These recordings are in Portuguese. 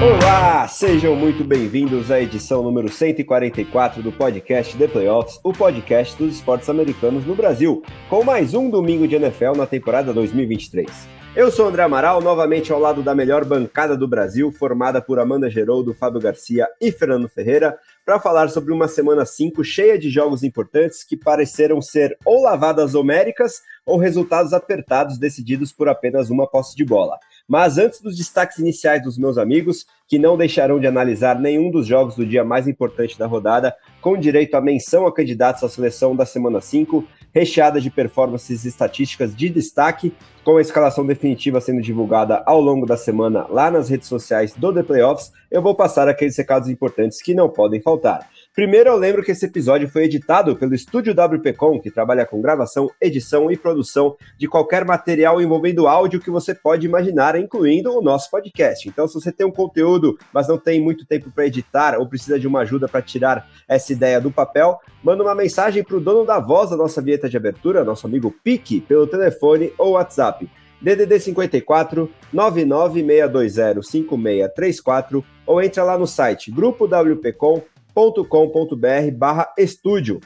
Olá, sejam muito bem-vindos à edição número 144 do podcast The Playoffs, o podcast dos esportes americanos no Brasil, com mais um domingo de NFL na temporada 2023. Eu sou André Amaral, novamente ao lado da melhor bancada do Brasil, formada por Amanda Geroldo, Fábio Garcia e Fernando Ferreira, para falar sobre uma semana 5 cheia de jogos importantes que pareceram ser ou lavadas homéricas ou resultados apertados decididos por apenas uma posse de bola. Mas antes dos destaques iniciais dos meus amigos, que não deixarão de analisar nenhum dos jogos do dia mais importante da rodada, com direito à menção a candidatos à seleção da semana 5, recheada de performances estatísticas de destaque, com a escalação definitiva sendo divulgada ao longo da semana lá nas redes sociais do The Playoffs, eu vou passar aqueles recados importantes que não podem faltar. Primeiro, eu lembro que esse episódio foi editado pelo Estúdio WPcom, que trabalha com gravação, edição e produção de qualquer material envolvendo áudio que você pode imaginar, incluindo o nosso podcast. Então, se você tem um conteúdo, mas não tem muito tempo para editar ou precisa de uma ajuda para tirar essa ideia do papel, manda uma mensagem para o dono da voz da nossa vinheta de abertura, nosso amigo Pique, pelo telefone ou WhatsApp. DDD 54 99620 5634 ou entra lá no site grupo WPcom com.br barra estúdio.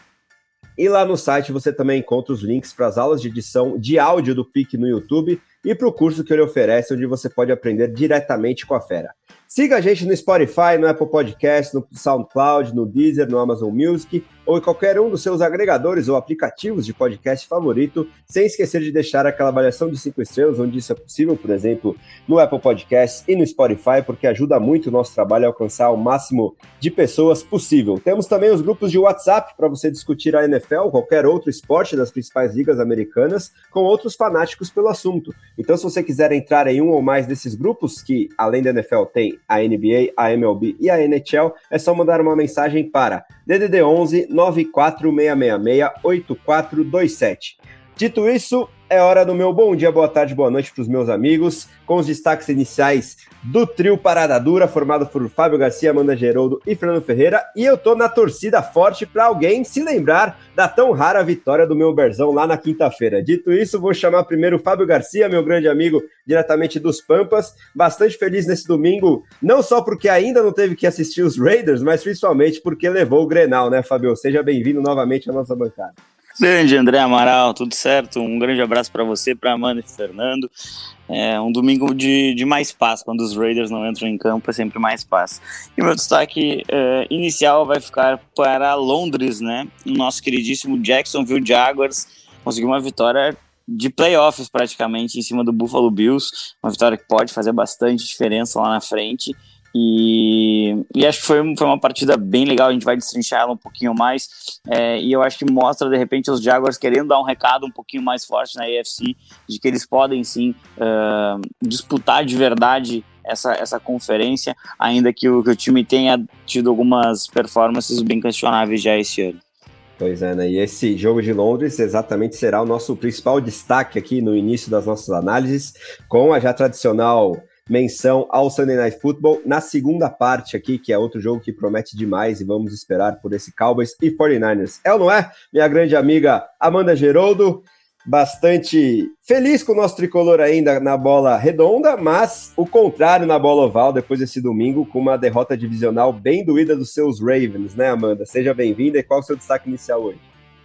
E lá no site você também encontra os links para as aulas de edição de áudio do PIC no YouTube e para o curso que ele oferece, onde você pode aprender diretamente com a fera. Siga a gente no Spotify, no Apple Podcast, no SoundCloud, no Deezer, no Amazon Music ou em qualquer um dos seus agregadores ou aplicativos de podcast favorito, sem esquecer de deixar aquela avaliação de cinco estrelas, onde isso é possível, por exemplo, no Apple Podcast e no Spotify, porque ajuda muito o nosso trabalho a alcançar o máximo de pessoas possível. Temos também os grupos de WhatsApp para você discutir a NFL qualquer outro esporte das principais ligas americanas com outros fanáticos pelo assunto. Então, se você quiser entrar em um ou mais desses grupos, que além da NFL tem a NBA, a MLB e a NHL, é só mandar uma mensagem para DDD 11 94666 8427. Dito isso, é hora do meu bom dia, boa tarde, boa noite para os meus amigos, com os destaques iniciais do trio Parada Dura, formado por Fábio Garcia, Amanda Geroldo e Fernando Ferreira. E eu tô na torcida forte para alguém se lembrar da tão rara vitória do meu Berzão lá na quinta-feira. Dito isso, vou chamar primeiro o Fábio Garcia, meu grande amigo, diretamente dos Pampas. Bastante feliz nesse domingo, não só porque ainda não teve que assistir os Raiders, mas principalmente porque levou o Grenal, né, Fábio? Seja bem-vindo novamente à nossa bancada. Grande André Amaral, tudo certo? Um grande abraço para você, para Amanda e Fernando. É um domingo de, de mais paz, quando os Raiders não entram em campo, é sempre mais paz. E meu destaque é, inicial vai ficar para Londres, né? O nosso queridíssimo Jacksonville Jaguars conseguiu uma vitória de playoffs praticamente em cima do Buffalo Bills, uma vitória que pode fazer bastante diferença lá na frente. E, e, acho que foi, foi uma partida bem legal, a gente vai destrinchar ela um pouquinho mais. É, e eu acho que mostra, de repente, os Jaguars querendo dar um recado um pouquinho mais forte na AFC, de que eles podem sim uh, disputar de verdade essa, essa conferência, ainda que o, que o time tenha tido algumas performances bem questionáveis já esse ano. Pois é, né? E esse jogo de Londres exatamente será o nosso principal destaque aqui no início das nossas análises, com a já tradicional menção ao Sunday Night Football na segunda parte aqui, que é outro jogo que promete demais e vamos esperar por esse Cowboys e 49ers. É ou não é? Minha grande amiga Amanda Geroldo, bastante feliz com o nosso tricolor ainda na bola redonda, mas o contrário na bola oval depois desse domingo com uma derrota divisional bem doída dos seus Ravens, né, Amanda? Seja bem-vinda e qual é o seu destaque inicial hoje?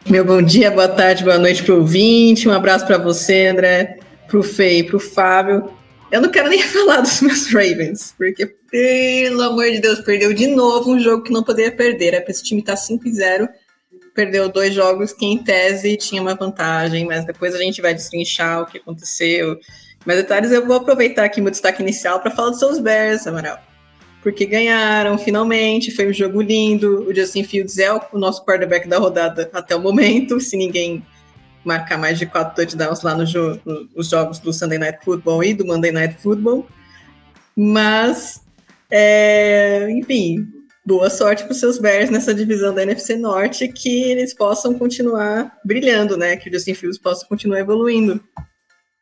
Meu bom dia, boa tarde, boa noite para o ouvinte, um abraço para você, André, para o Fê e para o Fábio. Eu não quero nem falar dos meus Ravens, porque, pelo amor de Deus, perdeu de novo um jogo que não poderia perder. É para esse time tá 5 0 perdeu dois jogos que, em tese, tinha uma vantagem, mas depois a gente vai destrinchar o que aconteceu. Mas detalhes eu vou aproveitar aqui meu destaque inicial para falar dos seus Bears, Amaral. Porque ganharam, finalmente, foi um jogo lindo. O Justin Fields é o nosso quarterback da rodada até o momento, se ninguém marcar mais de quatro touchdowns lá no jogo, nos jogos do Sunday Night Football e do Monday Night Football. Mas, é, enfim, boa sorte para os seus Bears nessa divisão da NFC Norte, que eles possam continuar brilhando, né? Que o Justin Fields possa continuar evoluindo.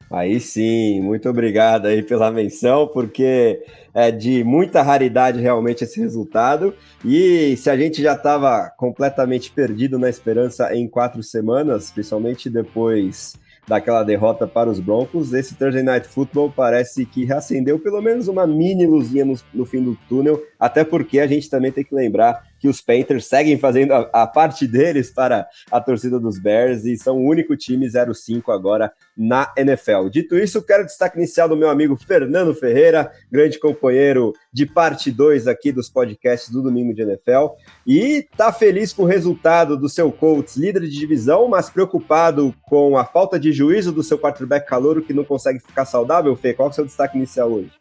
Aí sim, muito obrigado aí pela menção, porque é de muita raridade realmente esse resultado. E se a gente já estava completamente perdido na esperança em quatro semanas, principalmente depois daquela derrota para os Broncos, esse Thursday Night Football parece que reacendeu pelo menos uma mini luzinha no, no fim do túnel, até porque a gente também tem que lembrar que os Panthers seguem fazendo a, a, parte deles para a torcida dos Bears e são o único time 0-5 agora na NFL. Dito isso, quero destaque inicial do meu amigo Fernando Ferreira, grande companheiro de parte 2 aqui dos podcasts do Domingo de NFL, e tá feliz com o resultado do seu Colts, líder de divisão, mas preocupado com a falta de juízo do seu quarterback calouro que não consegue ficar saudável, Fê? Qual é o seu destaque inicial hoje?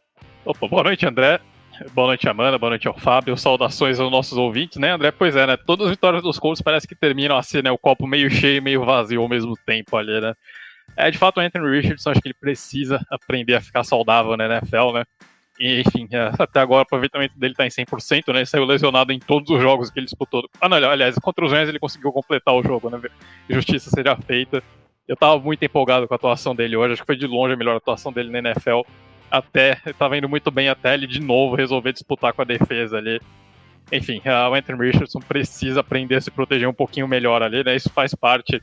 Opa, boa noite, André. Boa noite, Amanda. Boa noite ao Fábio. Saudações aos nossos ouvintes, né, André? Pois é, né? Todas as vitórias dos Colts parece que terminam assim, né? O copo meio cheio e meio vazio ao mesmo tempo ali, né? É, de fato, o Anthony Richardson, acho que ele precisa aprender a ficar saudável na NFL, né? E, enfim, é, até agora o aproveitamento dele tá em 100%, né? Ele saiu lesionado em todos os jogos que ele disputou. Ah, não, aliás, contra os Rams ele conseguiu completar o jogo, né? Justiça seja feita. Eu tava muito empolgado com a atuação dele hoje, acho que foi de longe a melhor atuação dele na NFL até, estava indo muito bem até ele de novo resolver disputar com a defesa ali. Enfim, o Anthony Richardson precisa aprender a se proteger um pouquinho melhor ali, né? Isso faz parte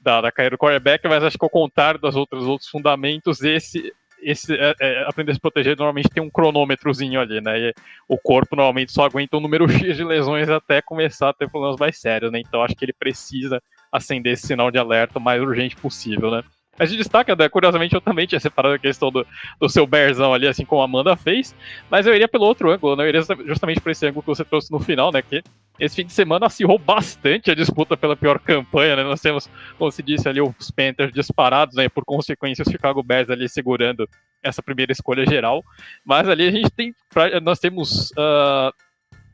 da, da carreira do quarterback, mas acho que ao contrário dos outros, outros fundamentos, esse, esse é, é, aprender a se proteger normalmente tem um cronômetrozinho ali, né? E o corpo normalmente só aguenta um número X de lesões até começar a ter problemas mais sérios, né? Então acho que ele precisa acender esse sinal de alerta o mais urgente possível, né? Mas de destaque, André, curiosamente eu também tinha separado a questão do, do seu Berzão ali, assim como a Amanda fez, mas eu iria pelo outro ângulo, né? Eu iria justamente por esse ângulo que você trouxe no final, né? Que esse fim de semana acirrou bastante a disputa pela pior campanha, né? Nós temos, como se disse ali, os Panthers disparados, né? Por consequência, os Chicago Bears ali segurando essa primeira escolha geral. Mas ali a gente tem. Nós temos. Uh,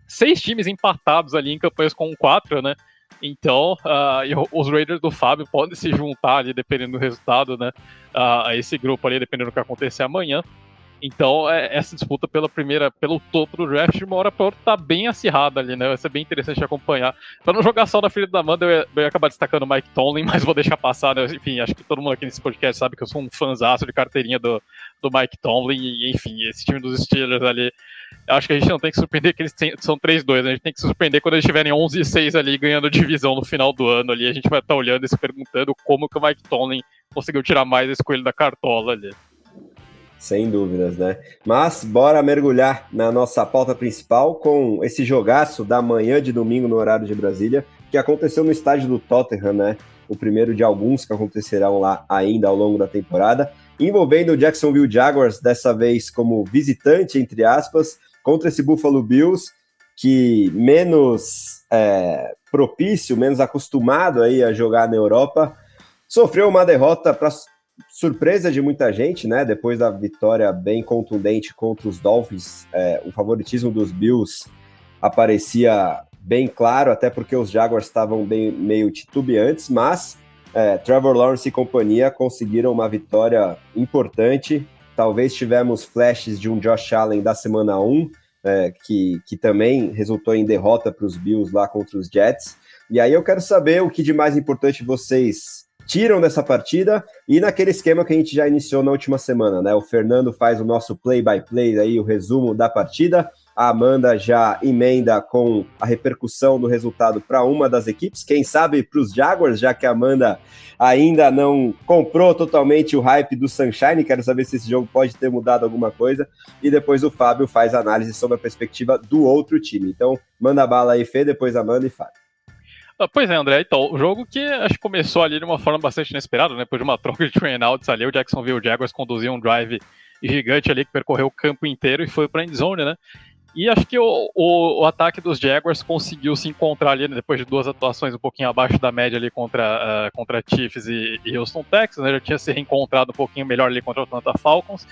seis times empatados ali em campanhas com quatro, né? Então, uh, os Raiders do Fábio podem se juntar ali, dependendo do resultado, né? Uh, a esse grupo ali, dependendo do que acontecer amanhã. Então, é, essa disputa pela primeira, pelo topo do draft, de uma hora para outra, tá bem acirrada ali, né? Vai ser bem interessante acompanhar. Para não jogar só na filha da Amanda, eu ia, eu ia, acabar destacando o Mike Tomlin, mas vou deixar passar, né? Enfim, acho que todo mundo aqui nesse podcast sabe que eu sou um fãzaço de carteirinha do, do Mike Tomlin, e enfim, esse time dos Steelers ali acho que a gente não tem que surpreender que eles são 3-2, né? a gente tem que surpreender quando eles estiverem 11-6 ali, ganhando divisão no final do ano ali, a gente vai estar tá olhando e se perguntando como que o Mike Tomlin conseguiu tirar mais esse coelho da cartola ali. Sem dúvidas, né? Mas bora mergulhar na nossa pauta principal com esse jogaço da manhã de domingo no horário de Brasília, que aconteceu no estádio do Tottenham, né? O primeiro de alguns que acontecerão lá ainda ao longo da temporada, envolvendo o Jacksonville Jaguars, dessa vez como visitante, entre aspas, contra esse Buffalo Bills, que menos é, propício, menos acostumado aí a jogar na Europa, sofreu uma derrota para surpresa de muita gente, né? Depois da vitória bem contundente contra os Dolphins, é, o favoritismo dos Bills aparecia bem claro, até porque os Jaguars estavam bem meio titubeantes, mas é, Trevor Lawrence e companhia conseguiram uma vitória importante Talvez tivemos flashes de um Josh Allen da semana 1, é, que, que também resultou em derrota para os Bills lá contra os Jets. E aí eu quero saber o que de mais importante vocês tiram dessa partida e naquele esquema que a gente já iniciou na última semana, né? O Fernando faz o nosso play-by-play -play aí, o resumo da partida a Amanda já emenda com a repercussão do resultado para uma das equipes, quem sabe para os Jaguars, já que a Amanda ainda não comprou totalmente o hype do Sunshine, quero saber se esse jogo pode ter mudado alguma coisa, e depois o Fábio faz análise sobre a perspectiva do outro time. Então, manda bala aí, Fê, depois Amanda e Fábio. Ah, pois é, André. Então, o jogo que acho que começou ali de uma forma bastante inesperada, né? Depois de uma troca de train outs ali, o Jacksonville Jaguars conduziu um drive gigante ali que percorreu o campo inteiro e foi para endzone, né? E acho que o, o, o, ataque dos Jaguars conseguiu se encontrar ali, né, depois de duas atuações um pouquinho abaixo da média ali contra, uh, contra Chiefs e, e Houston Texans, né, já tinha se reencontrado um pouquinho melhor ali contra o Atlanta Falcons.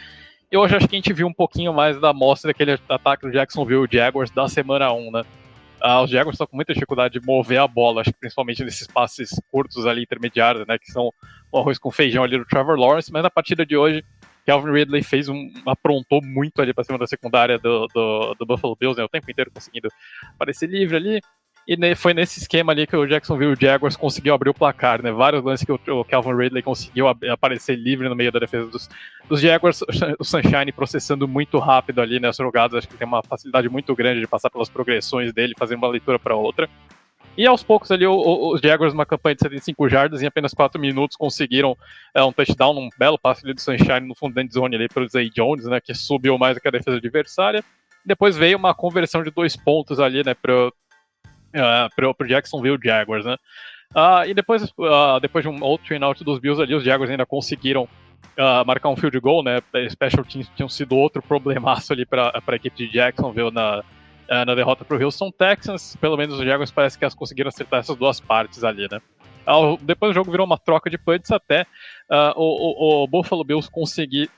E hoje acho que a gente viu um pouquinho mais da amostra daquele ataque do Jacksonville Jaguars da semana 1, né? Uh, os Jaguars estão com muita dificuldade de mover a bola, principalmente nesses passes curtos ali, intermediários, né, que são o arroz com feijão ali do Trevor Lawrence, mas na partida de hoje Calvin Ridley fez um, aprontou muito ali para cima da secundária do, do, do, Buffalo Bills, né, o tempo inteiro conseguindo aparecer livre ali. E foi nesse esquema ali que o Jacksonville Jaguars conseguiu abrir o placar, né? Vários lances que o, Calvin Ridley conseguiu aparecer livre no meio da defesa dos, dos Jaguars. O Sunshine processando muito rápido ali nas jogadas, acho que tem uma facilidade muito grande de passar pelas progressões dele, fazendo uma leitura para outra. E aos poucos ali, os Jaguars, uma campanha de 75 jardas, em apenas 4 minutos conseguiram é, um touchdown, um belo passe ali do Sunshine no fundo da zone ali para Zay Jones, né, que subiu mais do que a defesa adversária. Depois veio uma conversão de dois pontos ali, né, para uh, pro, Jacksonville Jaguars, né? Uh, e depois, uh, depois de um outro turnout dos Bills ali, os Jaguars ainda conseguiram uh, marcar um field goal, né? Special teams tinham sido outro problemaço ali para a equipe de Jacksonville na, na derrota para o Houston Texans. Pelo menos os Jaguars parece que elas conseguiram acertar essas duas partes ali, né? Depois o jogo virou uma troca de punts até o, o, o, Buffalo Bills conseguir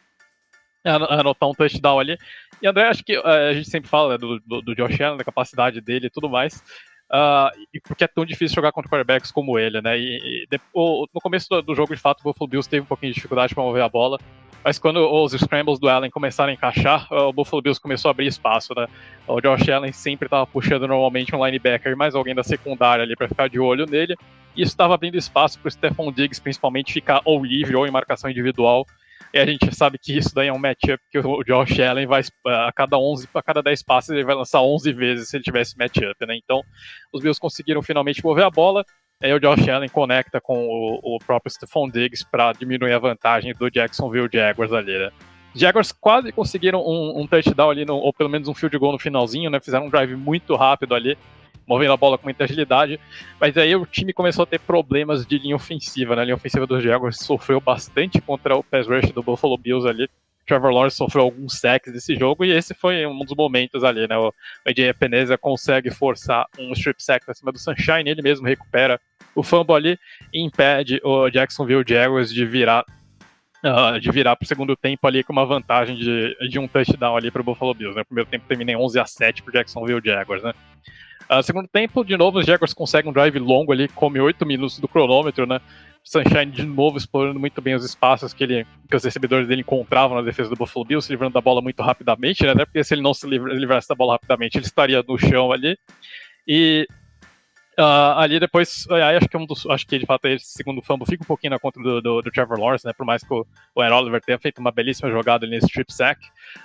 anotar um touchdown ali. E André, acho que uh, a gente sempre fala né, do, do, do Josh Allen, da capacidade dele e tudo mais. Uh, e porque é tão difícil jogar contra quarterbacks como ele, né? E, e no começo do, do, jogo, de fato, o Buffalo Bills teve um pouquinho de dificuldade para mover a bola, mas quando os scrambles do Allen começaram a encaixar, o Buffalo Bills começou a abrir espaço, né? O Josh Allen sempre estava puxando normalmente um linebacker mais alguém da secundária ali para ficar de olho nele, e isso estava abrindo espaço para o Stephon Diggs, principalmente, ficar ou livre ou em marcação individual e a gente sabe que isso daí é um matchup que o Josh Allen vai a cada 11, a cada 10 passes ele vai lançar 11 vezes se ele tivesse matchup, né? Então, os Bills conseguiram finalmente mover a bola. Aí o Josh Allen conecta com o, o próprio Stephon Diggs para diminuir a vantagem do Jacksonville Jaguars ali, né? Jaguars quase conseguiram um, um touchdown ali, no, ou pelo menos um field goal no finalzinho, né? Fizeram um drive muito rápido ali movendo a bola com muita agilidade. Mas aí o time começou a ter problemas de linha ofensiva, né? A linha ofensiva dos Jaguars sofreu bastante contra o pass rush do Buffalo Bills ali. Trevor Lawrence sofreu alguns sacks desse jogo e esse foi um dos momentos ali, né? O AJ Peneza consegue forçar um strip sack acima do Sunshine, ele mesmo recupera o fumble ali e impede o Jacksonville Jaguars de virar uh, de virar para o segundo tempo ali com uma vantagem de, de um touchdown ali para o Buffalo Bills, né? O primeiro tempo termina 11 a 7 para Jacksonville Jaguars, né? Uh, segundo tempo, de novo, os Jaguars conseguem um drive longo ali, come 8 minutos do cronômetro, né? Sunshine de novo explorando muito bem os espaços que, ele, que os recebedores dele encontravam na defesa do Buffalo Bills, se livrando da bola muito rapidamente, né? Porque se ele não se livrasse da bola rapidamente, ele estaria no chão ali. E Uh, ali depois, aí acho que é um dos, acho que de fato esse segundo fumble fica um pouquinho na conta do, do, do Trevor Lawrence, né? Por mais que o, o Aaron Oliver tenha feito uma belíssima jogada ali nesse strip sack,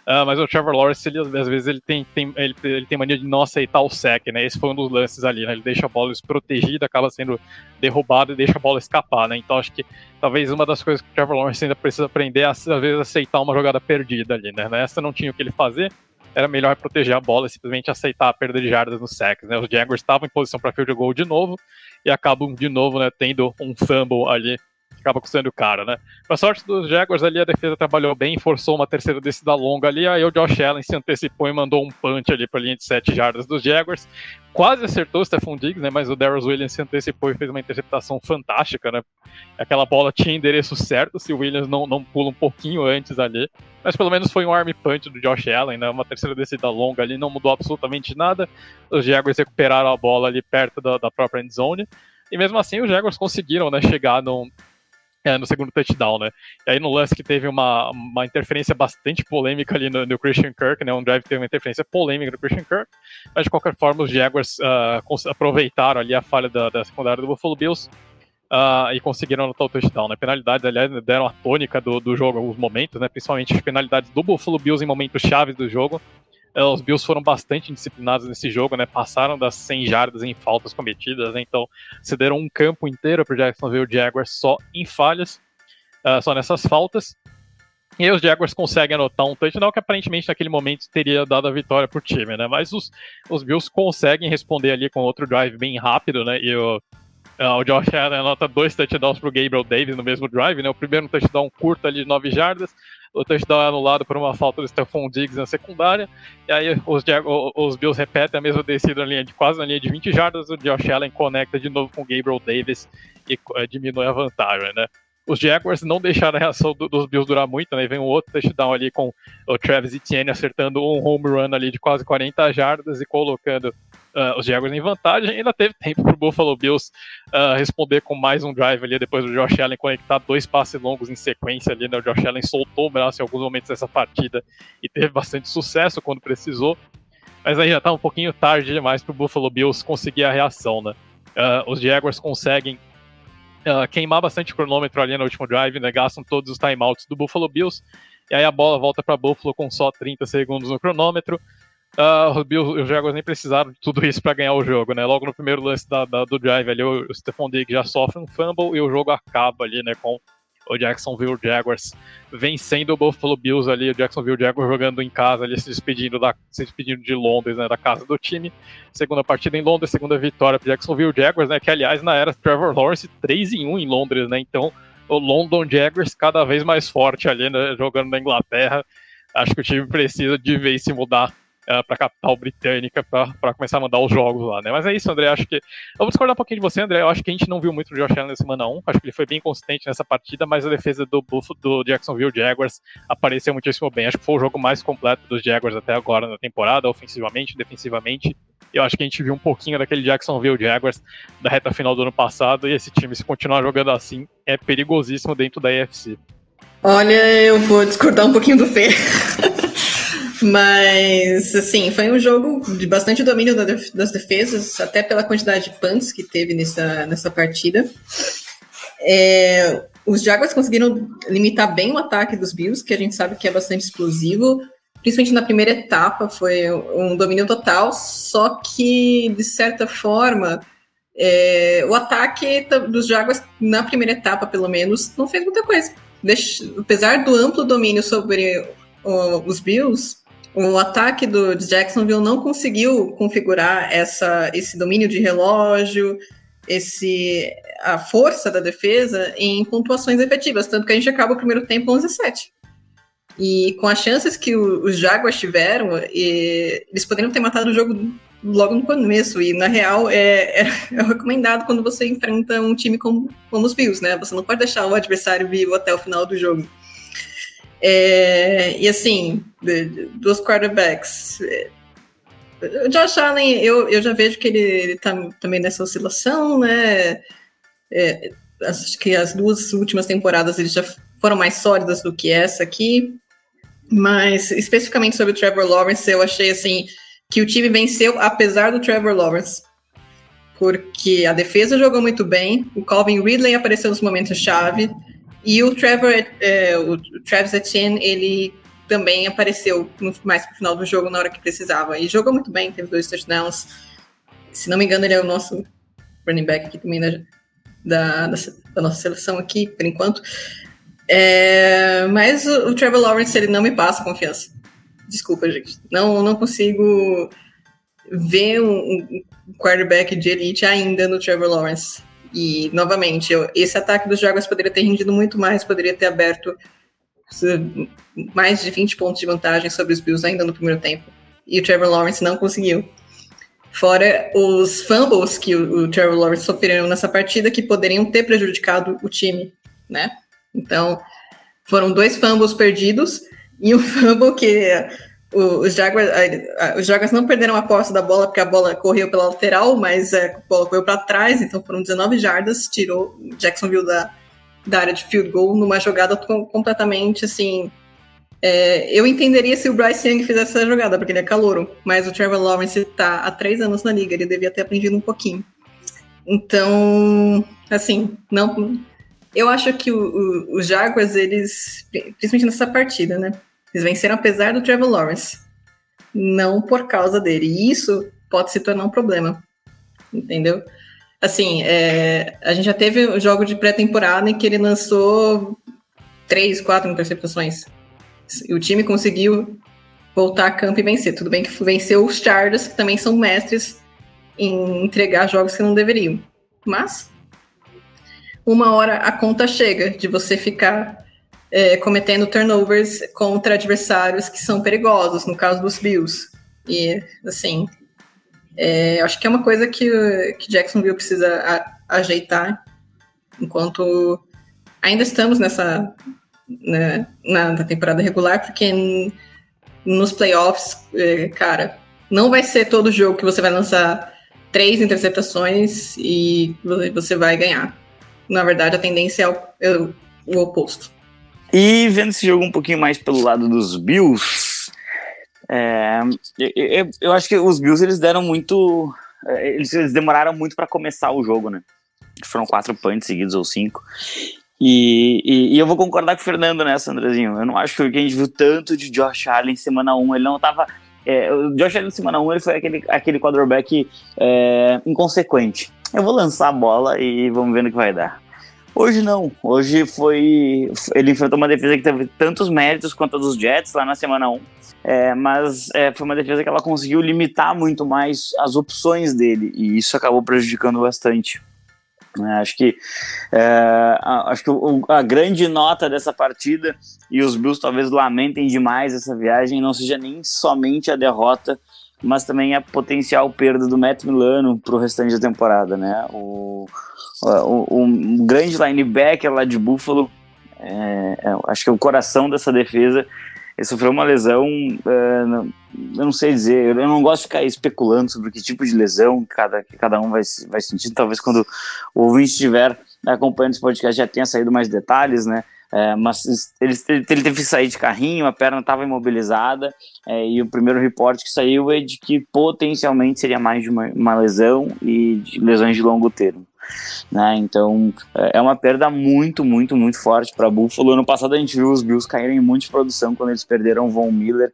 uh, mas o Trevor Lawrence, ele, às vezes ele tem, tem, ele, ele tem mania de não aceitar o sack, né? Esse foi um dos lances ali, né? Ele deixa a bola desprotegida, acaba sendo derrubado e deixa a bola escapar, né? Então acho que talvez uma das coisas que o Trevor Lawrence ainda precisa aprender é às vezes aceitar uma jogada perdida ali, né? Nessa não tinha o que ele fazer era melhor proteger a bola e simplesmente aceitar a perda de jardas no sacks. Né? Os Jaguars estavam em posição para field goal de novo e acabam de novo né, tendo um fumble ali acaba custando caro, né? Pra sorte dos Jaguars ali, a defesa trabalhou bem, forçou uma terceira descida longa ali, aí o Josh Allen se antecipou e mandou um punch ali pra linha de 7 jardas dos Jaguars. Quase acertou o Stephon Diggs, né? Mas o Darius Williams se antecipou e fez uma interceptação fantástica, né? Aquela bola tinha endereço certo se o Williams não, não pula um pouquinho antes ali. Mas pelo menos foi um arm punch do Josh Allen, né? Uma terceira descida longa ali, não mudou absolutamente nada. Os Jaguars recuperaram a bola ali perto da, da própria end zone. E mesmo assim, os Jaguars conseguiram né, chegar num, é, no segundo touchdown, né? E aí no lance que teve uma, uma interferência bastante polêmica ali no, no Christian Kirk, né? Um drive teve uma interferência polêmica do Christian Kirk, mas de qualquer forma os Jaguars uh, aproveitaram ali a falha da, da secundária do Buffalo Bills uh, e conseguiram anotar o touchdown, né? Penalidades, aliás, deram a tônica do, do jogo alguns momentos, né? Principalmente as penalidades do Buffalo Bills em momentos chaves do jogo. É, os Bills foram bastante disciplinados nesse jogo, né? Passaram das 100 jardas em faltas cometidas, né? então cederam um campo inteiro para Jacksonville Jaguars só em falhas, uh, só nessas faltas. E aí os Jaguars conseguem anotar um touchdown que aparentemente naquele momento teria dado a vitória para o time, né? Mas os, os Bills conseguem responder ali com outro drive bem rápido, né? E o, uh, o Josh Allen anota dois touchdowns para o Gabriel Davis no mesmo drive, né? O primeiro um touchdown curto ali de 9 jardas, o touchdown é anulado por uma falta do Stephon Diggs na secundária, e aí os, os Bills repetem a mesma descida na linha de quase na linha de 20 jardas, o Josh Allen conecta de novo com o Gabriel Davis e uh, diminui a vantagem, né? Os Jaguars não deixaram a reação do, dos Bills durar muito, né? Vem um outro touchdown ali com o Travis Etienne acertando um home run ali de quase 40 jardas e colocando uh, os Jaguars em vantagem, ainda teve tempo para o Buffalo Bills uh, responder com mais um drive ali, depois do Josh Allen conectar dois passes longos em sequência ali, né? O Josh Allen soltou o braço em alguns momentos dessa partida e teve bastante sucesso quando precisou, mas aí já está um pouquinho tarde demais para o Buffalo Bills conseguir a reação, né? Uh, os Jaguars conseguem uh, queimar bastante cronômetro ali no último drive, né? Gastam todos os timeouts do Buffalo Bills. E aí a bola volta para Buffalo com só 30 segundos no cronômetro. Uh, os, Bills, os Jaguars nem precisaram de tudo isso para ganhar o jogo, né? Logo no primeiro lance da, da, do drive ali, o, o Stephon Diggs já sofre um fumble e o jogo acaba ali, né? Com o Jacksonville Jaguars vencendo o Buffalo Bills ali, o Jacksonville Jaguars jogando em casa ali, se despedindo, da, se despedindo de Londres, né, da casa do time. Segunda partida em Londres, segunda vitória para Jacksonville Jaguars, né, que aliás na era Trevor Lawrence 3 em 1 em Londres, né, então o London Jaguars cada vez mais forte ali, né, jogando na Inglaterra. Acho que o time precisa de vez se mudar é, para a capital britânica para começar a mandar os jogos lá, né? Mas é isso, André. Acho que. Eu vou discordar um pouquinho de você, André. Eu acho que a gente não viu muito o Josh Allen na semana 1. Acho que ele foi bem consistente nessa partida, mas a defesa do Buffalo, do Jacksonville Jaguars apareceu muitíssimo bem. Acho que foi o jogo mais completo dos Jaguars até agora na temporada, ofensivamente, defensivamente. Eu acho que a gente viu um pouquinho daquele Jacksonville Jaguars da reta final do ano passado, e esse time, se continuar jogando assim, é perigosíssimo dentro da AFC. Olha, eu vou discordar um pouquinho do Fê. Mas, assim, foi um jogo de bastante domínio das defesas, até pela quantidade de punts que teve nessa, nessa partida. É, os Jaguars conseguiram limitar bem o ataque dos Bills, que a gente sabe que é bastante explosivo. Principalmente na primeira etapa, foi um domínio total, só que, de certa forma, é, o ataque dos Jaguars, na primeira etapa, pelo menos, não fez muita coisa. Apesar do amplo domínio sobre o, os Bills, o ataque do Jacksonville não conseguiu configurar essa, esse domínio de relógio, esse, a força da defesa em pontuações efetivas, tanto que a gente acaba o primeiro tempo 11 a 7. E com as chances que o, os Jaguars tiveram, e, eles poderiam ter matado o jogo logo no começo, e na real é, é, é, recomendado quando você enfrenta um time como, como os Bills, né? Você não pode deixar o adversário vivo até o final do jogo. É, e assim, dos quarterbacks. É, o Josh Allen, eu, eu já vejo que ele, ele tá também nessa oscilação, né? É, acho que as duas últimas temporadas eles já foram mais sólidas do que essa aqui. Mas especificamente sobre o Trevor Lawrence, eu achei assim que o time venceu apesar do Trevor Lawrence. Porque a defesa jogou muito bem, o Calvin Ridley apareceu nos momentos chave, e o Trevor, é, o Travis Etienne, ele também apareceu no, mais pro final do jogo, na hora que precisava. E jogou muito bem, teve dois touchdowns. Se não me engano, ele é o nosso running back aqui também da, da, da nossa seleção aqui, por enquanto. É, mas o, o, Trevor Lawrence, ele não me passa confiança. Desculpa, gente. Não, não consigo ver um, um quarterback de elite ainda no Trevor Lawrence. E, novamente, eu, esse ataque dos Jaguars poderia ter rendido muito mais, poderia ter aberto mais de 20 pontos de vantagem sobre os Bills ainda no primeiro tempo. E o Trevor Lawrence não conseguiu. Fora os fumbles que o, o Trevor Lawrence sofreram nessa partida que poderiam ter prejudicado o time, né? Então, foram dois fumbles perdidos e um fumble que os Jaguars, os Jaguars não perderam a posse da bola porque a bola correu pela lateral, mas é, a bola correu para trás, então foram 19 jardas, tirou Jacksonville da, da área de field goal numa jogada completamente assim. É, eu entenderia se o Bryce Young fizesse essa jogada, porque ele é calouro, mas o Trevor Lawrence está há três anos na liga, ele devia ter aprendido um pouquinho. Então, assim, não. Eu acho que os Jaguars, eles, principalmente nessa partida, né? Eles venceram apesar do Trevor Lawrence, não por causa dele. E isso pode se tornar um problema, entendeu? Assim, é, a gente já teve o um jogo de pré-temporada em que ele lançou três, quatro interceptações. E o time conseguiu voltar a campo e vencer. Tudo bem que venceu os Chargers, que também são mestres em entregar jogos que não deveriam. Mas uma hora a conta chega de você ficar é, cometendo turnovers contra adversários que são perigosos, no caso dos Bills. E, assim, é, acho que é uma coisa que, que Jacksonville precisa a, ajeitar, enquanto ainda estamos nessa né, na, temporada regular, porque nos playoffs, é, cara, Não vai ser todo jogo que você vai lançar três interceptações e você vai ganhar. Na verdade, a tendência é o, é o oposto. E vendo esse jogo um pouquinho mais pelo lado dos Bills, é, eu, eu, acho que os Bills eles deram muito. É, eles, eles demoraram muito para começar o jogo, né? Foram quatro punts seguidos ou cinco. E, e, e, eu vou concordar com o Fernando nessa, Andrezinho. Eu não acho que a gente viu tanto de Josh Allen semana 1. Ele não tava. É, o Josh Allen semana 1 ele foi aquele, aquele quarterback é, inconsequente. Eu vou lançar a bola e vamos ver no que vai dar. Hoje não. Hoje foi. Ele enfrentou uma defesa que teve tantos méritos quanto a dos Jets lá na semana 1. É, mas é, foi uma defesa que ela conseguiu limitar muito mais as opções dele. E isso acabou prejudicando bastante. É, acho que, é, acho que o, a grande nota dessa partida, e os Bills talvez lamentem demais essa viagem, não seja nem somente a derrota, mas também a potencial perda do Matt Milano para o restante da temporada. Né? O, o, o grande linebacker lá de Buffalo, é, é, acho que é o coração dessa defesa, ele sofreu uma lesão, é, eu não sei dizer, eu não gosto de ficar especulando sobre que tipo de lesão cada, cada um vai, vai sentir. Talvez quando o ouvinte estiver acompanhando esse podcast já tenha saído mais detalhes, né? É, mas ele, ele, teve que sair de carrinho, a perna estava imobilizada, é, e o primeiro reporte que saiu é de que potencialmente seria mais de uma, uma lesão e de lesões de longo termo. Né? Então é, é uma perda muito, muito, muito forte para Buffalo. Ano passado a gente viu os Bills caírem muito de produção quando eles perderam Von Miller.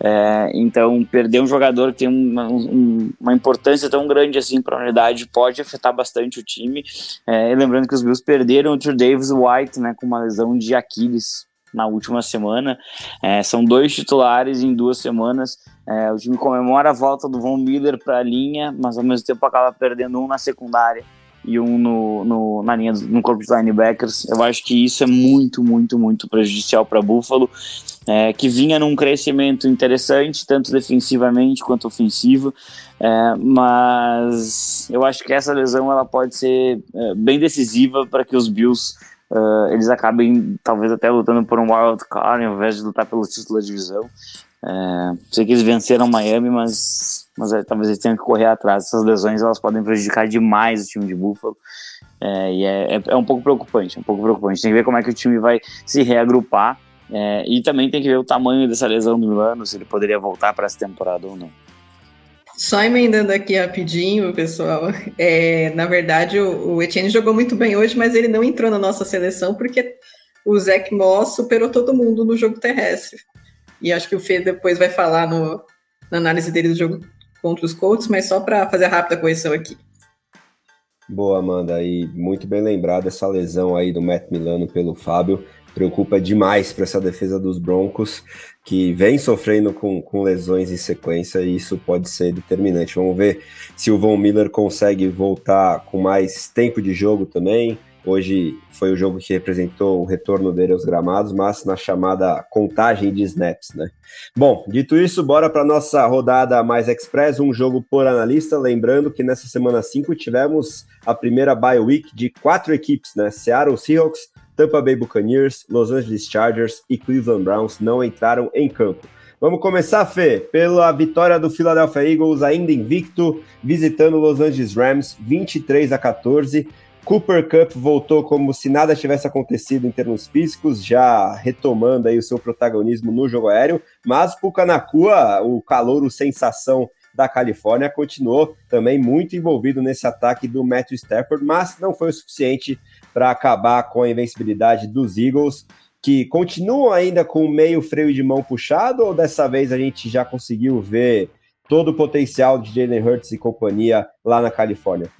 É, então perder um jogador que tem uma, um, uma importância tão grande assim para a unidade pode afetar bastante o time. É, lembrando que os Bills perderam o Davis White né, com uma lesão de Aquiles na última semana. É, são dois titulares em duas semanas. É, o time comemora a volta do Von Miller para a linha, mas ao mesmo tempo acaba perdendo um na secundária e um no, no, na linha no corpo de linebackers. Eu acho que isso é muito, muito, muito prejudicial para Buffalo, é, que vinha num crescimento interessante, tanto defensivamente quanto ofensivo, é, mas eu acho que essa lesão ela pode ser é, bem decisiva para que os Bills uh, eles acabem talvez até lutando por um wild card ao invés de lutar pelo título da divisão. É, sei que eles venceram Miami, mas, mas é, talvez eles tenham que correr atrás. Essas lesões elas podem prejudicar demais o time de Buffalo. É, e é, é, é, um pouco preocupante, um pouco preocupante. Tem que ver como é que o time vai se reagrupar. É, e também tem que ver o tamanho dessa lesão do Milano, se ele poderia voltar para essa temporada ou não. Só emendando aqui rapidinho, pessoal. É, na verdade, o, o Etienne jogou muito bem hoje, mas ele não entrou na nossa seleção porque o Zach Moss superou todo mundo no jogo terrestre. E acho que o Fê depois vai falar no, na análise dele do jogo contra os Colts, mas só para fazer a rápida correção aqui. Boa, Amanda, e muito bem lembrado essa lesão aí do Matt Milano pelo Fábio. Preocupa demais para essa defesa dos Broncos, que vem sofrendo com, com lesões em sequência, e isso pode ser determinante. Vamos ver se o Von Miller consegue voltar com mais tempo de jogo também, Hoje foi o jogo que representou o retorno dele aos gramados, mas na chamada contagem de snaps, né? Bom, dito isso, bora para nossa rodada mais express, um jogo por analista. Lembrando que nessa semana 5 tivemos a primeira bye week de quatro equipes, né? Seattle Seahawks, Tampa Bay Buccaneers, Los Angeles Chargers e Cleveland Browns não entraram em campo. Vamos começar, Fê, pela vitória do Philadelphia Eagles, ainda invicto, visitando Los Angeles Rams, 23 a 14. Cooper Cup voltou como se nada tivesse acontecido em termos físicos, já retomando aí o seu protagonismo no jogo aéreo, mas Pucanacua, o calouro sensação da Califórnia, continuou também muito envolvido nesse ataque do Matthew Stafford, mas não foi o suficiente para acabar com a invencibilidade dos Eagles, que continuam ainda com meio freio de mão puxado, ou dessa vez a gente já conseguiu ver todo o potencial de Jalen Hurts e companhia lá na Califórnia?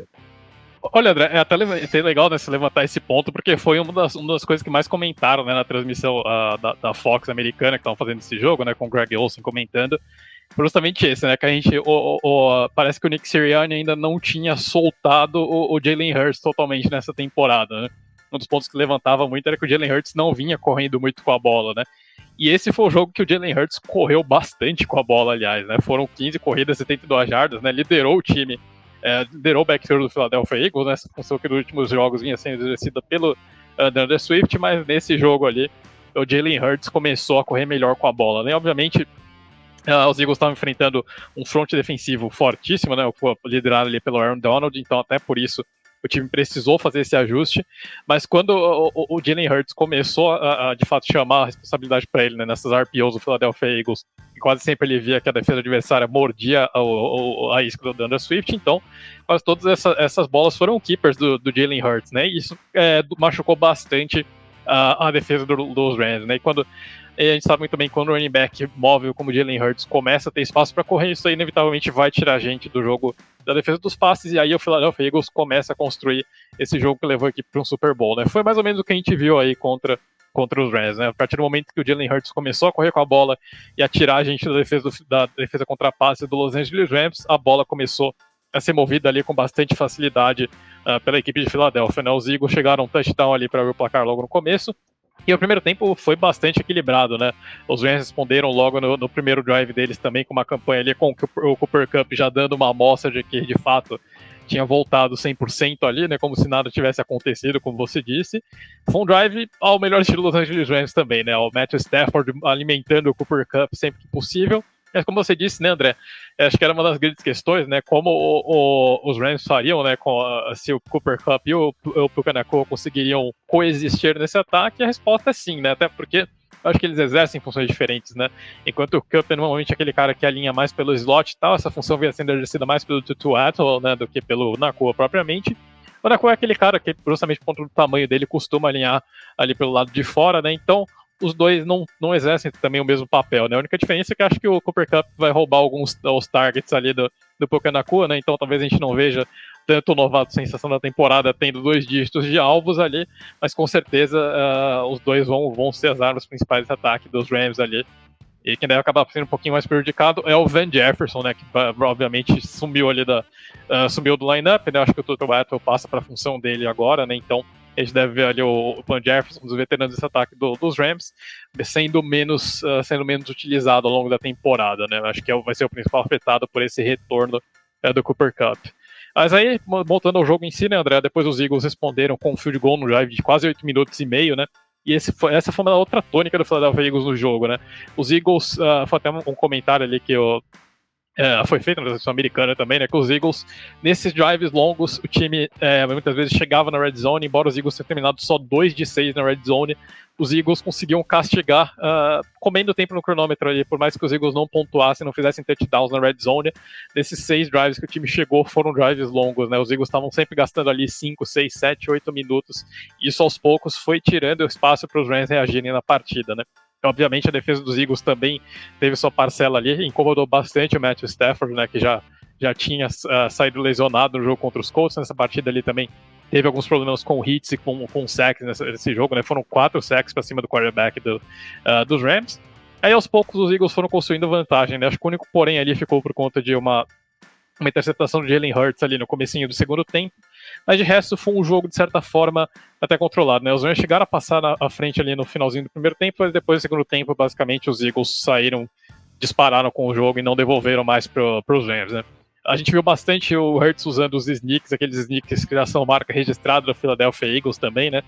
Olha, André, é até, legal né, se levantar esse ponto, porque foi uma das, uma das coisas que mais comentaram né, na transmissão uh, da, da, Fox americana que estavam fazendo esse jogo, né, com o Greg Olsen comentando. Justamente esse, né? Que a gente. O, o, o, parece que o Nick Sirianni ainda não tinha soltado o, o Jalen Hurts totalmente nessa temporada, né? Um dos pontos que levantava muito era que o Jalen Hurts não vinha correndo muito com a bola, né? E esse foi o jogo que o Jalen Hurts correu bastante com a bola, aliás, né? Foram 15 corridas, 72 jardas, né? Liderou o time é, liderou o backfield do Philadelphia Eagles, né? Essa função que nos últimos jogos vinha sendo exercida pelo uh, Swift, mas nesse jogo ali, o Jalen Hurts começou a correr melhor com a bola, né? Obviamente, Uh, os Eagles estavam enfrentando um front defensivo fortíssimo, né, liderado ali pelo Aaron Donald, então até por isso o time precisou fazer esse ajuste, mas quando o, o, o Jalen Hurts começou a, a, de fato chamar a responsabilidade para ele né, nessas RPOs do Philadelphia Eagles, e quase sempre ele via que a defesa adversária mordia a, isca do Andrew Swift, então quase todas essa, essas bolas foram keepers do, do Jalen Hurts, né? E isso é, machucou bastante a, a defesa do, dos Rams, né? E quando e a gente sabe muito bem quando o running back móvel como o Jalen Hurts começa a ter espaço para correr, isso aí inevitavelmente vai tirar a gente do jogo da defesa dos passes, e aí o Philadelphia Eagles começa a construir esse jogo que levou a equipe para um Super Bowl, né? Foi mais ou menos o que a gente viu aí contra, contra os Rams, né? A partir do momento que o Jalen Hurts começou a correr com a bola e a tirar a gente da defesa, do, da defesa contra passe do Los Angeles Rams, a bola começou a ser movida ali com bastante facilidade uh, pela equipe de Filadélfia, né? Os Eagles chegaram um touchdown ali para ver o placar logo no começo, e o primeiro tempo foi bastante equilibrado, né? Os Rams responderam logo no, no, primeiro drive deles também com uma campanha ali com o Cooper Cup já dando uma amostra de que de fato tinha voltado 100% ali, né? Como se nada tivesse acontecido, como você disse. Foi um drive ao melhor estilo dos Angeles Rams também, né? O Matthew Stafford alimentando o Cooper Cup sempre que possível. Mas como você disse, né, André? Acho que era uma das grandes questões, né? Como o, o, os Rams fariam, né? Com se o Cooper Cup e o, o Pucanaco conseguiriam coexistir nesse ataque? A resposta é sim, né? Até porque acho que eles exercem funções diferentes, né? Enquanto o Cup é normalmente aquele cara que alinha mais pelo slot e tal, essa função vinha sendo exercida mais pelo Tutu Atwell, né? Do que pelo Nakua propriamente. O Nakua é aquele cara que, justamente por conta do tamanho dele, costuma alinhar ali pelo lado de fora, né? Então, os dois não, não exercem também o mesmo papel, né? A única diferença é que acho que o Cooper Cup vai roubar alguns os targets ali do, do Pokanakua, né? Então talvez a gente não veja tanto o novato sensação da temporada tendo dois dígitos de alvos ali, mas com certeza uh, os dois vão, vão ser as armas principais de ataque dos Rams ali. E quem deve acabar sendo um pouquinho mais prejudicado é o Van Jefferson, né? Que obviamente sumiu ali da. Uh, sumiu do lineup, né? Acho que o Toto Atwell passa para a função dele agora, né? Então a gente deve ver ali o Van Jefferson, um dos veteranos desse ataque do, dos Rams, sendo menos, uh, sendo menos utilizado ao longo da temporada, né? Acho que é, vai ser o principal afetado por esse retorno uh, do Cooper Cup. Mas aí, voltando ao jogo em si, né, André? Depois os Eagles responderam com um field goal no drive de quase 8 minutos e meio, né? E esse foi, essa foi uma outra tônica do Philadelphia Eagles no jogo, né? Os Eagles, uh, foi até um comentário ali que eu é, foi feita na transição americana também, né? Que os Eagles, nesses drives longos, o time é, muitas vezes chegava na red zone, embora os Eagles tenham terminado só 2 de 6 na red zone, os Eagles conseguiam castigar, uh, comendo tempo no cronômetro ali, por mais que os Eagles não pontuassem, não fizessem touchdowns na red zone. Nesses seis drives que o time chegou, foram drives longos, né? Os Eagles estavam sempre gastando ali 5, 6, 7, 8 minutos. E isso aos poucos foi tirando espaço para os Rams reagirem na partida, né? Obviamente a defesa dos Eagles também teve sua parcela ali, incomodou bastante o Matthew Stafford, né, que já, já tinha uh, saído lesionado no jogo contra os Colts, nessa partida ali também teve alguns problemas com hits e com, com sacks nesse, nesse jogo, né, foram quatro sacks para cima do quarterback do, uh, dos Rams. Aí aos poucos os Eagles foram construindo vantagem, né, acho que o único porém ali ficou por conta de uma uma interceptação de Jalen Hurts ali no comecinho do segundo tempo, mas de resto foi um jogo de certa forma até controlado, né? Os Rams chegaram a passar à frente ali no finalzinho do primeiro tempo, mas depois do segundo tempo, basicamente os Eagles saíram, dispararam com o jogo e não devolveram mais para os Rams, né? A gente viu bastante o Hurts usando os sneaks, aqueles sneaks que já são marca registrada da Philadelphia Eagles também, né?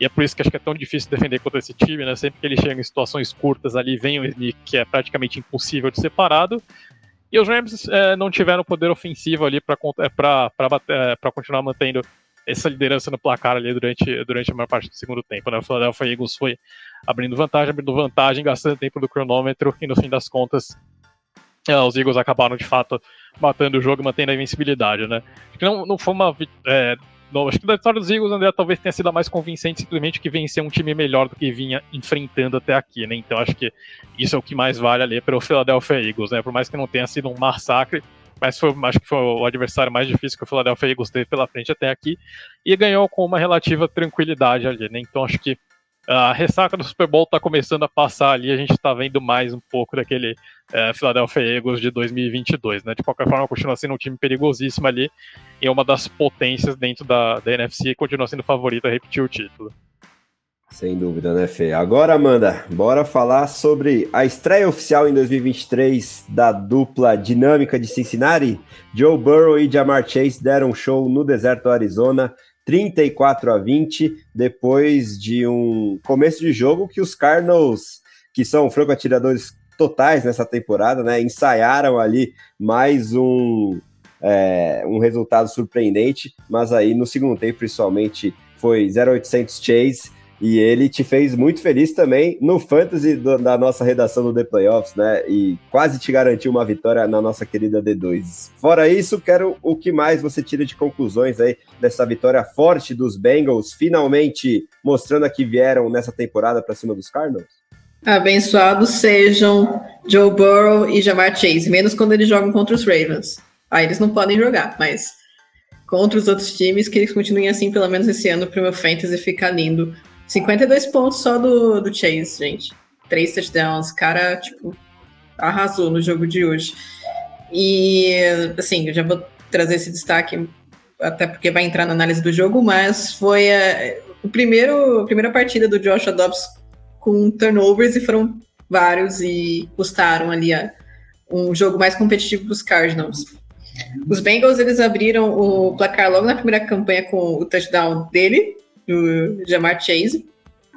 E é por isso que acho que é tão difícil defender contra esse time, né? Sempre que ele chega em situações curtas ali, vem um sneak que é praticamente impossível de ser parado. E os Rams é, não tiveram poder ofensivo ali para é, é continuar mantendo essa liderança no placar ali durante, durante a maior parte do segundo tempo. Né? O Philadelphia Eagles foi abrindo vantagem, abrindo vantagem, gastando tempo do cronômetro e no fim das contas os Eagles acabaram de fato matando o jogo e mantendo a invencibilidade. Né? Não, não foi uma. É, não, acho que da vitória dos Eagles, André, talvez tenha sido a mais convincente, simplesmente que vencer um time melhor do que vinha enfrentando até aqui, né? Então acho que isso é o que mais vale ali para o Philadelphia Eagles, né? Por mais que não tenha sido um massacre, mas foi, acho que foi o adversário mais difícil que o Philadelphia Eagles teve pela frente até aqui, e ganhou com uma relativa tranquilidade ali, né? Então acho que a ressaca do Super Bowl está começando a passar ali, a gente está vendo mais um pouco daquele é, Philadelphia Eagles de 2022, né? De qualquer forma, continua sendo um time perigosíssimo ali e é uma das potências dentro da, da NFC e continua sendo favorito a repetir o título. Sem dúvida, né, Fê? Agora, Amanda, bora falar sobre a estreia oficial em 2023 da dupla dinâmica de Cincinnati. Joe Burrow e Jamar Chase deram show no deserto do Arizona, 34 a 20, depois de um começo de jogo que os Cardinals, que são franco-atiradores totais nessa temporada, né? Ensaiaram ali mais um, é, um resultado surpreendente, mas aí no segundo tempo, principalmente, foi 0800 Chase e ele te fez muito feliz também no fantasy do, da nossa redação do The Playoffs, né? E quase te garantiu uma vitória na nossa querida D2. Fora isso, quero o que mais você tira de conclusões aí dessa vitória forte dos Bengals, finalmente mostrando a que vieram nessa temporada para cima dos Cardinals? Abençoados sejam Joe Burrow e Jamar Chase, menos quando eles jogam contra os Ravens. Aí eles não podem jogar, mas contra os outros times, que eles continuem assim, pelo menos esse ano, para o meu fantasy ficar lindo. 52 pontos só do, do Chase, gente. Três touchdowns. Cara, tipo, arrasou no jogo de hoje. E, assim, eu já vou trazer esse destaque, até porque vai entrar na análise do jogo, mas foi a, o primeiro, a primeira partida do Josh Dobbs com turnovers, e foram vários, e custaram ali a, um jogo mais competitivo para os Cardinals. Os Bengals, eles abriram o placar logo na primeira campanha com o touchdown dele, do Jamar Chase.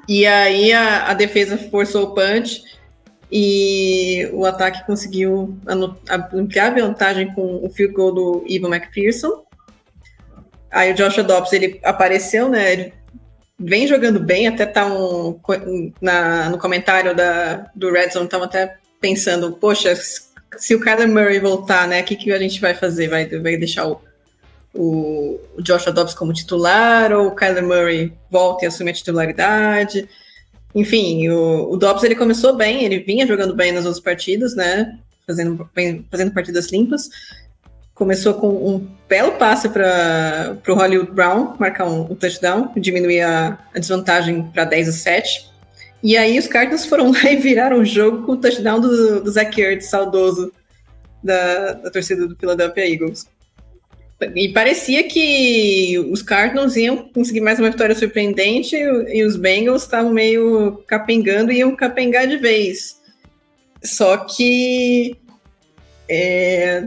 E aí a, a defesa forçou o punch e o ataque conseguiu ampliar a vantagem com o field goal do Ivan McPherson. Aí o Joshua Dobbs, ele apareceu, né? Ele vem jogando bem, até tá um, na, no comentário da, do Red Zone, tava até pensando, poxa, se o Kyler Murray voltar, né, o que, que a gente vai fazer? Vai, vai deixar o, o, Joshua Dobbs como titular ou o Kyler Murray volta e assume a titularidade? Enfim, o, o Dobbs ele começou bem, ele vinha jogando bem nas outras partidas, né, fazendo, fazendo partidas limpas. Começou com um belo passe para o Hollywood Brown marcar um, um touchdown, diminuir a, a desvantagem para 10 a 7. E aí os Cardinals foram lá e viraram o jogo com o touchdown do, do Zach Ertz, saudoso da, da torcida do Philadelphia Eagles. E parecia que os Cardinals iam conseguir mais uma vitória surpreendente e os Bengals estavam meio capengando e iam capengar de vez. Só que é,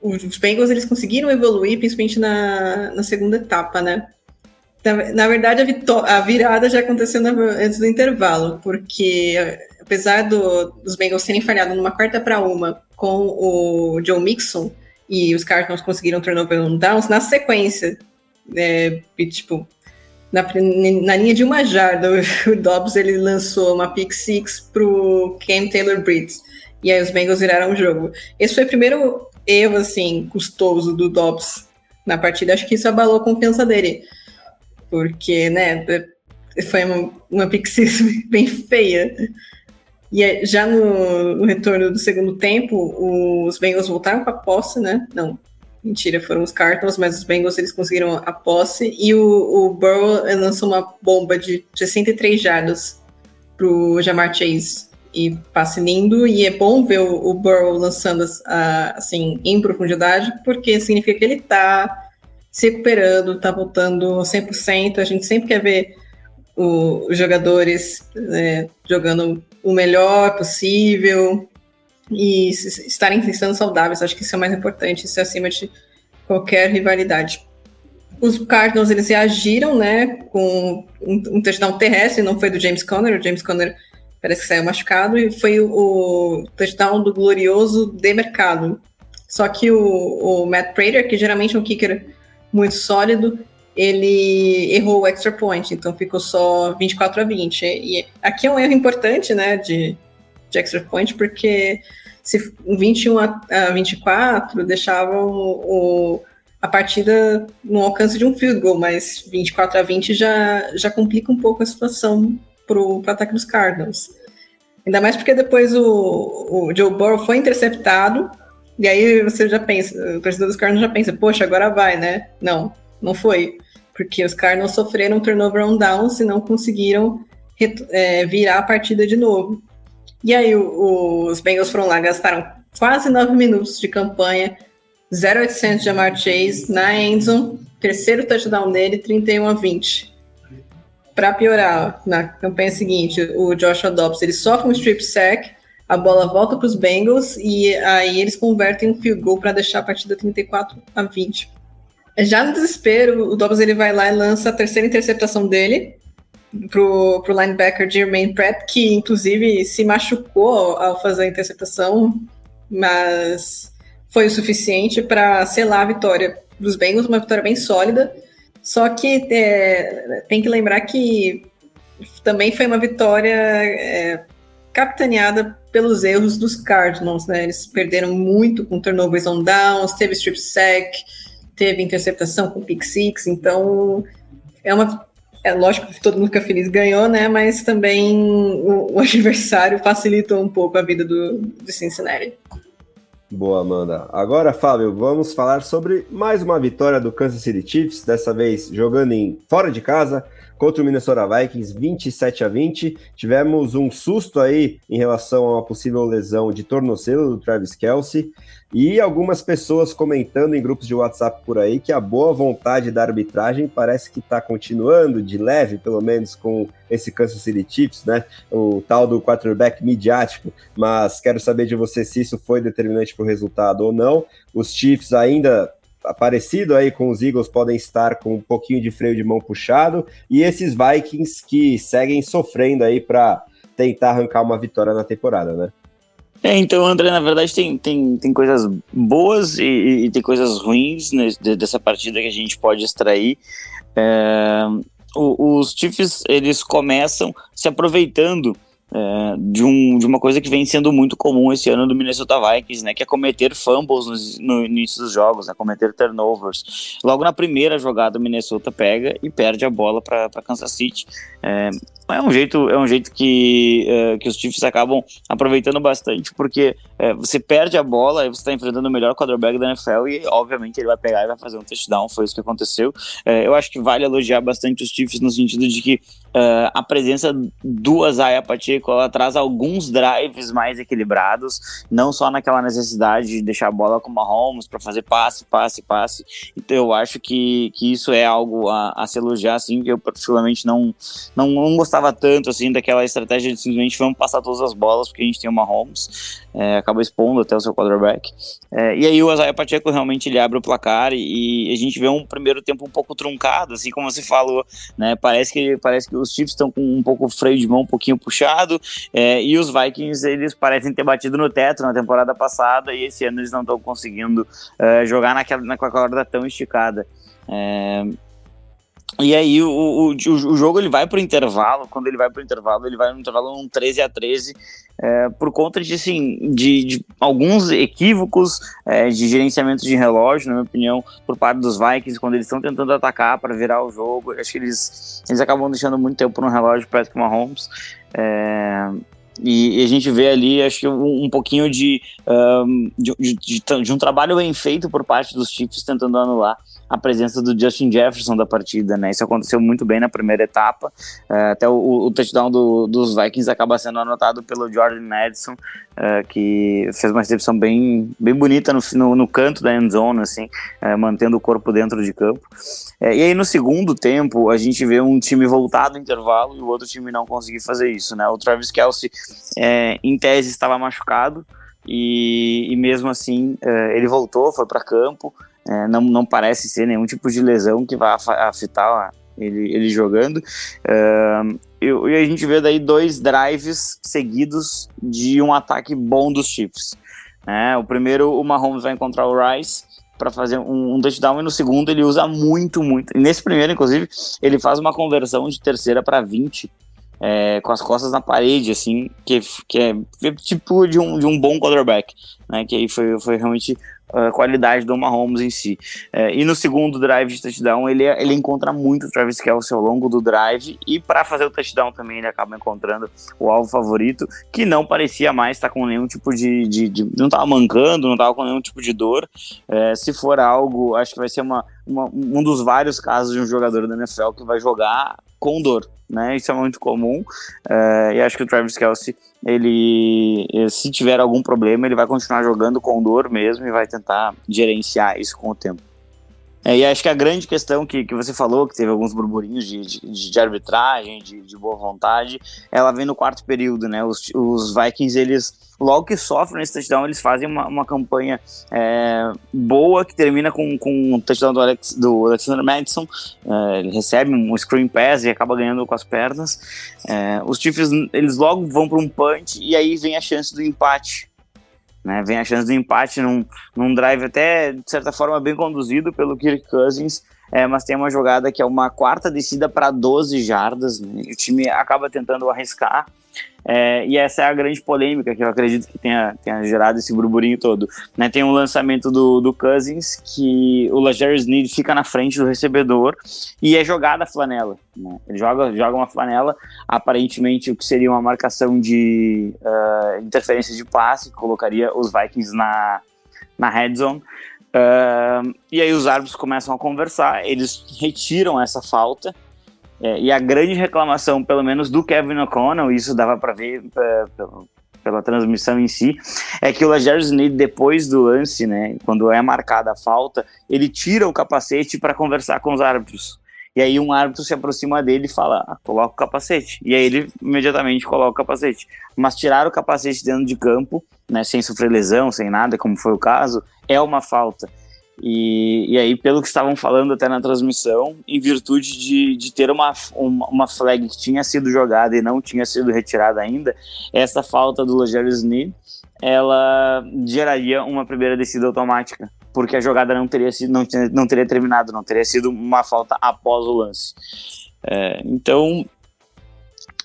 os Bengals eles conseguiram evoluir, principalmente na, na segunda etapa, né? Na, na verdade, a, a, virada já aconteceu na, antes do intervalo, porque apesar do, dos Bengals terem falhado numa quarta para uma com o Joe Mixon e os Cardinals conseguiram turnover on downs, na sequência, é, tipo, na, na, linha de uma jarda, o, Dobbs ele lançou uma pick six pro Cam Taylor Britt, e aí os Bengals viraram o jogo. Esse foi o primeiro erro, assim, custoso do Dobbs na partida, acho que isso abalou a confiança dele porque, né, foi uma, uma pixis bem feia. E já no, no, retorno do segundo tempo, os Bengals voltaram com a posse, né? Não, mentira, foram os Cardinals, mas os Bengals eles conseguiram a posse e o, o Burrow lançou uma bomba de 63 jardas pro Jamar Chase e passe lindo, e é bom ver o, o Burrow lançando assim em profundidade, porque significa que ele tá se recuperando, tá voltando 100%. A gente sempre quer ver os jogadores né, jogando o melhor possível e estarem estando saudáveis. Acho que isso é mais importante, isso é acima de qualquer rivalidade. Os Cardinals, eles reagiram, né, com um, um touchdown terrestre, não foi do James Conner, o James Conner parece que saiu machucado, e foi o, o touchdown do glorioso de mercado. Só que o, o Matt Prater, que geralmente é um kicker muito sólido, ele errou o extra point, então ficou só 24 a 20. E aqui é um erro importante, né, de, de extra point, porque se 21 a, a 24 deixavam o, o, a partida no alcance de um field goal, mas 24 a 20 já, já complica um pouco a situação para o ataque dos Cardinals. Ainda mais porque depois o, o Joe Burrow foi interceptado e aí você já pensa, o torcedor dos Cardinals já pensa, poxa, agora vai, né? Não, não foi. Porque os Cardinals sofreram turnover on downs e não conseguiram é, virar a partida de novo. E aí o, os Bengals foram lá, gastaram quase nove minutos de campanha, 0,800 de Amar Chase na endzone, terceiro touchdown dele, 31 a 20. Para piorar, na campanha seguinte, o Joshua Dobbs ele sofre um strip sack, a bola volta para os Bengals e aí eles convertem um field goal para deixar a partida 34 a 20. Já no desespero, o Dobbs ele vai lá e lança a terceira interceptação dele. pro, pro linebacker Jermaine Pratt, que inclusive se machucou ao fazer a interceptação, mas foi o suficiente para selar a vitória dos Bengals, uma vitória bem sólida. Só que é, tem que lembrar que também foi uma vitória é, capitaneada pelos erros dos Cardinals, né? Eles perderam muito com turnovers on downs, teve strip sack, teve interceptação com pick six, então é uma é lógico que todo mundo fica feliz ganhou, né? Mas também o, o adversário facilitou um pouco a vida do, do Cincinnati. Boa, Amanda. Agora, Fábio, vamos falar sobre mais uma vitória do Kansas City Chiefs, dessa vez jogando em fora de casa contra o Minnesota Vikings, 27 a 20. Tivemos um susto aí em relação a uma possível lesão de tornozelo do Travis Kelsey e algumas pessoas comentando em grupos de WhatsApp por aí que a boa vontade da arbitragem parece que está continuando de leve, pelo menos com esse Kansas City Chiefs, né? O tal do quarterback midiático, mas quero saber de você se isso foi determinante para o resultado ou não. Os Chiefs ainda parecido aí com os Eagles podem estar com um pouquinho de freio de mão puxado e esses Vikings que seguem sofrendo aí para tentar arrancar uma vitória na temporada, né? É, então, André, na verdade tem, tem, tem coisas boas e, e tem coisas ruins né, dessa partida que a gente pode extrair. É, os Chiefs, eles começam se aproveitando é, de, um, de uma coisa que vem sendo muito comum esse ano do Minnesota Vikings, né, que é cometer fumbles no, início dos jogos, né, cometer turnovers. Logo na primeira jogada, o Minnesota pega e perde a bola para Kansas City. É, é um jeito, é um jeito que, é, que os Chiefs acabam aproveitando bastante, porque é, você perde a bola e você está enfrentando o melhor quarterback da NFL e, obviamente, ele vai pegar e vai fazer um touchdown. Foi isso que aconteceu. É, eu acho que vale elogiar bastante os Chiefs no sentido de que Uh, a presença do Azaia Pacheco ela traz alguns drives mais equilibrados, não só naquela necessidade de deixar a bola com o Mahomes para fazer passe, passe, passe. Então eu acho que, que isso é algo a, a se elogiar, assim, que eu particularmente não, não, não gostava tanto assim daquela estratégia de simplesmente vamos passar todas as bolas porque a gente tem o Mahomes é, acaba expondo até o seu quarterback. É, e aí o Azaia Pacheco realmente ele abre o placar e, e, a gente vê um primeiro tempo um pouco truncado, assim como você falou, né? Parece que, parece que os Chiefs estão com um pouco freio de mão um pouquinho puxado é, e os Vikings eles parecem ter batido no teto na temporada passada e esse ano eles não estão conseguindo é, jogar naquela, naquela corda tão esticada. É, e aí o, o, o, jogo ele vai para o intervalo, quando ele vai para o intervalo, ele vai no intervalo um 13 a 13 é, por conta de, assim, de, de alguns equívocos é, de gerenciamento de relógio, na minha opinião, por parte dos Vikings, quando eles estão tentando atacar para virar o jogo. Acho que eles, eles acabam deixando muito tempo no relógio para Patrick Mahomes. É, e, e, a gente vê ali, acho que um, um pouquinho de, um, de, de, de, um trabalho bem feito por parte dos Chiefs tentando anular a presença do Justin Jefferson da partida, né? Isso aconteceu muito bem na primeira etapa. Uh, até o, o touchdown do, dos Vikings acaba sendo anotado pelo Jordan Madison, uh, que fez uma recepção bem, bem bonita no, no, no canto da end zone, assim, uh, mantendo o corpo dentro de campo. e aí no segundo tempo a gente vê um time voltado no intervalo e o outro time não conseguir fazer isso, né? O Travis Kelsey, em tese, estava machucado. E, e mesmo assim ele voltou, foi para campo, é, não, não parece ser nenhum tipo de lesão que vai afetar ele, ele jogando. Uh, e, e, a gente vê daí dois drives seguidos de um ataque bom dos Chiefs. É, o primeiro, o Mahomes vai encontrar o Rice para fazer um, um, touchdown, e no segundo ele usa muito, muito. E nesse primeiro, inclusive, ele faz uma conversão de terceira para 20. É, com as costas na parede, assim, que, que é tipo de um, de um bom quarterback, né? Que aí foi, foi realmente a qualidade do Mahomes em si. É, e no segundo drive de touchdown, ele, ele encontra muito o Travis Kelce ao longo do drive, e para fazer o touchdown também ele acaba encontrando o alvo favorito, que não parecia mais estar tá com nenhum tipo de, de, de não estava mancando, não estava com nenhum tipo de dor. É, se for algo, acho que vai ser uma, uma, um dos vários casos de um jogador da NFL que vai jogar com dor, né? Isso é muito comum. É, e acho que o Travis Kelsey, ele, se tiver algum problema, ele vai continuar jogando com dor mesmo e vai tentar gerenciar isso com o tempo. É, e acho que a grande questão que, que você falou, que teve alguns burburinhos de, de, de arbitragem, de, de, boa vontade, ela vem no quarto período, né? Os, os Vikings, eles, logo que sofrem esse touchdown, eles fazem uma, uma campanha é, boa, que termina com, com um touchdown do, Alex, do Alexander Madison. É, ele recebe um screen pass e acaba ganhando com as pernas. É, os Chiefs, eles logo vão para um punch e aí vem a chance do empate né? Vem a chance do empate num, num drive até, de certa forma, bem conduzido pelo Kirk Cousins, é, mas tem uma jogada que é uma quarta descida para 12 jardas, né? o time acaba tentando arriscar, é, e essa é a grande polêmica que eu acredito que tenha, tenha gerado esse burburinho todo. Né, tem um lançamento do, do Cousins que o Lajer Sneed fica na frente do recebedor e é jogada a flanela. Né? Ele joga, joga uma flanela, aparentemente o que seria uma marcação de uh, interferência de passe, que colocaria os Vikings na, na red zone. Uh, e aí os árbitros começam a conversar, eles retiram essa falta é, e a grande reclamação, pelo menos do Kevin O'Connell, isso dava para ver é, pela, pela transmissão em si, é que o Lajer Sneed, depois do lance, né, quando é marcada a falta, ele tira o capacete para conversar com os árbitros. E aí um árbitro se aproxima dele e fala, ah, coloca o capacete. E aí ele imediatamente coloca o capacete. Mas tirar o capacete dentro de campo, né, sem sofrer lesão, sem nada, como foi o caso, é uma falta. E, e aí, pelo que estavam falando até na transmissão, em virtude de, de ter uma, uma, uma flag que tinha sido jogada e não tinha sido retirada ainda, essa falta do Roger Sneed, ela geraria uma primeira descida automática, porque a jogada não teria, sido, não, não teria terminado, não teria sido uma falta após o lance. É, então,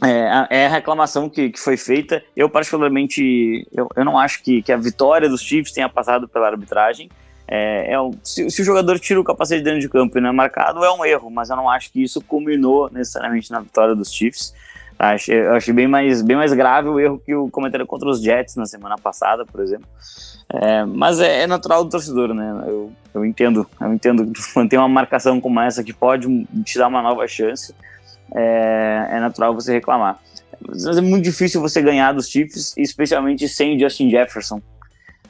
é, é, a reclamação que, que foi feita. Eu, particularmente, eu, eu não acho que, que a vitória dos Chiefs tenha passado pela arbitragem. É, é um, se, se, o jogador tira o capacete dentro de campo e não é marcado, é um erro, mas eu não acho que isso culminou necessariamente na vitória dos Chiefs. Acho, eu achei bem mais, bem mais grave o erro que o cometeram contra os Jets na semana passada, por exemplo. É, mas é, é, natural do torcedor, né? Eu, eu entendo, eu entendo manter uma marcação como essa que pode te dar uma nova chance, é, é natural você reclamar. Mas é muito difícil você ganhar dos Chiefs, especialmente sem o Justin Jefferson,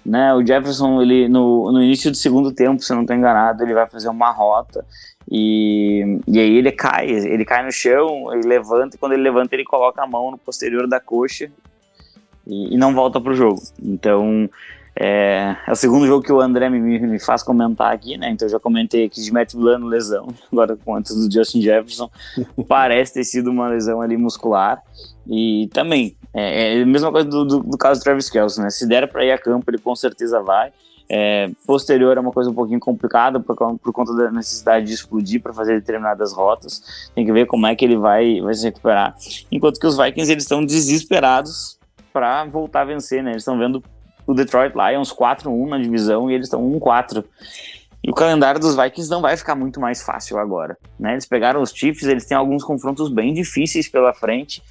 né? O Jefferson, ele no, no início do segundo tempo, se eu não estou enganado, ele vai fazer uma rota e, e aí ele cai, ele cai no chão, ele levanta, e quando ele levanta, ele coloca a mão no posterior da coxa e, e não volta para o jogo. Então, é, é, o segundo jogo que o André me, me faz comentar aqui, né? Então eu já comentei aqui de Matt Blano lesão, agora com antes do Justin Jefferson, parece ter sido uma lesão ali muscular. E também, é, é a mesma coisa do, do, do caso do Travis Kelce, né? Se der para ir a campo, ele com certeza vai. É, posterior é uma coisa um pouquinho complicada por, por conta da necessidade de explodir para fazer determinadas rotas. Tem que ver como é que ele vai, vai se recuperar. Enquanto que os Vikings eles estão desesperados para voltar a vencer, né? Eles estão vendo o Detroit Lions 4-1 na divisão e eles estão 1-4. E o calendário dos Vikings não vai ficar muito mais fácil agora. Né? Eles pegaram os Chiefs, eles têm alguns confrontos bem difíceis pela frente.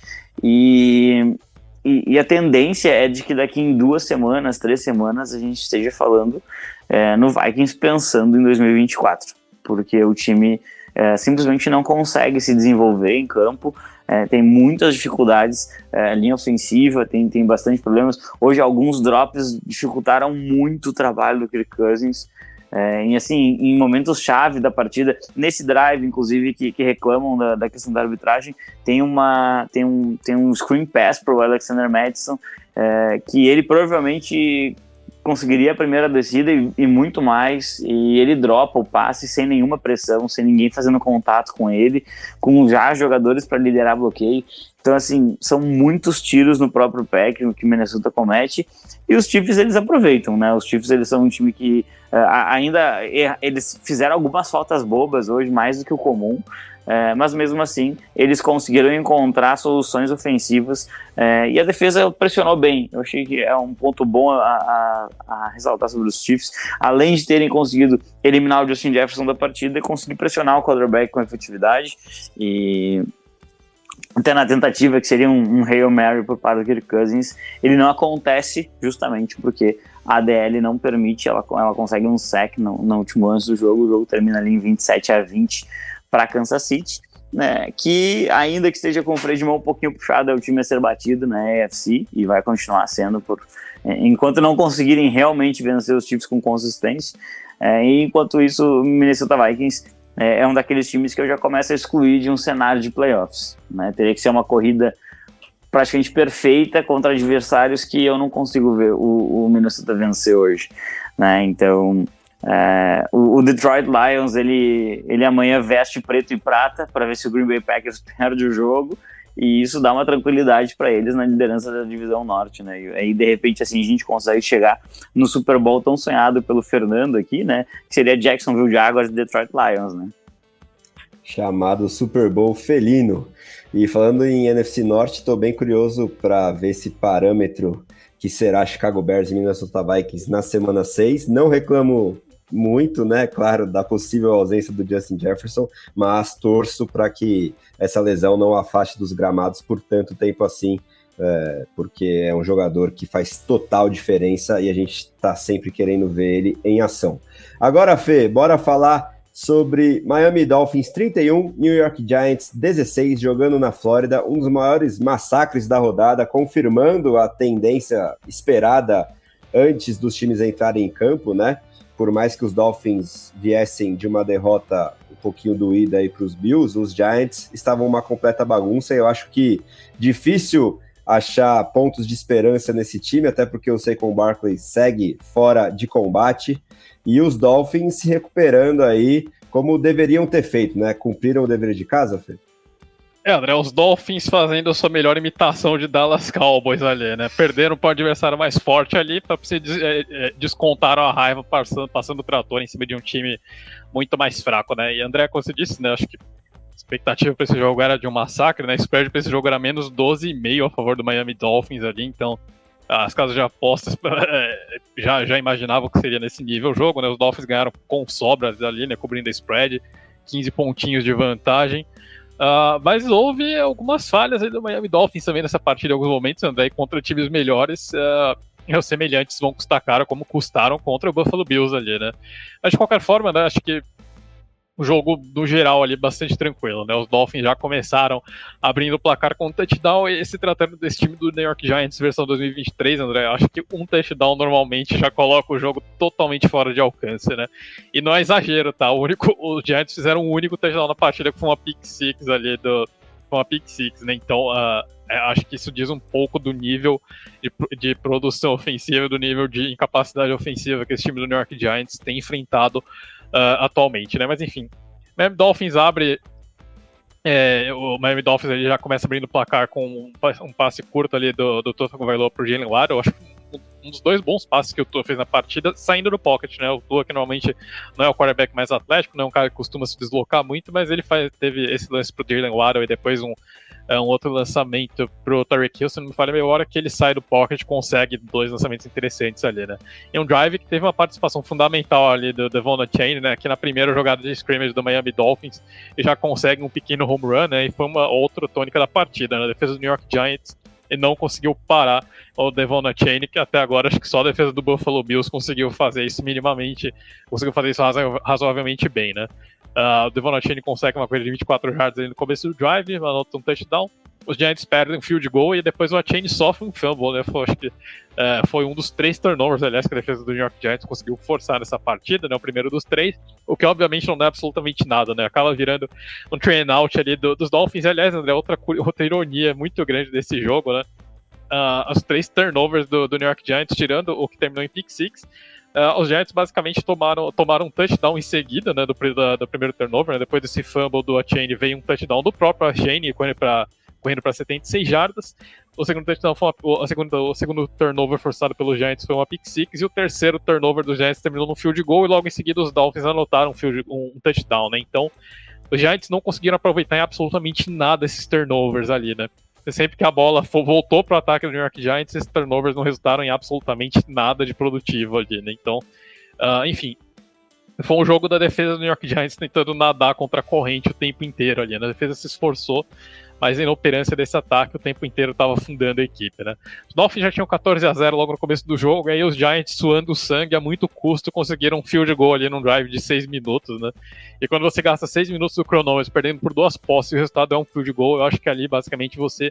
E, e, e, a tendência é de que daqui em duas semanas, três semanas, a gente esteja falando é, no Vikings pensando em 2024. Porque o time é, simplesmente não consegue se desenvolver em campo, é, tem muitas dificuldades, é, linha ofensiva tem, tem bastante problemas. Hoje, alguns drops dificultaram muito o trabalho do Kirk Cousins. É, e assim, em momentos-chave da partida, nesse drive, inclusive, que, que reclamam da, da, questão da arbitragem, tem, uma, tem, um, tem um screen pass para o Alexander Madison, é, que ele provavelmente conseguiria a primeira descida e, e, muito mais, e ele dropa o passe sem nenhuma pressão, sem ninguém fazendo contato com ele, com já jogadores para liderar bloqueio. Então, assim, são muitos tiros no próprio pé que o Minnesota comete, e os Chiefs eles aproveitam, né? Os Chiefs eles são um time que uh, ainda eles fizeram algumas faltas bobas hoje, mais do que o comum, é, mas mesmo assim, eles conseguiram encontrar soluções ofensivas é, e a defesa pressionou bem. Eu achei que é um ponto bom a, a, a, ressaltar sobre os Chiefs, além de terem conseguido eliminar o Justin Jefferson da partida conseguir pressionar o quarterback com efetividade. E até na tentativa que seria um, um Hail Mary por parte do Kirk Cousins, ele não acontece justamente porque a ADL não permite, ela, ela consegue um sec no, no último lance do jogo, o jogo termina ali em 27 a 20 para Kansas City. né, que ainda que esteja com o freio de mão um pouquinho puxado, é o time a ser batido na né, EFC e vai continuar sendo por é, enquanto não conseguirem realmente vencer os Chiefs com consistência. É, enquanto isso, o Minnesota Vikings é, é, um daqueles times que eu já começo a excluir de um cenário de playoffs. Né? Teria que ser uma corrida praticamente perfeita contra adversários que eu não consigo ver o, o Minnesota vencer hoje. Né? Então, é, o, o, Detroit Lions, ele, ele amanhã veste preto e prata para ver se o Green Bay Packers perde o jogo e isso dá uma tranquilidade para eles na liderança da divisão norte, né? E aí de repente assim a gente consegue chegar no Super Bowl tão sonhado pelo Fernando aqui, né? Que seria Jacksonville Jaguars e Detroit Lions, né? Chamado Super Bowl felino. E falando em NFC Norte, estou bem curioso para ver esse parâmetro que será Chicago Bears e Minnesota Vikings na semana 6. Não reclamo muito, né? Claro, da possível ausência do Justin Jefferson, mas torço para que essa lesão não afaste dos gramados por tanto tempo assim, é, porque é um jogador que faz total diferença e a gente está sempre querendo ver ele em ação. Agora, Fê, bora falar sobre Miami Dolphins 31, New York Giants 16, jogando na Flórida, um dos maiores massacres da rodada, confirmando a tendência esperada antes dos times entrarem em campo, né? Por mais que os Dolphins viessem de uma derrota um pouquinho doída aí para os Bills, os Giants estavam uma completa bagunça. E eu acho que difícil achar pontos de esperança nesse time, até porque o Saquon Barkley segue fora de combate e os Dolphins se recuperando aí como deveriam ter feito, né? Cumpriram o dever de casa, Fê? É, André, os Dolphins fazendo a sua melhor imitação de Dallas Cowboys ali, né? Perderam para o adversário mais forte ali, para você é, é, descontaram a raiva passando, passando o trator em cima de um time muito mais fraco, né? E André, como você disse, né? Acho que a expectativa para esse jogo era de um massacre, né? Spread para esse jogo era menos 12,5 a favor do Miami Dolphins ali, então as casas de apostas é, já, já imaginavam que seria nesse nível o jogo, né? Os Dolphins ganharam com sobras ali, né? Cobrindo a spread, 15 pontinhos de vantagem. Uh, mas houve algumas falhas do Miami Dolphins também nessa partida em alguns momentos, André, contra times melhores. Uh, os semelhantes vão custar caro, como custaram contra o Buffalo Bills ali, né? Mas de qualquer forma, né, acho que o jogo, no geral, ali bastante tranquilo, né? Os Dolphins já começaram abrindo o placar com um touchdown e se tratando desse time do New York Giants versão 2023, André, acho que um touchdown normalmente já coloca o jogo totalmente fora de alcance, né? E não é exagero, tá? O único, os Giants fizeram um único touchdown na partida que foi uma pick six ali do uma pick six, né? Então, uh, acho que isso diz um pouco do nível de, de produção ofensiva, do nível de incapacidade ofensiva que esse time do New York Giants tem enfrentado uh, atualmente, né? Mas enfim, Miami Dolphins abre. É, o Miami Dolphins ele já começa abrindo o placar com um, um passe curto ali do, do Tua Tagovailoa pro Jalen Waddle. Eu acho um dos dois bons passes que o Tua fez na partida, saindo do pocket, né? O Tua que normalmente não é o quarterback mais atlético, não é um cara que costuma se deslocar muito, mas ele faz, teve esse lance pro Jalen Waddle e depois um, é um outro lançamento pro Tarek Hill, se não me falha meia hora que ele sai do pocket consegue dois lançamentos interessantes ali, né? E um drive que teve uma participação fundamental ali do Devon Chain, né? Que na primeira jogada de scrimmage do Miami Dolphins ele já consegue um pequeno home run, né? E foi uma outra tônica da partida, né? A defesa do New York Giants e não conseguiu parar o Devon Chain, que até agora acho que só a defesa do Buffalo Bills conseguiu fazer isso minimamente, conseguiu fazer isso razoavelmente bem, né? Uh, o Devon Chain consegue uma coisa de 24 yards no começo do drive, anota um touchdown. Os Giants perdem um field goal e depois o Chain sofre um fumble, né? Foi, acho que uh, foi um dos três turnovers, aliás, que a defesa do New York Giants conseguiu forçar nessa partida, né? O primeiro dos três, o que obviamente não dá absolutamente nada, né? Acaba virando um train out ali do, dos Dolphins. Aliás, André, outra, outra ironia muito grande desse jogo, né? Uh, os três turnovers do, do New York Giants, tirando o que terminou em pick six, Uh, os Giants basicamente tomaram, tomaram um touchdown em seguida, né, do, da, do primeiro turnover, né, depois desse fumble do Achane veio um touchdown do próprio Achane correndo para correndo para 76 jardas. O segundo touchdown foi uma, o, segundo, o segundo turnover forçado pelos Giants foi uma pick six e o terceiro turnover dos Giants terminou no field goal e logo em seguida os Dolphins anotaram um, field, um touchdown, né? Então, os Giants não conseguiram aproveitar em absolutamente nada esses turnovers ali, né? Sempre que a bola voltou para o ataque do New York Giants, esses turnovers não resultaram em absolutamente nada de produtivo ali, né? Então, uh, enfim, foi um jogo da defesa do New York Giants tentando nadar contra a corrente o tempo inteiro ali. Né? A defesa se esforçou, mas a inoperância desse ataque o tempo inteiro estava afundando a equipe, né? Os Dolphins já tinham 14 a 0 logo no começo do jogo, aí os Giants suando sangue a muito custo conseguiram um field goal ali num drive de 6 minutos, né? E quando você gasta 6 minutos do cronômetro perdendo por duas posses e o resultado é um field goal, eu acho que ali basicamente você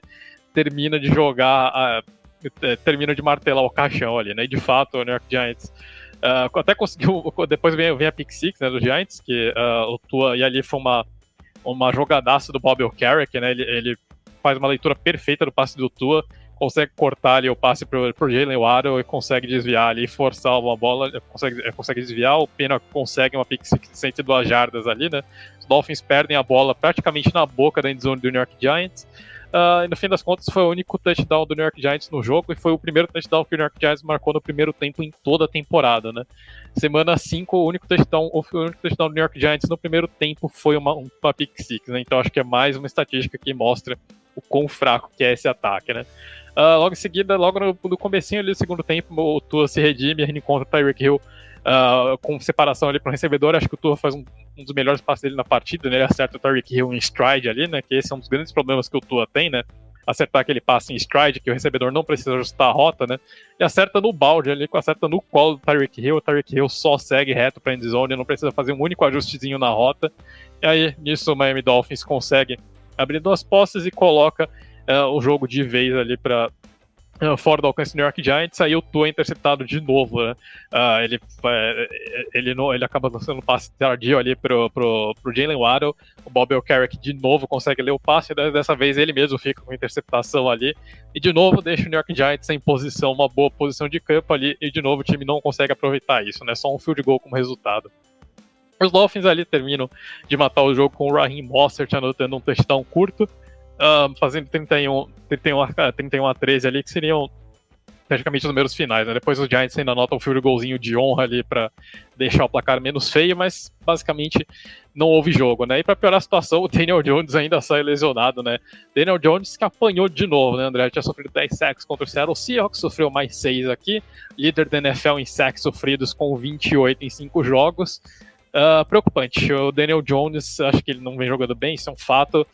termina de jogar, uh, termina de martelar o caixão ali, né? E de fato, o New York Giants uh, até conseguiu, depois vem, vem a pick six, né, do Giants, que uh, o Tua, e ali foi uma uma jogadaça do Bob O'Carrick, né? Ele, ele, faz uma leitura perfeita do passe do Tua, consegue cortar ali o passe pro, pro Jalen Waddle e consegue desviar ali, forçar uma bola, consegue, consegue desviar, o Pena consegue uma pick six de 102 jardas ali, né? Os Dolphins perdem a bola praticamente na boca da endzone do New York Giants. Uh, e no fim das contas foi o único touchdown do New York Giants no jogo e foi o primeiro touchdown que o New York Giants marcou no primeiro tempo em toda a temporada, né? Semana 5, o único touchdown, o único touchdown do New York Giants no primeiro tempo foi uma, uma pick six, né? Então acho que é mais uma estatística que mostra o quão fraco que é esse ataque, né? Uh, logo em seguida, logo no, no comecinho ali do segundo tempo, o Tua se redime, ele encontra o Tyreek Hill uh, com separação ali para o recebedor. Acho que o Tua faz um, um, dos melhores passes dele na partida, né? Ele acerta o Tyreek Hill em stride ali, né? Que esse é um dos grandes problemas que o Tua tem, né? Acertar aquele passe em stride, que o recebedor não precisa ajustar a rota, né? E acerta no balde ali, acerta no colo do Tyreek Hill. O Tyreek Hill só segue reto para endzone, não precisa fazer um único ajustezinho na rota. E aí, nisso, o Miami Dolphins consegue abrir duas posses e coloca uh, o jogo de vez ali para fora do alcance do New York Giants, aí o Tua é interceptado de novo, né? Uh, ele, uh, ele, não, ele acaba lançando um passe tardio ali pro, pro, pro Jalen Waddle, o Bob O'Carrick de novo consegue ler o passe, dessa vez ele mesmo fica com interceptação ali, e de novo deixa o New York Giants em posição, uma boa posição de campo ali, e de novo o time não consegue aproveitar isso, né? Só um field goal como resultado. Os Dolphins ali terminam de matar o jogo com o Raheem Mostert anotando um touchdown curto, uh, fazendo 31, 31, 31 a 13 ali, que seriam praticamente os números finais. Né? Depois os Giants ainda anotam um field golzinho de honra ali para deixar o placar menos feio, mas basicamente não houve jogo, né? E para piorar a situação, o Daniel Jones ainda sai lesionado, né? Daniel Jones que apanhou de novo, né? André tinha sofrido 10 sacks contra o Seattle Seahawks, sofreu mais 6 aqui, líder da NFL em sacks sofridos com 28 em 5 jogos. Uh, preocupante. O Daniel Jones, acho que ele não vem jogando bem, isso é um fato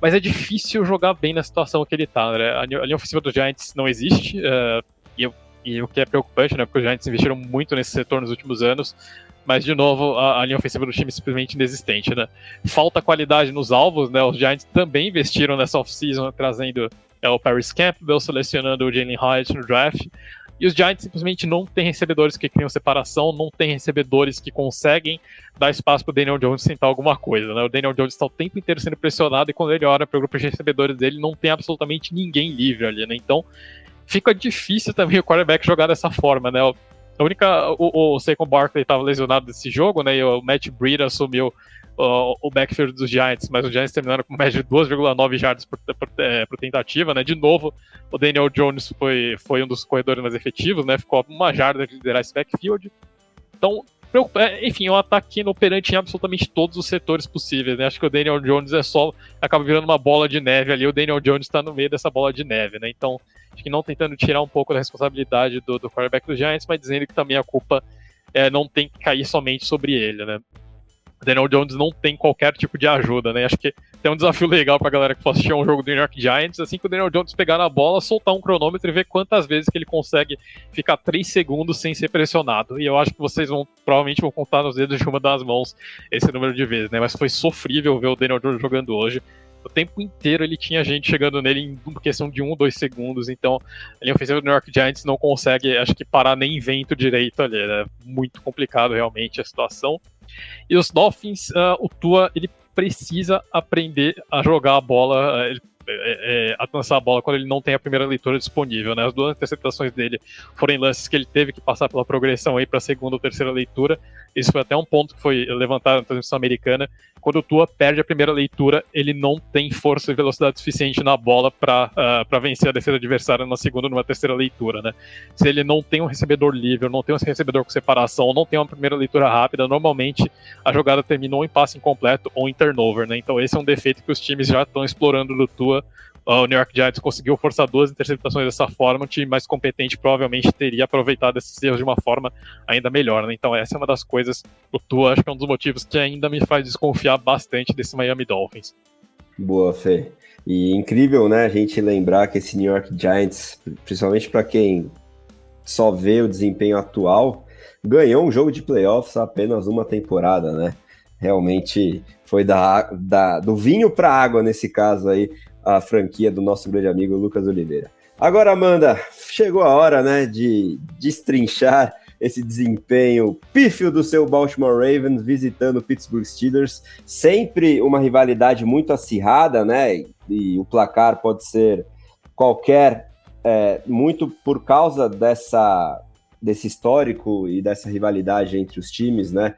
mas é difícil jogar bem na situação que ele tá, né? A linha ofensiva dos Giants não existe, uh, e, e, o que é preocupante, né? Porque os Giants investiram muito nesse setor nos últimos anos, mas de novo, a, a linha ofensiva do time é simplesmente inexistente, né? Falta qualidade nos alvos, né? Os Giants também investiram nessa offseason, trazendo é, o Paris Campbell, selecionando o Jalen Hyatt no draft, e os Giants simplesmente não têm recebedores que criam separação, não tem recebedores que conseguem dar espaço para o Daniel Jones tentar alguma coisa. Né? O Daniel Jones está o tempo inteiro sendo pressionado e quando ele olha para o grupo de recebedores dele, não tem absolutamente ninguém livre ali. Né? Então fica difícil também o quarterback jogar dessa forma. Né? A única. O, o Barkley estava lesionado desse jogo, né? E o Matt Breida assumiu uh, o backfield dos Giants, mas os Giants terminaram com média de 2,9 jardas por, por, é, por, tentativa, né? De novo, o Daniel Jones foi, foi um dos corredores mais efetivos, né? Ficou uma jarda de liderar esse backfield. Então, é, enfim, é um ataque inoperante em absolutamente todos os setores possíveis, né? Acho que o Daniel Jones é só. acaba virando uma bola de neve ali. O Daniel Jones está no meio dessa bola de neve, né? Então, acho que não tentando tirar um pouco da responsabilidade do, do quarterback dos Giants, mas dizendo que também a culpa é, não tem que cair somente sobre ele, né? Daniel Jones não tem qualquer tipo de ajuda, né? Acho que tem um desafio legal pra galera que for assistir um jogo do New York Giants, assim que o Daniel Jones pegar na bola, soltar um cronômetro e ver quantas vezes que ele consegue ficar 3 segundos sem ser pressionado. E eu acho que vocês vão, provavelmente vão contar nos dedos de uma das mãos esse número de vezes, né? Mas foi sofrível ver o Daniel Jones jogando hoje. O tempo inteiro ele tinha gente chegando nele em questão de um, dois segundos. Então, a linha ofensiva do New York Giants não consegue, acho que, parar nem vento direito ali. É né? muito complicado realmente a situação. E os Dolphins, uh, o Tua, ele precisa aprender a jogar a bola, ele, é, é, a lançar a bola quando ele não tem a primeira leitura disponível. Né? As duas interceptações dele foram lances que ele teve que passar pela progressão aí para segunda ou terceira leitura. Isso foi até um ponto que foi levantado na transmissão americana. Quando o Tua perde a primeira leitura, ele não tem força e velocidade suficiente na bola para uh, vencer a defesa adversária na segunda ou numa terceira leitura. Né? Se ele não tem um recebedor livre, não tem um recebedor com separação, não tem uma primeira leitura rápida, normalmente a jogada termina ou em passe incompleto ou em turnover. Né? Então esse é um defeito que os times já estão explorando do Tua o New York Giants conseguiu forçar duas interceptações dessa forma, um time mais competente provavelmente teria aproveitado esses erros de uma forma ainda melhor, né? Então essa é uma das coisas, o Tua acho que é um dos motivos que ainda me faz desconfiar bastante desse Miami Dolphins. Boa, Fê. E incrível, né, a gente lembrar que esse New York Giants, principalmente para quem só vê o desempenho atual, ganhou um jogo de playoffs apenas uma temporada, né? Realmente foi da, da do vinho para água nesse caso aí a franquia do nosso grande amigo Lucas Oliveira. Agora, Amanda, chegou a hora, né, de destrinchar esse desempenho pífio do seu Baltimore Ravens visitando o Pittsburgh Steelers. Sempre uma rivalidade muito acirrada, né? E o placar pode ser qualquer, é, muito por causa dessa desse histórico e dessa rivalidade entre os times, né?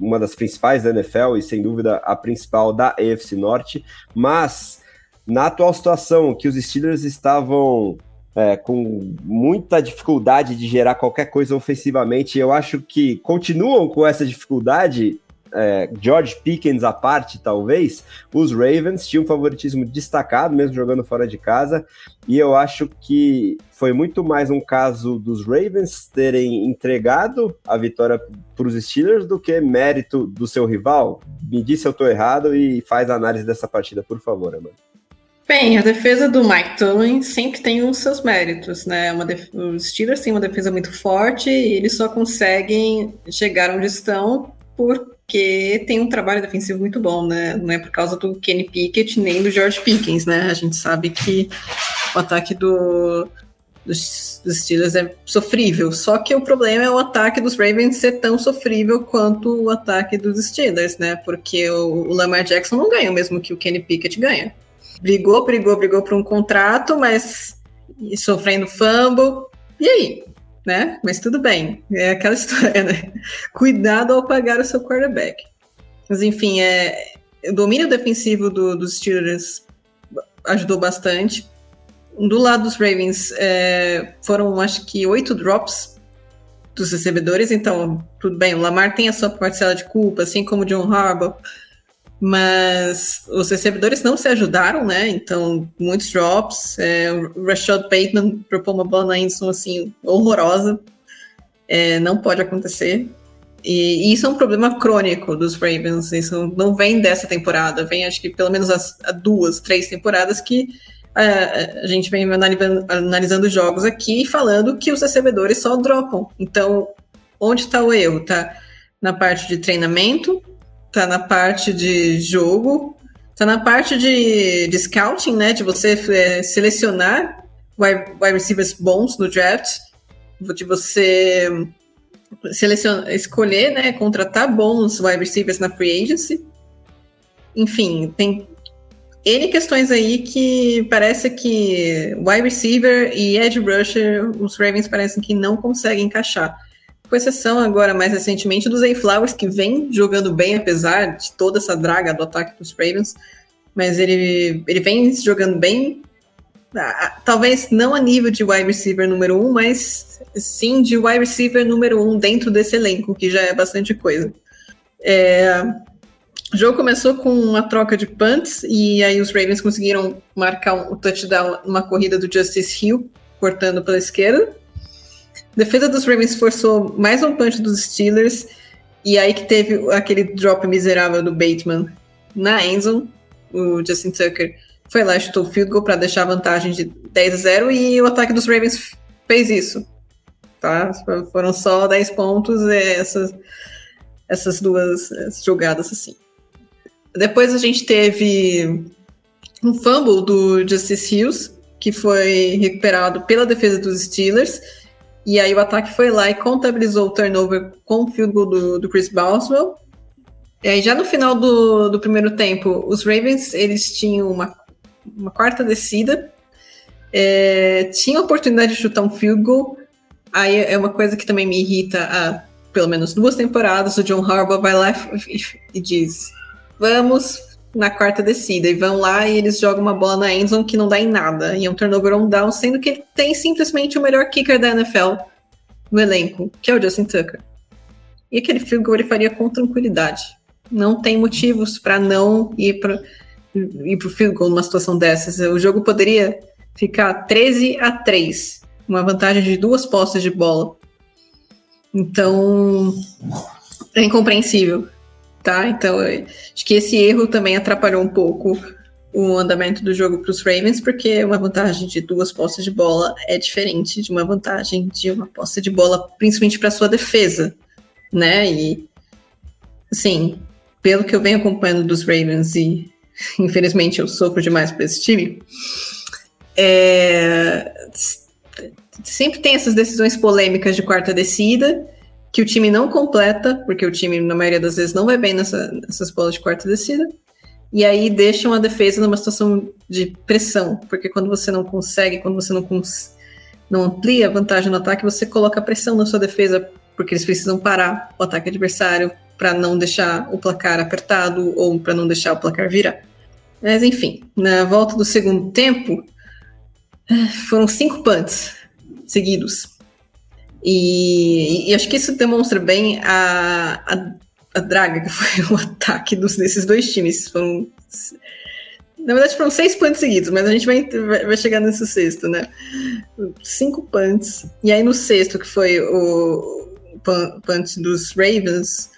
Uma das principais da NFL e sem dúvida a principal da AFC Norte, mas na atual situação que os Steelers estavam é, com muita dificuldade de gerar qualquer coisa ofensivamente. Eu acho que continuam com essa dificuldade. É, George Pickens à parte, talvez, os Ravens tinham um favoritismo destacado, mesmo jogando fora de casa, e eu acho que foi muito mais um caso dos Ravens terem entregado a vitória para os Steelers do que mérito do seu rival. Me diz se eu estou errado e faz a análise dessa partida, por favor, Amanda. Bem, a defesa do Mike Tomlin sempre tem os seus méritos, né? Uma def... Os Steelers têm uma defesa muito forte e eles só conseguem chegar onde estão porque tem um trabalho defensivo muito bom, né? Não é por causa do Kenny Pickett nem do George Pickens, né? A gente sabe que o ataque do, dos, dos Steelers é sofrível. Só que o problema é o ataque dos Ravens ser tão sofrível quanto o ataque dos Steelers, né? Porque o, o Lamar Jackson não ganha o mesmo que o Kenny Pickett ganha brigou, brigou, brigou por um contrato, mas sofrendo fumble. E aí? Né? Mas tudo bem. É aquela história, né? Cuidado ao pagar o seu quarterback. Mas enfim, é, o domínio defensivo do, dos Steelers ajudou bastante. Do lado dos Ravens, é, foram acho que oito drops dos recebedores, então tudo bem. O Lamar tem a sua parcela de culpa, assim como o John Harbaugh mas os recebedores não se ajudaram, né? Então, muitos drops. É, o Rashad Bateman propôs uma bola na Anderson, assim, horrorosa. É, não pode acontecer. E, e, isso é um problema crônico dos Ravens. Isso não vem dessa temporada. Vem, acho que, pelo menos as, as duas, três temporadas que a, a gente vem analisando jogos aqui e falando que os recebedores só dropam. Então, onde está o erro? Está na parte de treinamento, tá na parte de jogo, tá na parte de, de scouting, né? De você é, selecionar wide, wide receivers bons no draft, de você selecionar, escolher, né? Contratar bons wide receivers na free agency. Enfim, tem N questões aí que parece que wide receiver e edge rusher, os Ravens parecem que não conseguem encaixar com exceção agora, mais recentemente, do Zay Flowers, que vem jogando bem, apesar de toda essa draga do ataque dos Ravens, mas ele, ele vem jogando bem, talvez não a nível de wide receiver número um, mas sim de wide receiver número um dentro desse elenco, que já é bastante coisa. É, o jogo começou com uma troca de punts, e aí os Ravens conseguiram marcar um touchdown numa corrida do Justice Hill, cortando pela esquerda. Defesa dos Ravens forçou mais um punch dos Steelers. E aí que teve aquele drop miserável do Bateman na endzone. O Justin Tucker foi lá, chutou o field goal para deixar a vantagem de 10 a 0 e o ataque dos Ravens fez isso. Tá? Foram só 10 pontos essas, essas duas jogadas assim. Depois a gente teve um fumble do Justice Hills, que foi recuperado pela defesa dos Steelers e aí o ataque foi lá e contabilizou o turnover com o field goal do, do Chris Boswell. E aí já no final do, do primeiro tempo, os Ravens eles tinham uma, uma quarta descida, é, tinha a oportunidade de chutar um field goal. Aí é uma coisa que também me irrita há pelo menos duas temporadas. O John Harbaugh vai lá e, e diz: Vamos na quarta descida e vão lá e eles jogam uma bola na endzone que não dá em nada. E é um turnover on down, sendo que ele tem simplesmente o melhor kicker da NFL no elenco, que é o Justin Tucker. E aquele field goal ele faria com tranquilidade. Não tem motivos para não ir para ir pro field goal numa situação dessas. O jogo poderia ficar 13 a 3, uma vantagem de duas postas de bola. Então, é incompreensível tá? Então, acho que esse erro também atrapalhou um pouco o andamento do jogo para os Ravens, porque uma vantagem de duas posses de bola é diferente de uma vantagem de uma posse de bola, principalmente para sua defesa, né? E assim, pelo que eu venho acompanhando dos Ravens e infelizmente eu sofro demais por esse time, é, sempre tem essas decisões polêmicas de quarta descida que o time não completa, porque o time na maioria das vezes não vai bem nessa, nessas bolas de quarta descida e aí deixam a defesa numa situação de pressão, porque quando você não consegue, quando você não, cons não amplia a vantagem no ataque, você coloca pressão na sua defesa, porque eles precisam parar o ataque adversário para não deixar o placar apertado ou para não deixar o placar virar. Mas enfim, na volta do segundo tempo, foram cinco punts seguidos. E, e acho que isso demonstra bem a, a a draga que foi o ataque dos, desses dois times. Foram. Na verdade, foram seis punts seguidos, mas a gente vai, vai chegar nesse sexto, né? Cinco punts. E aí no sexto, que foi o punt dos Ravens,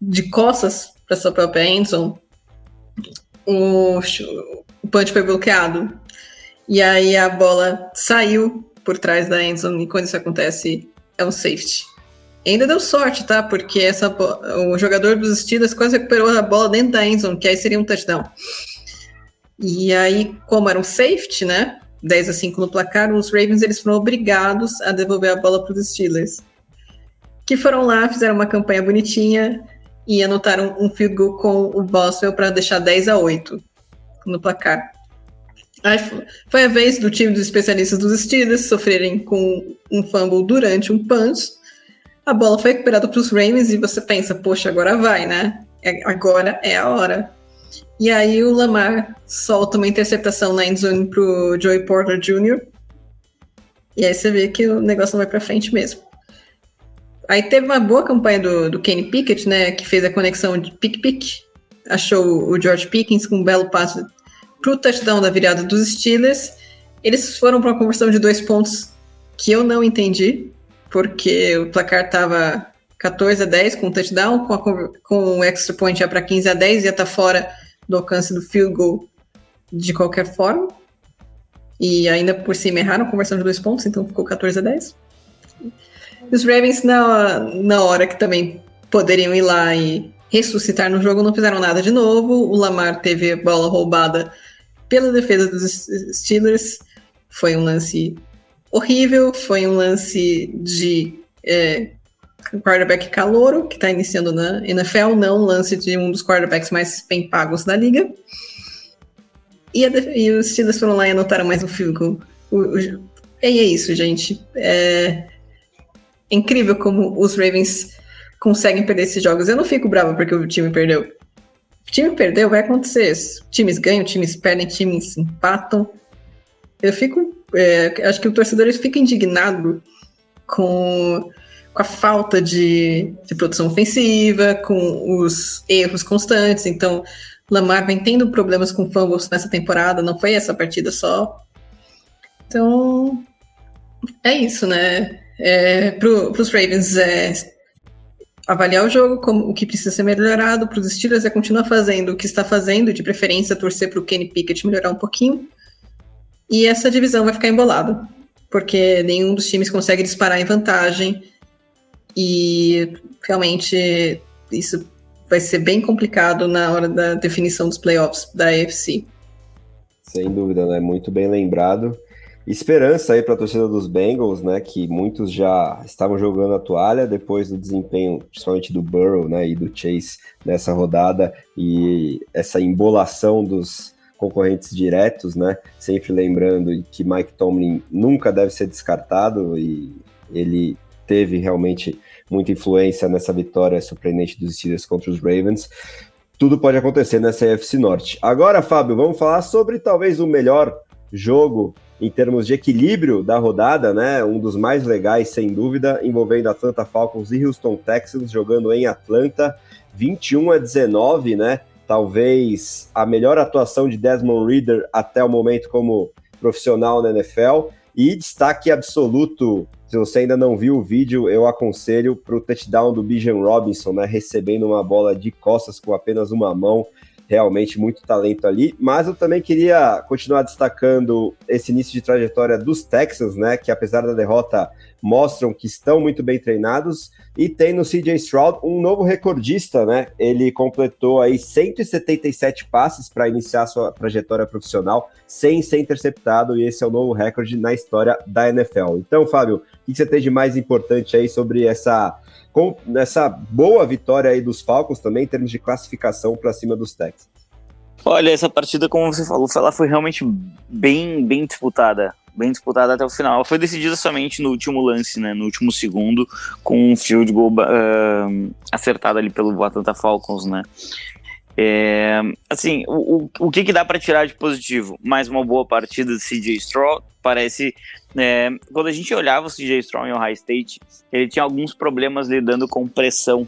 de costas para sua própria Enson, o, o punch foi bloqueado. E aí a bola saiu por trás da Enson, e quando isso acontece, é um safety ainda deu sorte, tá? Porque essa, o jogador dos Steelers quase recuperou a bola dentro da endzone, que aí seria um touchdown. E aí, como era um safety, né? 10 a 5 no placar, os Ravens eles foram obrigados a devolver a bola para os Steelers. Que foram lá, fizeram uma campanha bonitinha e anotaram um field goal com o Boswell para deixar 10 a 8 no placar. Aí foi a vez do time dos especialistas dos Steelers sofrerem com um fumble durante um punch a bola foi recuperada para os Ravens e você pensa, poxa, agora vai, né? É, agora é a hora. E aí o Lamar solta uma interceptação na endzone pro Joey Porter Jr. E aí você vê que o negócio não vai para frente mesmo. Aí teve uma boa campanha do, do Kenny Pickett, né? Que fez a conexão de pick-pick. Achou o George Pickens com um belo passe pro touchdown da virada dos Steelers. Eles foram para uma conversão de dois pontos que eu não entendi porque o placar estava 14 a 10 com o touchdown, com, a, com o extra point já para 15 a 10, ia estar tá fora do alcance do field goal de qualquer forma. E ainda por cima erraram a conversão de dois pontos, então ficou 14 a 10. E os Ravens, na, na hora que também poderiam ir lá e ressuscitar no jogo, não fizeram nada de novo. O Lamar teve bola roubada pela defesa dos Steelers. Foi um lance horrível. Foi um lance de é, quarterback calouro, que está iniciando na NFL, não um lance de um dos quarterbacks mais bem pagos da liga. E, e os Steelers foram lá e anotaram mais um field goal. E é isso, gente. É incrível como os Ravens conseguem perder esses jogos. Eu não fico brava porque o time perdeu. Time perdeu, vai acontecer. Times ganham, times perdem, times empatam. Eu fico é, acho que o torcedor fica indignado com, com a falta de, de produção ofensiva, com os erros constantes. Então, Lamar vem tendo problemas com fumbles nessa temporada, não foi essa partida só. Então, é isso, né? É, para os Ravens é avaliar o jogo, como o que precisa ser melhorado, para os Steelers é continuar fazendo o que está fazendo, de preferência torcer para o Kenny Pickett melhorar um pouquinho. E essa divisão vai ficar embolada, porque nenhum dos times consegue disparar em vantagem. E realmente isso vai ser bem complicado na hora da definição dos playoffs da AFC. Sem dúvida, né? Muito bem lembrado. Esperança aí para a torcida dos Bengals, né? Que muitos já estavam jogando a toalha depois do desempenho, principalmente do Burrow, né? E do Chase nessa rodada e essa embolação dos concorrentes diretos, né? Sempre lembrando que Mike Tomlin nunca deve ser descartado e ele teve realmente muita influência nessa vitória surpreendente dos Steelers contra os Ravens. Tudo pode acontecer nessa AFC Norte. Agora, Fábio, vamos falar sobre talvez o melhor jogo em termos de equilíbrio da rodada, né? Um dos mais legais, sem dúvida, envolvendo Atlanta Falcons e Houston Texans jogando em Atlanta, 21 a 19, né? talvez a melhor atuação de Desmond Reader até o momento como profissional na NFL. E destaque absoluto, se você ainda não viu o vídeo, eu aconselho para o touchdown do Bijan Robinson, né, recebendo uma bola de costas com apenas uma mão. Realmente muito talento ali. Mas eu também queria continuar destacando esse início de trajetória dos Texans, né? Que apesar da derrota mostram que estão muito bem treinados. E tem no CJ Stroud um novo recordista, né? Ele completou aí 177 passes para iniciar sua trajetória profissional sem ser interceptado, e esse é o novo recorde na história da NFL. Então, Fábio, o que você tem de mais importante aí sobre essa, com, essa boa vitória aí dos Falcons também, em termos de classificação para cima dos Texans? Olha, essa partida, como você falou, ela foi realmente bem, bem disputada bem disputada até o final. Foi decidida somente no último lance, né, no último segundo, com um field goal uh, acertado ali pelo Atlanta Falcons, né. É, assim, o, o, o que, que dá para tirar de positivo? Mais uma boa partida de CJ Stroud. Parece. É, quando a gente olhava o CJ Stroud em Ohio State, ele tinha alguns problemas lidando com pressão.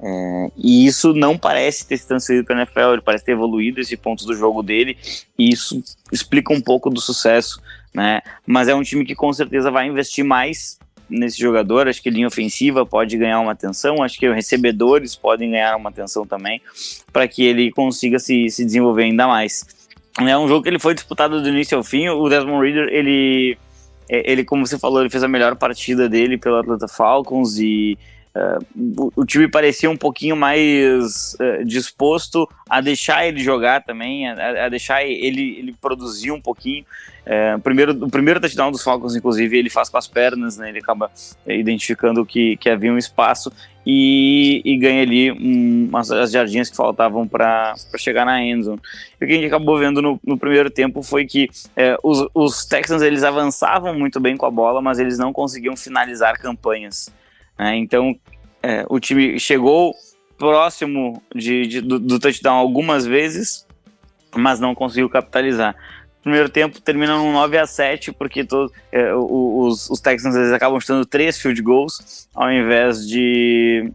É, e isso não parece ter se transferido para a NFL, ele parece ter evoluído esse ponto do jogo dele, e isso explica um pouco do sucesso né? Mas é um time que com certeza vai investir mais nesse jogador. Acho que linha ofensiva pode ganhar uma atenção, acho que os recebedores podem ganhar uma atenção também, para que ele consiga se, se desenvolver ainda mais. É um jogo que ele foi disputado do início ao fim. O Desmond Reader, ele, é, ele como você falou, ele fez a melhor partida dele pelo Atlanta Falcons e Uh, o, o, time parecia um pouquinho mais uh, disposto a deixar ele jogar também, a, a deixar ele, ele produzir um pouquinho. Uh, primeiro, o primeiro touchdown dos Falcons, inclusive, ele faz com as pernas, né, ele acaba identificando que, que havia um espaço e, e ganha ali um, as, as jardinhas que faltavam para chegar na endzone. O que a gente acabou vendo no, no primeiro tempo foi que os, os Texans eles avançavam muito bem com a bola, mas eles não conseguiam finalizar campanhas. Né? Então, é, o time chegou próximo de, de do, do, touchdown algumas vezes, mas não conseguiu capitalizar. Primeiro tempo termina num 9 a 7 porque todo, é, os, os Texans eles acabam chutando três field goals ao invés de,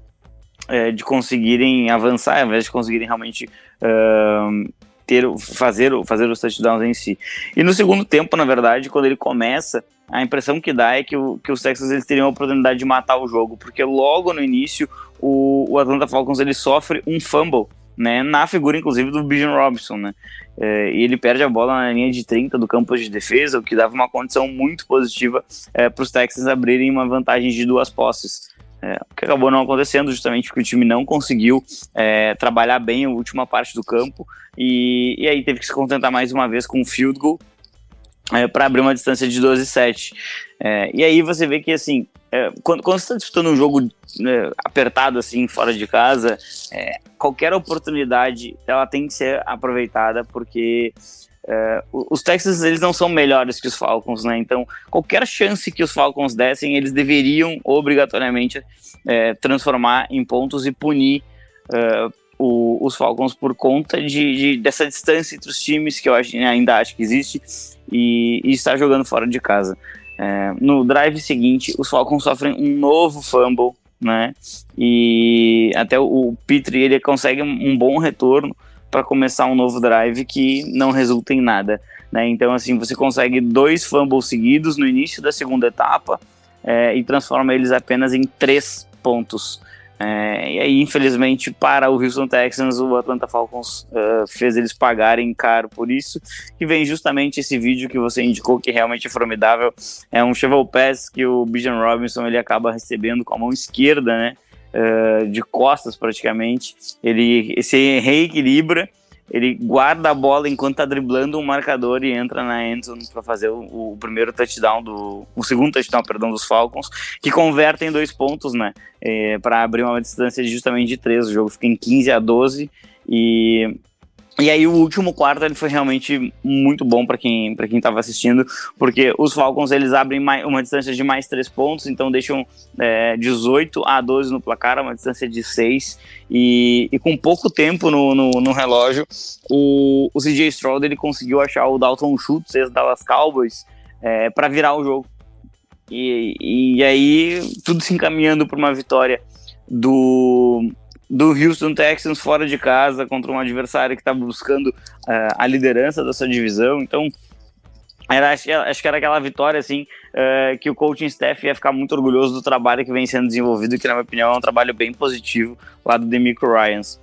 é, de conseguirem avançar, ao invés de conseguirem realmente uh, ter, fazer, fazer os touchdowns em si. E no segundo tempo, na verdade, quando ele começa, a impressão que dá é que, o, que os Texans eles teriam a oportunidade de matar o jogo, porque logo no início o, o Atlanta Falcons ele sofre um fumble, né, na figura inclusive do Bijan Robinson, né, é, e ele perde a bola na linha de 30 do campo de defesa, o que dava uma condição muito positiva é, para os Texans abrirem uma vantagem de duas posses. É, o que acabou não acontecendo justamente porque o time não conseguiu é, trabalhar bem a última parte do campo e, e aí teve que se contentar mais uma vez com um field goal é, para abrir uma distância de 12 7. É, e aí você vê que assim, é, quando, quando você está disputando um jogo né, apertado assim fora de casa, é, qualquer oportunidade ela tem que ser aproveitada porque é, os Texans eles não são melhores que os Falcons, né? Então, qualquer chance que os Falcons dessem, eles deveriam obrigatoriamente é, transformar em pontos e punir o, os Falcons por conta de, de, dessa distância entre os times que eu acho, ainda acho que existe e, e estar jogando fora de casa. É, no drive seguinte, os Falcons sofrem um novo fumble, né? E até o, o Petrie ele consegue um bom retorno para começar um novo drive que não resulta em nada. Né? Então, assim, você consegue dois fumbles seguidos no início da segunda etapa é, e transforma eles apenas em três pontos. É, e aí, infelizmente, para o Houston Texans, o Atlanta Falcons uh, fez eles pagarem caro por isso. E vem justamente esse vídeo que você indicou, que realmente é formidável. É um shovel pass que o Bijan Robinson ele acaba recebendo com a mão esquerda, né? uh, de costas praticamente. Ele se reequilibra, ele guarda a bola enquanto tá driblando um marcador e entra na endzone para fazer o, o, primeiro touchdown do o segundo touchdown, perdão, dos Falcons, que converte em dois pontos, né? É, para abrir uma distância de justamente de três. O jogo fica em 15 a 12 e e aí o último quarto ele foi realmente muito bom para quem para quem estava assistindo, porque os Falcons eles abrem mais, uma distância de mais três pontos, então deixam é, 18 a 12 no placar, uma distância de 6 e, e com pouco tempo no, no, no, relógio, o, o CJ Stroud ele conseguiu achar o Dalton Schultz, ex-Dallas Cowboys, é, para virar o jogo. E, e aí tudo se encaminhando para uma vitória do do Houston Texans fora de casa contra um adversário que estava buscando uh, a liderança da sua divisão. Então, era, acho, acho que era aquela vitória assim uh, que o coaching staff ia ficar muito orgulhoso do trabalho que vem sendo desenvolvido, que na minha opinião é um trabalho bem positivo lá do Demico Ryans.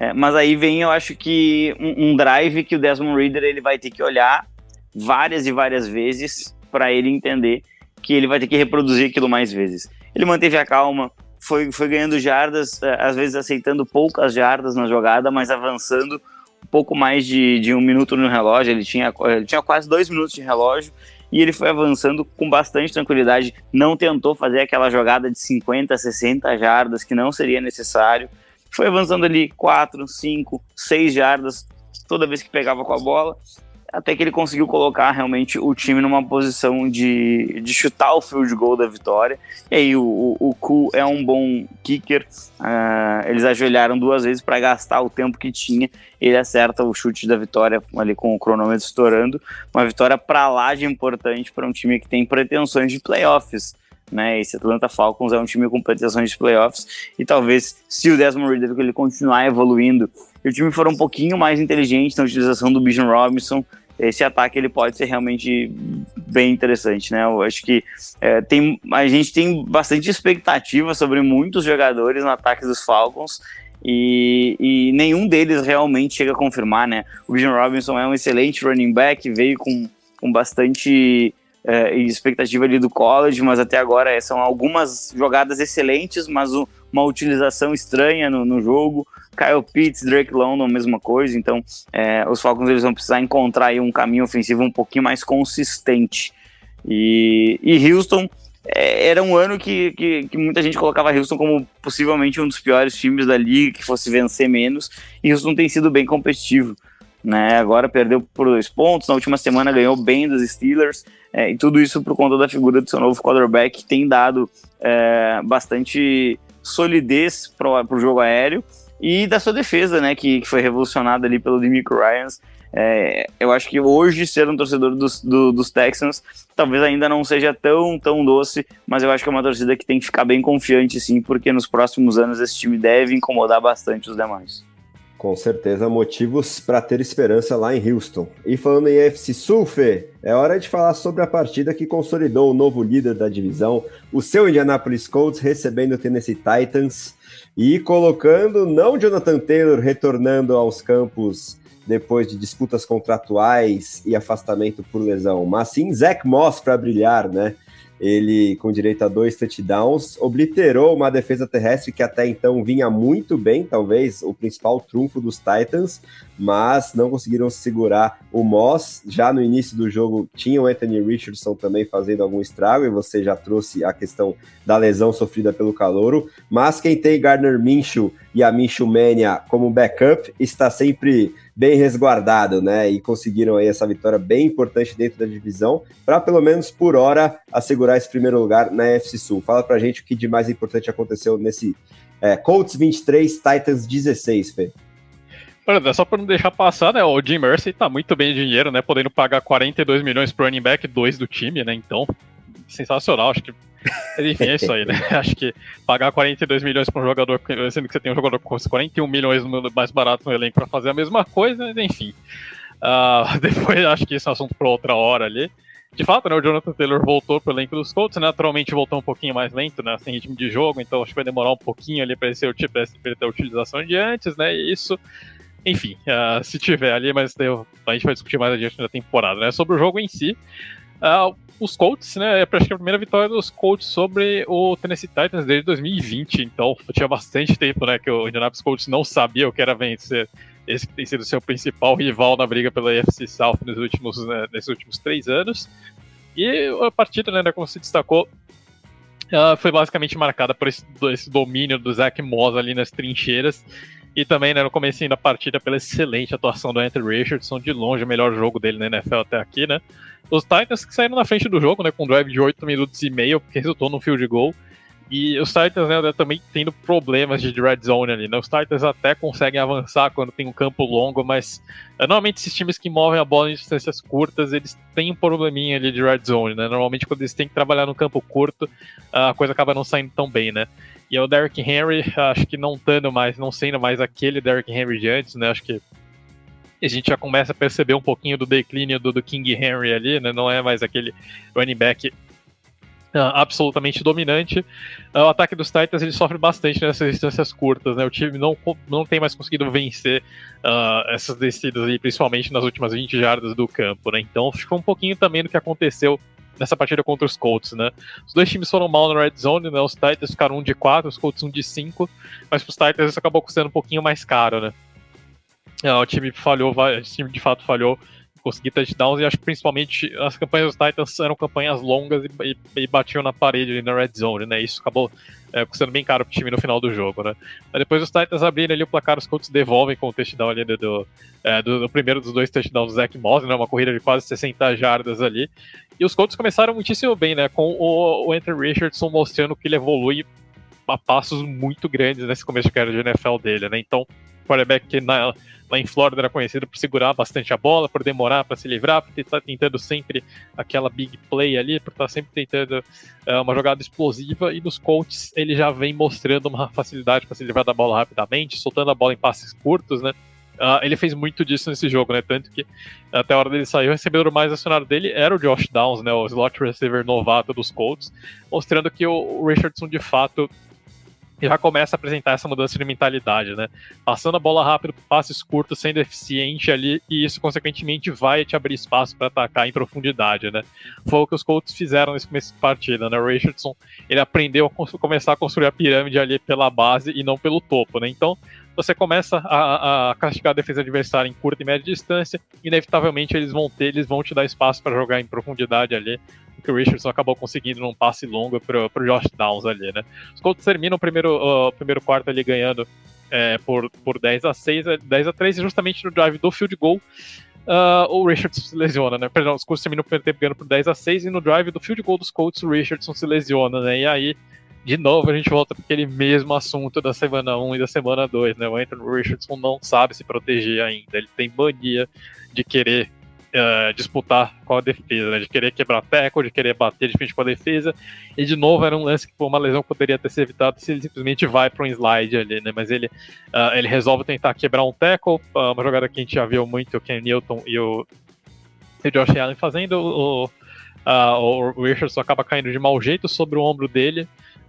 É, mas aí vem, eu acho que um, um, drive que o Desmond Reader ele vai ter que olhar várias e várias vezes para ele entender que ele vai ter que reproduzir aquilo mais vezes. Ele manteve a calma, foi, foi ganhando jardas, é, às vezes aceitando poucas jardas na jogada, mas avançando um pouco mais de, de um minuto no relógio. Ele tinha, ele tinha quase dois minutos de relógio e ele foi avançando com bastante tranquilidade. Não tentou fazer aquela jogada de 50, 60 jardas que não seria necessário. Foi avançando ali 4, 5, 6 jardas toda vez que pegava com a bola até que ele conseguiu colocar realmente o time numa posição de, de chutar o field goal da vitória. E aí o, o, o Ku é um bom kicker. Uh, eles ajoelharam duas vezes para gastar o tempo que tinha. Ele acerta o chute da vitória ali com o cronômetro estourando. Uma vitória para lá de importante para um time que tem pretensões de playoffs. Né, esse Atlanta Falcons é um time com pretensões de playoffs e talvez se o Desmond Ridder ele continuar evoluindo e o time for um pouquinho mais inteligente na utilização do Bijan Robinson, esse ataque ele pode ser realmente bem interessante, né? Eu acho que é, tem, a gente tem bastante expectativa sobre muitos jogadores no ataque dos Falcons e, e nenhum deles realmente chega a confirmar, né? O Bijan Robinson é um excelente running back, veio com, com bastante é, expectativa ali do college, mas até agora é, são algumas jogadas excelentes, mas o, uma utilização estranha no, no jogo. Kyle Pitts, Drake London, mesma coisa. Então, é, os Falcons eles vão precisar encontrar um caminho ofensivo um pouquinho mais consistente. E, e Houston é, era um ano que, que, que, muita gente colocava Houston como possivelmente um dos piores times da liga, que fosse vencer menos. E Houston tem sido bem competitivo. Né? Agora perdeu por dois pontos, na última semana ganhou bem dos Steelers. É, e tudo isso por conta da figura do seu novo quarterback, que tem dado é, bastante solidez para o jogo aéreo e da sua defesa, né, que, que foi revolucionada ali pelo Demico Ryans. É, eu acho que hoje ser um torcedor dos, do, dos Texans talvez ainda não seja tão, tão doce, mas eu acho que é uma torcida que tem que ficar bem confiante sim, porque nos próximos anos esse time deve incomodar bastante os demais. Com certeza, motivos para ter esperança lá em Houston. E falando em FC Sul, Fê, é hora de falar sobre a partida que consolidou o novo líder da divisão, o seu Indianapolis Colts recebendo o Tennessee Titans e colocando não Jonathan Taylor retornando aos campos depois de disputas contratuais e afastamento por lesão, mas sim Zach Moss para brilhar, né? Ele, com direito a dois touchdowns, obliterou uma defesa terrestre que até então vinha muito bem, talvez o principal trunfo dos Titans, mas não conseguiram segurar o Moss. Já no início do jogo tinha o Anthony Richardson também fazendo algum estrago, e você já trouxe a questão da lesão sofrida pelo calouro. Mas quem tem Gardner Minshew e a Minshew Mania como backup está sempre bem resguardado, né? E conseguiram aí essa vitória bem importante dentro da divisão, para pelo menos por hora assegurar esse primeiro lugar na FC Sul. Fala pra gente o que de mais importante aconteceu nesse é, Colts 23, Titans 16, Fê. Olha, só para não deixar passar, né? O Jim Mercy tá muito bem de dinheiro, né? Podendo pagar 42 milhões pro running back, dois do time, né? Então, sensacional. Acho que. Enfim, é isso aí, né? Acho que pagar 42 milhões para um jogador, sendo que você tem um jogador com 41 milhões mais barato no elenco para fazer a mesma coisa, enfim. Uh, depois acho que isso é um assunto para outra hora ali. De fato, né, o Jonathan Taylor voltou pro elenco dos Colts, né, naturalmente voltou um pouquinho mais lento, né, sem ritmo de jogo, então acho que vai demorar um pouquinho ali para ele ter a utilização de antes, né, e isso enfim, uh, se tiver ali, mas a gente vai discutir mais adiante na temporada, né? Sobre o jogo em si, uh, os Colts, né? É praticamente a primeira vitória dos Colts sobre o Tennessee Titans desde 2020, então tinha bastante tempo, né? Que o Indianapolis Colts não sabia o que era vencer. Esse que tem sido seu principal rival na briga pela AFC South nos últimos, né, nesses últimos três anos. E a partida, né, como se destacou, uh, foi basicamente marcada por esse, esse domínio do Zach Moss ali nas trincheiras e também, né, no começo da partida, pela excelente atuação do Anthony Richardson, de longe o melhor jogo dele na NFL até aqui, né? Os Titans que saíram na frente do jogo, né, com um drive de 8 minutos e meio, que resultou no field goal. E os Titans, né, também tendo problemas de red zone ali, né? Os Titans até conseguem avançar quando tem um campo longo, mas é, normalmente esses times que movem a bola em distâncias curtas, eles têm um probleminha ali de red zone, né? Normalmente quando eles têm que trabalhar no campo curto, a coisa acaba não saindo tão bem, né? E o Derrick Henry, acho que não estando mais, não sendo mais aquele Derrick Henry de antes, né? Acho que a gente já começa a perceber um pouquinho do declínio do, do King Henry ali, né? Não é mais aquele running back Uh, absolutamente dominante. Uh, o ataque dos Titans ele sofre bastante nessas distâncias curtas, né? O time não, não tem mais conseguido vencer uh, essas descidas aí, principalmente nas últimas 20 jardas do campo, né? Então ficou um pouquinho também do que aconteceu nessa partida contra os Colts, né? Os dois times foram mal na red zone, né? Os Titans ficaram um de 4, os Colts um de 5, mas para os Titans isso acabou custando um pouquinho mais caro, né? o time falhou, o time de fato falhou conseguir touchdowns, e acho que principalmente as campanhas dos Titans eram campanhas longas e, e, e batiam na parede ali na red zone, né? Isso acabou é, custando bem caro pro time no final do jogo, né? Mas depois os Titans abrirem ali o placar, os Colts devolvem com o touchdown ali do, do, é, do, do primeiro dos dois touchdowns do Zach Moss, né? Uma corrida de quase 60 jardas ali. E os Colts começaram muitíssimo bem, né? Com o, o Anthony Richardson mostrando que ele evolui a passos muito grandes nesse começo de carreira de NFL dele, né? Então, quarterback que na, lá em Flórida era conhecido por segurar bastante a bola, por demorar para se livrar, por estar tentando sempre aquela big play ali, por estar sempre tentando uh, uma jogada explosiva. E nos Colts ele já vem mostrando uma facilidade para se livrar da bola rapidamente, soltando a bola em passes curtos, né? Uh, ele fez muito disso nesse jogo, né? Tanto que até a hora dele sair, o recebedor mais acionado dele era o Josh Downs, né? O slot receiver novato dos Colts, mostrando que o Richardson de fato já começa a apresentar essa mudança de mentalidade, né? Passando a bola rápido, passes curtos, sendo eficiente ali, e isso, consequentemente, vai te abrir espaço para atacar em profundidade, né? Foi o que os Colts fizeram nesse começo de partida, né? O Richardson, ele aprendeu a começar a construir a pirâmide ali pela base e não pelo topo, né? Então, você começa a, a, castigar a defesa adversária em curta e média distância, inevitavelmente eles vão ter, eles vão te dar espaço para jogar em profundidade ali, que o Richardson acabou conseguindo num passe longo pro, pro Josh Downs ali, né? Os Colts terminam o primeiro, uh, primeiro quarto ali ganhando é, por, por 10 a 6, 10 a 3, e justamente no drive do field goal, uh, o Richardson se lesiona, né? Perdão, os Colts terminam o primeiro tempo ganhando por 10 a 6, e no drive do field goal dos Colts, o Richardson se lesiona, né? E aí de novo a gente volta para aquele mesmo assunto da semana 1 e da semana 2, né? O Anthony Richardson não sabe se proteger ainda. Ele tem mania de querer uh, disputar com a defesa, né? de querer quebrar tackle, de querer bater de frente com a defesa. E de novo era um lance que por uma lesão poderia ter sido evitado se ele simplesmente vai para um slide ali, né? Mas ele, uh, ele resolve tentar quebrar um tackle, uh, uma jogada que a gente já viu muito o Ken Newton e o, e o Josh Allen fazendo. O, uh, o Richardson acaba caindo de mau jeito sobre o ombro dele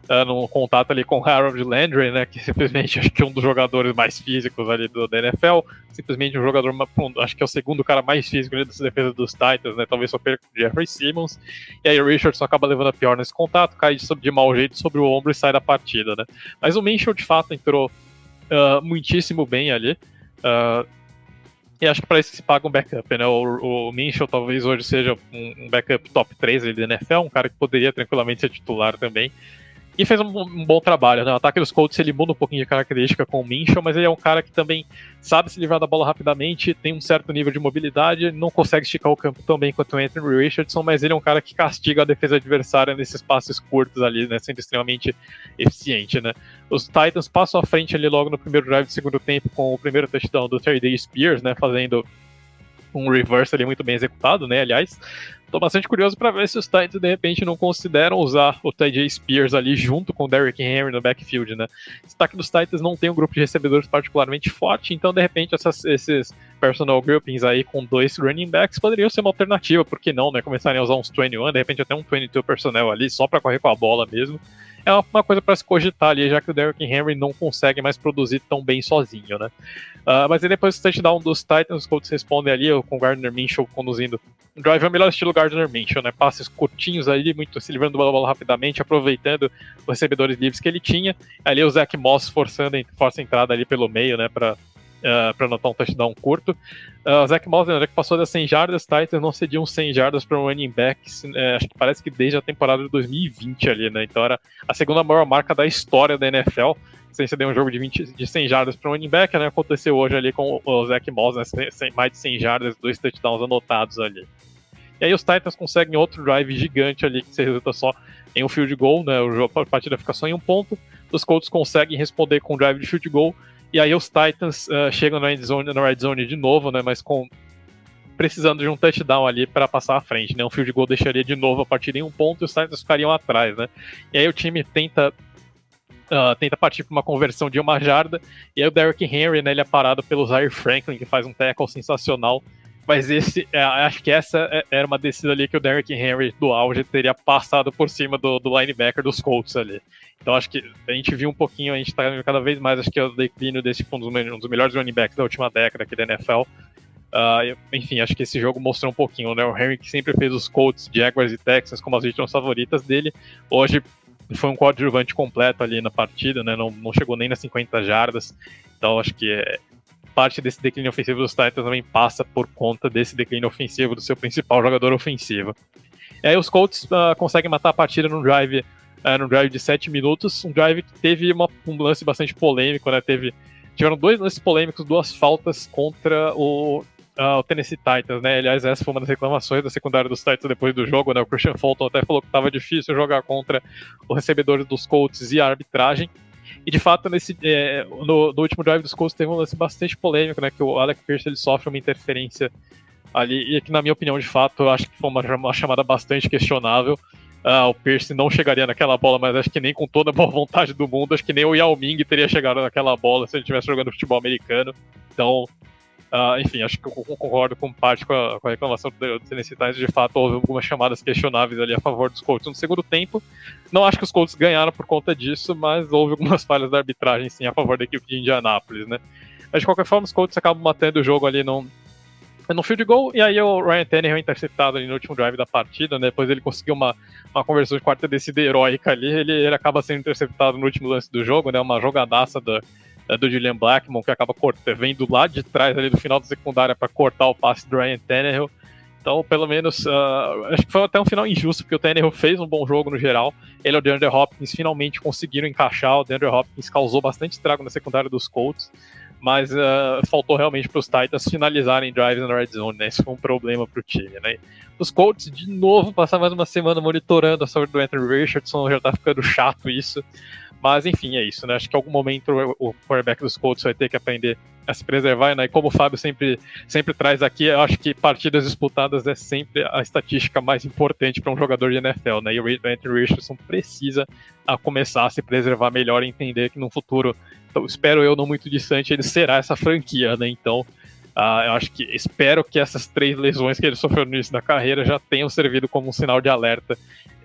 uh, num contato ali com Harold Landry, né, que simplesmente acho que é um dos jogadores mais físicos ali do, da NFL, simplesmente um jogador, acho que é o segundo cara mais físico ali dessa defesa dos Titans, né, talvez só perca o Jeffrey Simmons, e aí o Richardson acaba levando a pior nesse contato, cai de, de mau jeito sobre o ombro e sai da partida, né. Mas o Minshew, de fato, entrou uh, muitíssimo bem ali, uh, e acho que para isso se paga um backup, né? O, o Minshew talvez hoje seja um, um backup top 3 ali da NFL, um cara que poderia tranquilamente ser titular também. E fez um, um, bom trabalho, né? O ataque dos Colts ele muda um pouquinho de característica com o Minshew, mas ele é um cara que também sabe se livrar da bola rapidamente, tem um certo nível de mobilidade, não consegue esticar o campo tão bem quanto o Anthony Richardson, mas ele é um cara que castiga a defesa adversária nesses passes curtos ali, né? Sendo extremamente eficiente, né? Os Titans passam à frente ali logo no primeiro drive do segundo tempo com o primeiro touchdown do Terry Day Spears, né? Fazendo um reverse ali muito bem executado, né? Aliás, Tô bastante curioso para ver se os Titans de repente não consideram usar o TJ Spears ali junto com o Derrick Henry no backfield, né? Destaque dos Titans não tem um grupo de recebedores particularmente forte, então de repente essas, esses personal groupings aí com dois running backs poderiam ser uma alternativa, por que não, né? Começarem a usar uns 21, de repente até um 22 personnel ali só para correr com a bola mesmo. É uma coisa para se cogitar ali, já que o Derrick Henry não consegue mais produzir tão bem sozinho, né? Uh, mas aí depois do touchdown dos Titans, os Colts respondem ali com o Gardner Minshew conduzindo. O drive é o melhor estilo Gardner Minshew, né? Passes curtinhos ali, muito se livrando da bola rapidamente, aproveitando os recebedores livres que ele tinha. Ali o Zach Moss forçando força a entrada ali pelo meio, né? Para uh, para anotar um touchdown curto. Uh, Zach Moss, né, que passou das 100 jardas, Titans não cediam 100 jardas para um running back, é, acho que parece que desde a temporada de 2020 ali, né? Então era a segunda maior marca da história da NFL sem ceder um jogo de, 20, de 100 jardas para um running back, né? Aconteceu hoje ali com o Zach Moss, né? mais de 100 jardas, dois touchdowns anotados ali. E aí os Titans conseguem outro drive gigante ali, que se resulta só em um field goal, né? O jogo, a partida fica só em um ponto. Os Colts conseguem responder com um drive de field goal. E aí os Titans uh, chegam na red, zone, na red zone de novo, né? Mas com precisando de um touchdown ali para passar à frente, né? Um field goal deixaria de novo a partida em um ponto e os Titans ficariam atrás, né? E aí o time tenta Uh, tenta partir para uma conversão de uma jarda, e aí o Derrick Henry, né, ele é parado pelo Zaire Franklin, que faz um tackle sensacional, Mas esse, é, acho que essa é, era uma descida ali que o Derrick Henry do auge teria passado por cima do, do linebacker dos Colts ali. Então acho que a gente viu um pouquinho, a gente tá cada vez mais, acho que é o declínio desse dos, um dos melhores running backs da última década aqui da NFL. Uh, enfim, acho que esse jogo mostrou um pouquinho, né? O Henry que sempre fez os Colts, Jaguars e Texans como as vítimas favoritas dele, hoje foi um coadjuvante completo ali na partida, né? Não, não chegou nem nas 50 jardas. Então acho que é, parte desse declínio ofensivo dos Titans também passa por conta desse declínio ofensivo do seu principal jogador ofensivo. E aí os Colts uh, conseguem matar a partida num drive, uh, num drive de 7 minutos, um drive que teve uma, um lance bastante polêmico, né? Teve, tiveram dois lances polêmicos, duas faltas contra o uh, o Tennessee Titans, né? Aliás, essa foi uma das reclamações da secundária dos Titans depois do jogo, né? O Christian Fulton até falou que estava difícil jogar contra os recebedores dos Colts e a arbitragem. E de fato, nesse, é, no, no, último drive dos Colts teve um lance bastante polêmico, né? Que o Alec Pierce ele sofre uma interferência ali, e que, na minha opinião, de fato, eu acho que foi uma, uma chamada bastante questionável. Uh, o Pierce não chegaria naquela bola, mas acho que nem com toda a boa vontade do mundo, acho que nem o Yao Ming teria chegado naquela bola se ele estivesse jogando futebol americano. Então, Uh, enfim, acho que eu concordo com parte com a, com a reclamação do Tennessee Titans. De fato, houve algumas chamadas questionáveis ali a favor dos Colts no segundo tempo. Não acho que os Colts ganharam por conta disso, mas houve algumas falhas da arbitragem, sim, a favor da equipe de Indianápolis, né? Mas de qualquer forma, os Colts acabam matando o jogo ali num, no field goal, e aí o Ryan Tannehill é interceptado ali no último drive da partida, né? Depois ele conseguiu uma, uma conversão de quarta descida heróica ali, ele, ele acaba sendo interceptado no último lance do jogo, né? Uma jogadaça da, do Julian Blackmon, que acaba cortando, vendo lá de trás ali do final da secundária para cortar o passe do Ryan Tannehill. Então, pelo menos, uh, acho que foi até um final injusto, porque o Tannehill fez um bom jogo no geral. Ele e o DeAndre Hopkins finalmente conseguiram encaixar. O DeAndre Hopkins causou bastante estrago na secundária dos Colts, mas uh, faltou realmente para os Titans finalizarem drives na red zone, né? Isso foi um problema para o time, né? Os Colts, de novo, passaram mais uma semana monitorando a saúde do Anthony Richardson, já tá ficando chato isso. Mas enfim, é isso, né? Acho que em algum momento o quarterback dos Colts vai ter que aprender a se preservar, né? E como o Fábio sempre, sempre traz aqui, eu acho que partidas disputadas é sempre a estatística mais importante para um jogador de NFL, né? E o Anthony Richardson precisa a começar a se preservar melhor e entender que no futuro, então, espero eu, não muito distante, ele será essa franquia, né? Então, Uh, eu acho que espero que essas três lesões que ele sofreu no início da carreira já tenham servido como um sinal de alerta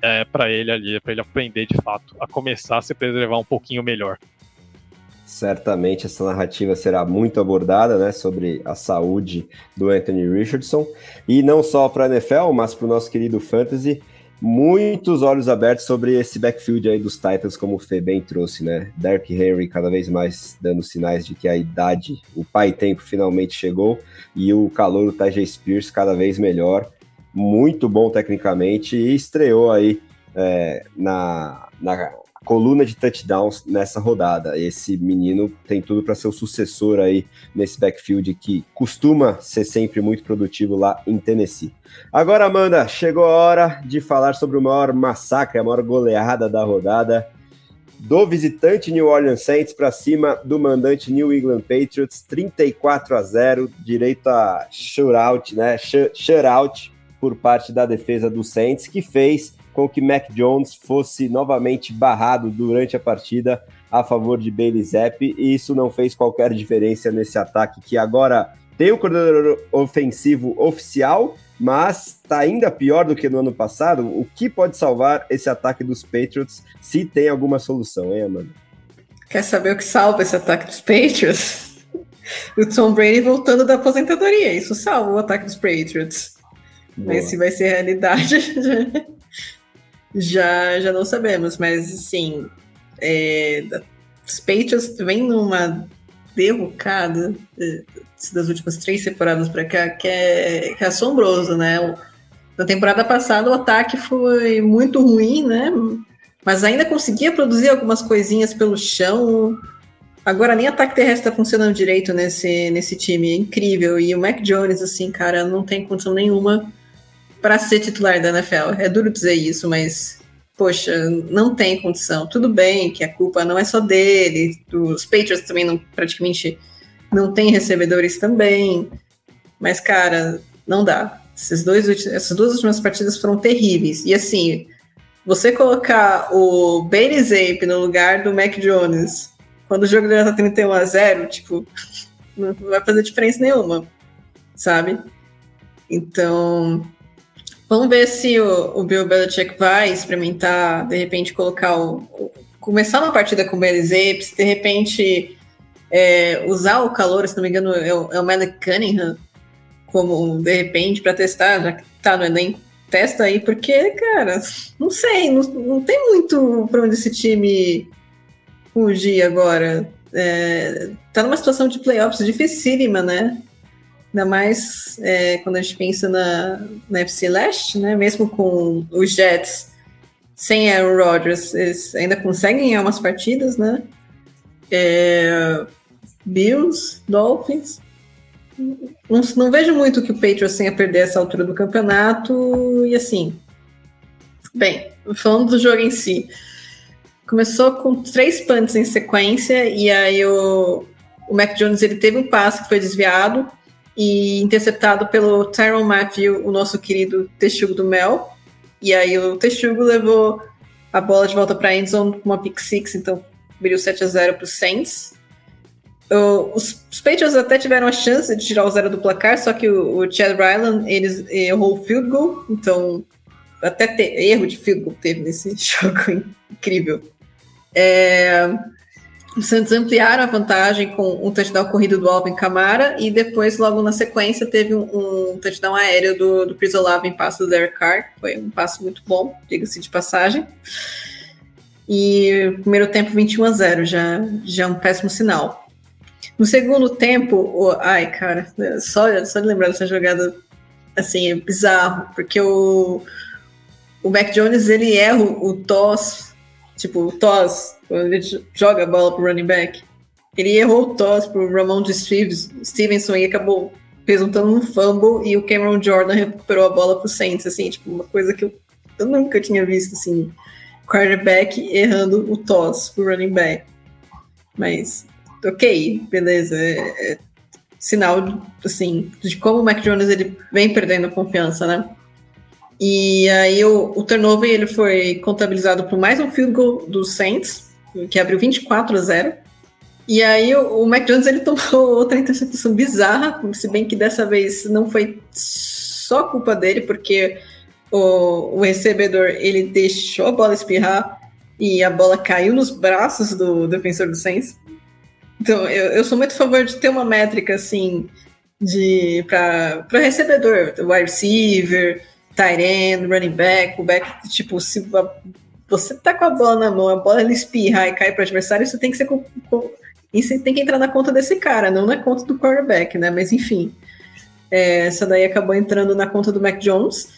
é, para ele ali, para ele aprender de fato a começar a se preservar um pouquinho melhor. Certamente essa narrativa será muito abordada, né, sobre a saúde do Anthony Richardson e não só para a NFL, mas para o nosso querido fantasy. Muitos olhos abertos sobre esse backfield aí dos Titans, como o Fê bem trouxe, né? Derrick Henry cada vez mais dando sinais de que a idade, o pai tempo finalmente chegou e o calor do Tajay Spears cada vez melhor muito bom tecnicamente e estreou aí é, na, na coluna de touchdowns nessa rodada. Esse menino tem tudo para ser o sucessor aí nesse backfield que costuma ser sempre muito produtivo lá em Tennessee. Agora, Amanda, chegou a hora de falar sobre o maior massacre, a maior goleada da rodada do visitante New Orleans Saints para cima do mandante New England Patriots, 34 a 0, direito a shutout, né? Shutout por parte da defesa do Saints, que fez com que Mac Jones fosse novamente barrado durante a partida a favor de Bailey Zapp, e isso não fez qualquer diferença nesse ataque que agora tem o coordenador ofensivo oficial, mas está ainda pior do que no ano passado. O que pode salvar esse ataque dos Patriots se tem alguma solução, hein, Amanda? Quer saber o que salva esse ataque dos Patriots? o Tom Brady voltando da aposentadoria. Isso salva o ataque dos Patriots. Boa. Mas se vai ser realidade, já, já não sabemos. Mas, assim, é, os Patriots vem numa derrocada é, das últimas três temporadas para cá que é, que é assombroso, né? Na temporada passada o ataque foi muito ruim, né? Mas ainda conseguia produzir algumas coisinhas pelo chão. Agora nem ataque terrestre está funcionando direito nesse, nesse time. É incrível. E o Mac Jones, assim, cara, não tem condição nenhuma para ser titular da NFL. É duro dizer isso, mas poxa, não tem condição. Tudo bem que a culpa não é só dele, os Patriots também não, praticamente não tem recebedores também, mas cara, não dá. Esses dois, essas duas últimas partidas foram terríveis. E assim, você colocar o Bailey Zape no lugar do Mac Jones, quando o jogo já tá 31 a 0, tipo, não vai fazer diferença nenhuma, sabe? Então, vamos ver se o, o Bill Belichick vai experimentar, de repente, colocar o, o começar uma partida com o Belizeps, de repente é, usar o calor, se não me engano, é o, é o Malik Cunningham, como de repente, para testar, já que tá no elenco, testa aí, porque, cara, não sei, não, não tem muito para onde esse time fugir agora. É, tá numa situação de playoffs dificílima, né? Ainda mais é, quando a gente pensa na, na FC Leste, né? Mesmo com os Jets sem Aaron Rodgers, eles ainda conseguem ganhar umas partidas, né? É, Bills, Dolphins. Não, não, vejo muito que o Patriots tenha perder essa altura do campeonato. E assim. Bem, falando do jogo em si. Começou com três punts em sequência, e aí o, o Mac Jones ele teve um passe que foi desviado e interceptado pelo Tyron Matthew, o nosso querido Texugo do Mel. E aí o Texugo levou a bola de volta para a com uma pick six, então abriu 7 a 0 para o Saints. Os, os Patriots até tiveram a chance de tirar o zero do placar, só que o, o Chad Ryland eles errou o field goal, então até ter, erro de field goal teve nesse jogo incrível. É, o Santos ampliaram a vantagem com um touchdown corrido do Alvin Camara e depois, logo na sequência, teve um, um touchdown aéreo do, do Chris Olave em passo do Derek Carr. Foi um passo muito bom, diga-se de passagem. E primeiro tempo 21 a 0, já, já é um péssimo sinal. No segundo tempo, ai, cara, só, só de lembrar dessa jogada, assim, é bizarro, porque o, o Mac Jones, ele erra o, o toss Tipo, o toss, ele joga a bola pro running back, ele errou o toss pro Ramon de Stevenson e acabou resultando num fumble e o Cameron Jordan recuperou a bola pro Saints, assim, tipo, uma coisa que eu, eu nunca tinha visto, assim, quarterback errando o toss pro running back. Mas, ok, beleza, é, é sinal, assim, de como o Mac Jones ele vem perdendo confiança, né? E aí o, o turnover ele foi contabilizado por mais um field goal do Saints, que abriu 24 a 0. E aí o, o Mac Jones ele tomou outra interceptação bizarra, se bem que dessa vez não foi só culpa dele, porque o, o recebedor ele deixou a bola espirrar e a bola caiu nos braços do defensor do Saints. Então eu, eu sou muito a favor de ter uma métrica assim de para recebedor, wide receiver, tight end, running back, o back, tipo, se você tá com a bola na mão, a bola ele espirra e cai para o adversário, isso tem que ser com, com, isso tem que entrar na conta desse cara, não na conta do quarterback, né? Mas enfim, é, essa daí acabou entrando na conta do Mac Jones.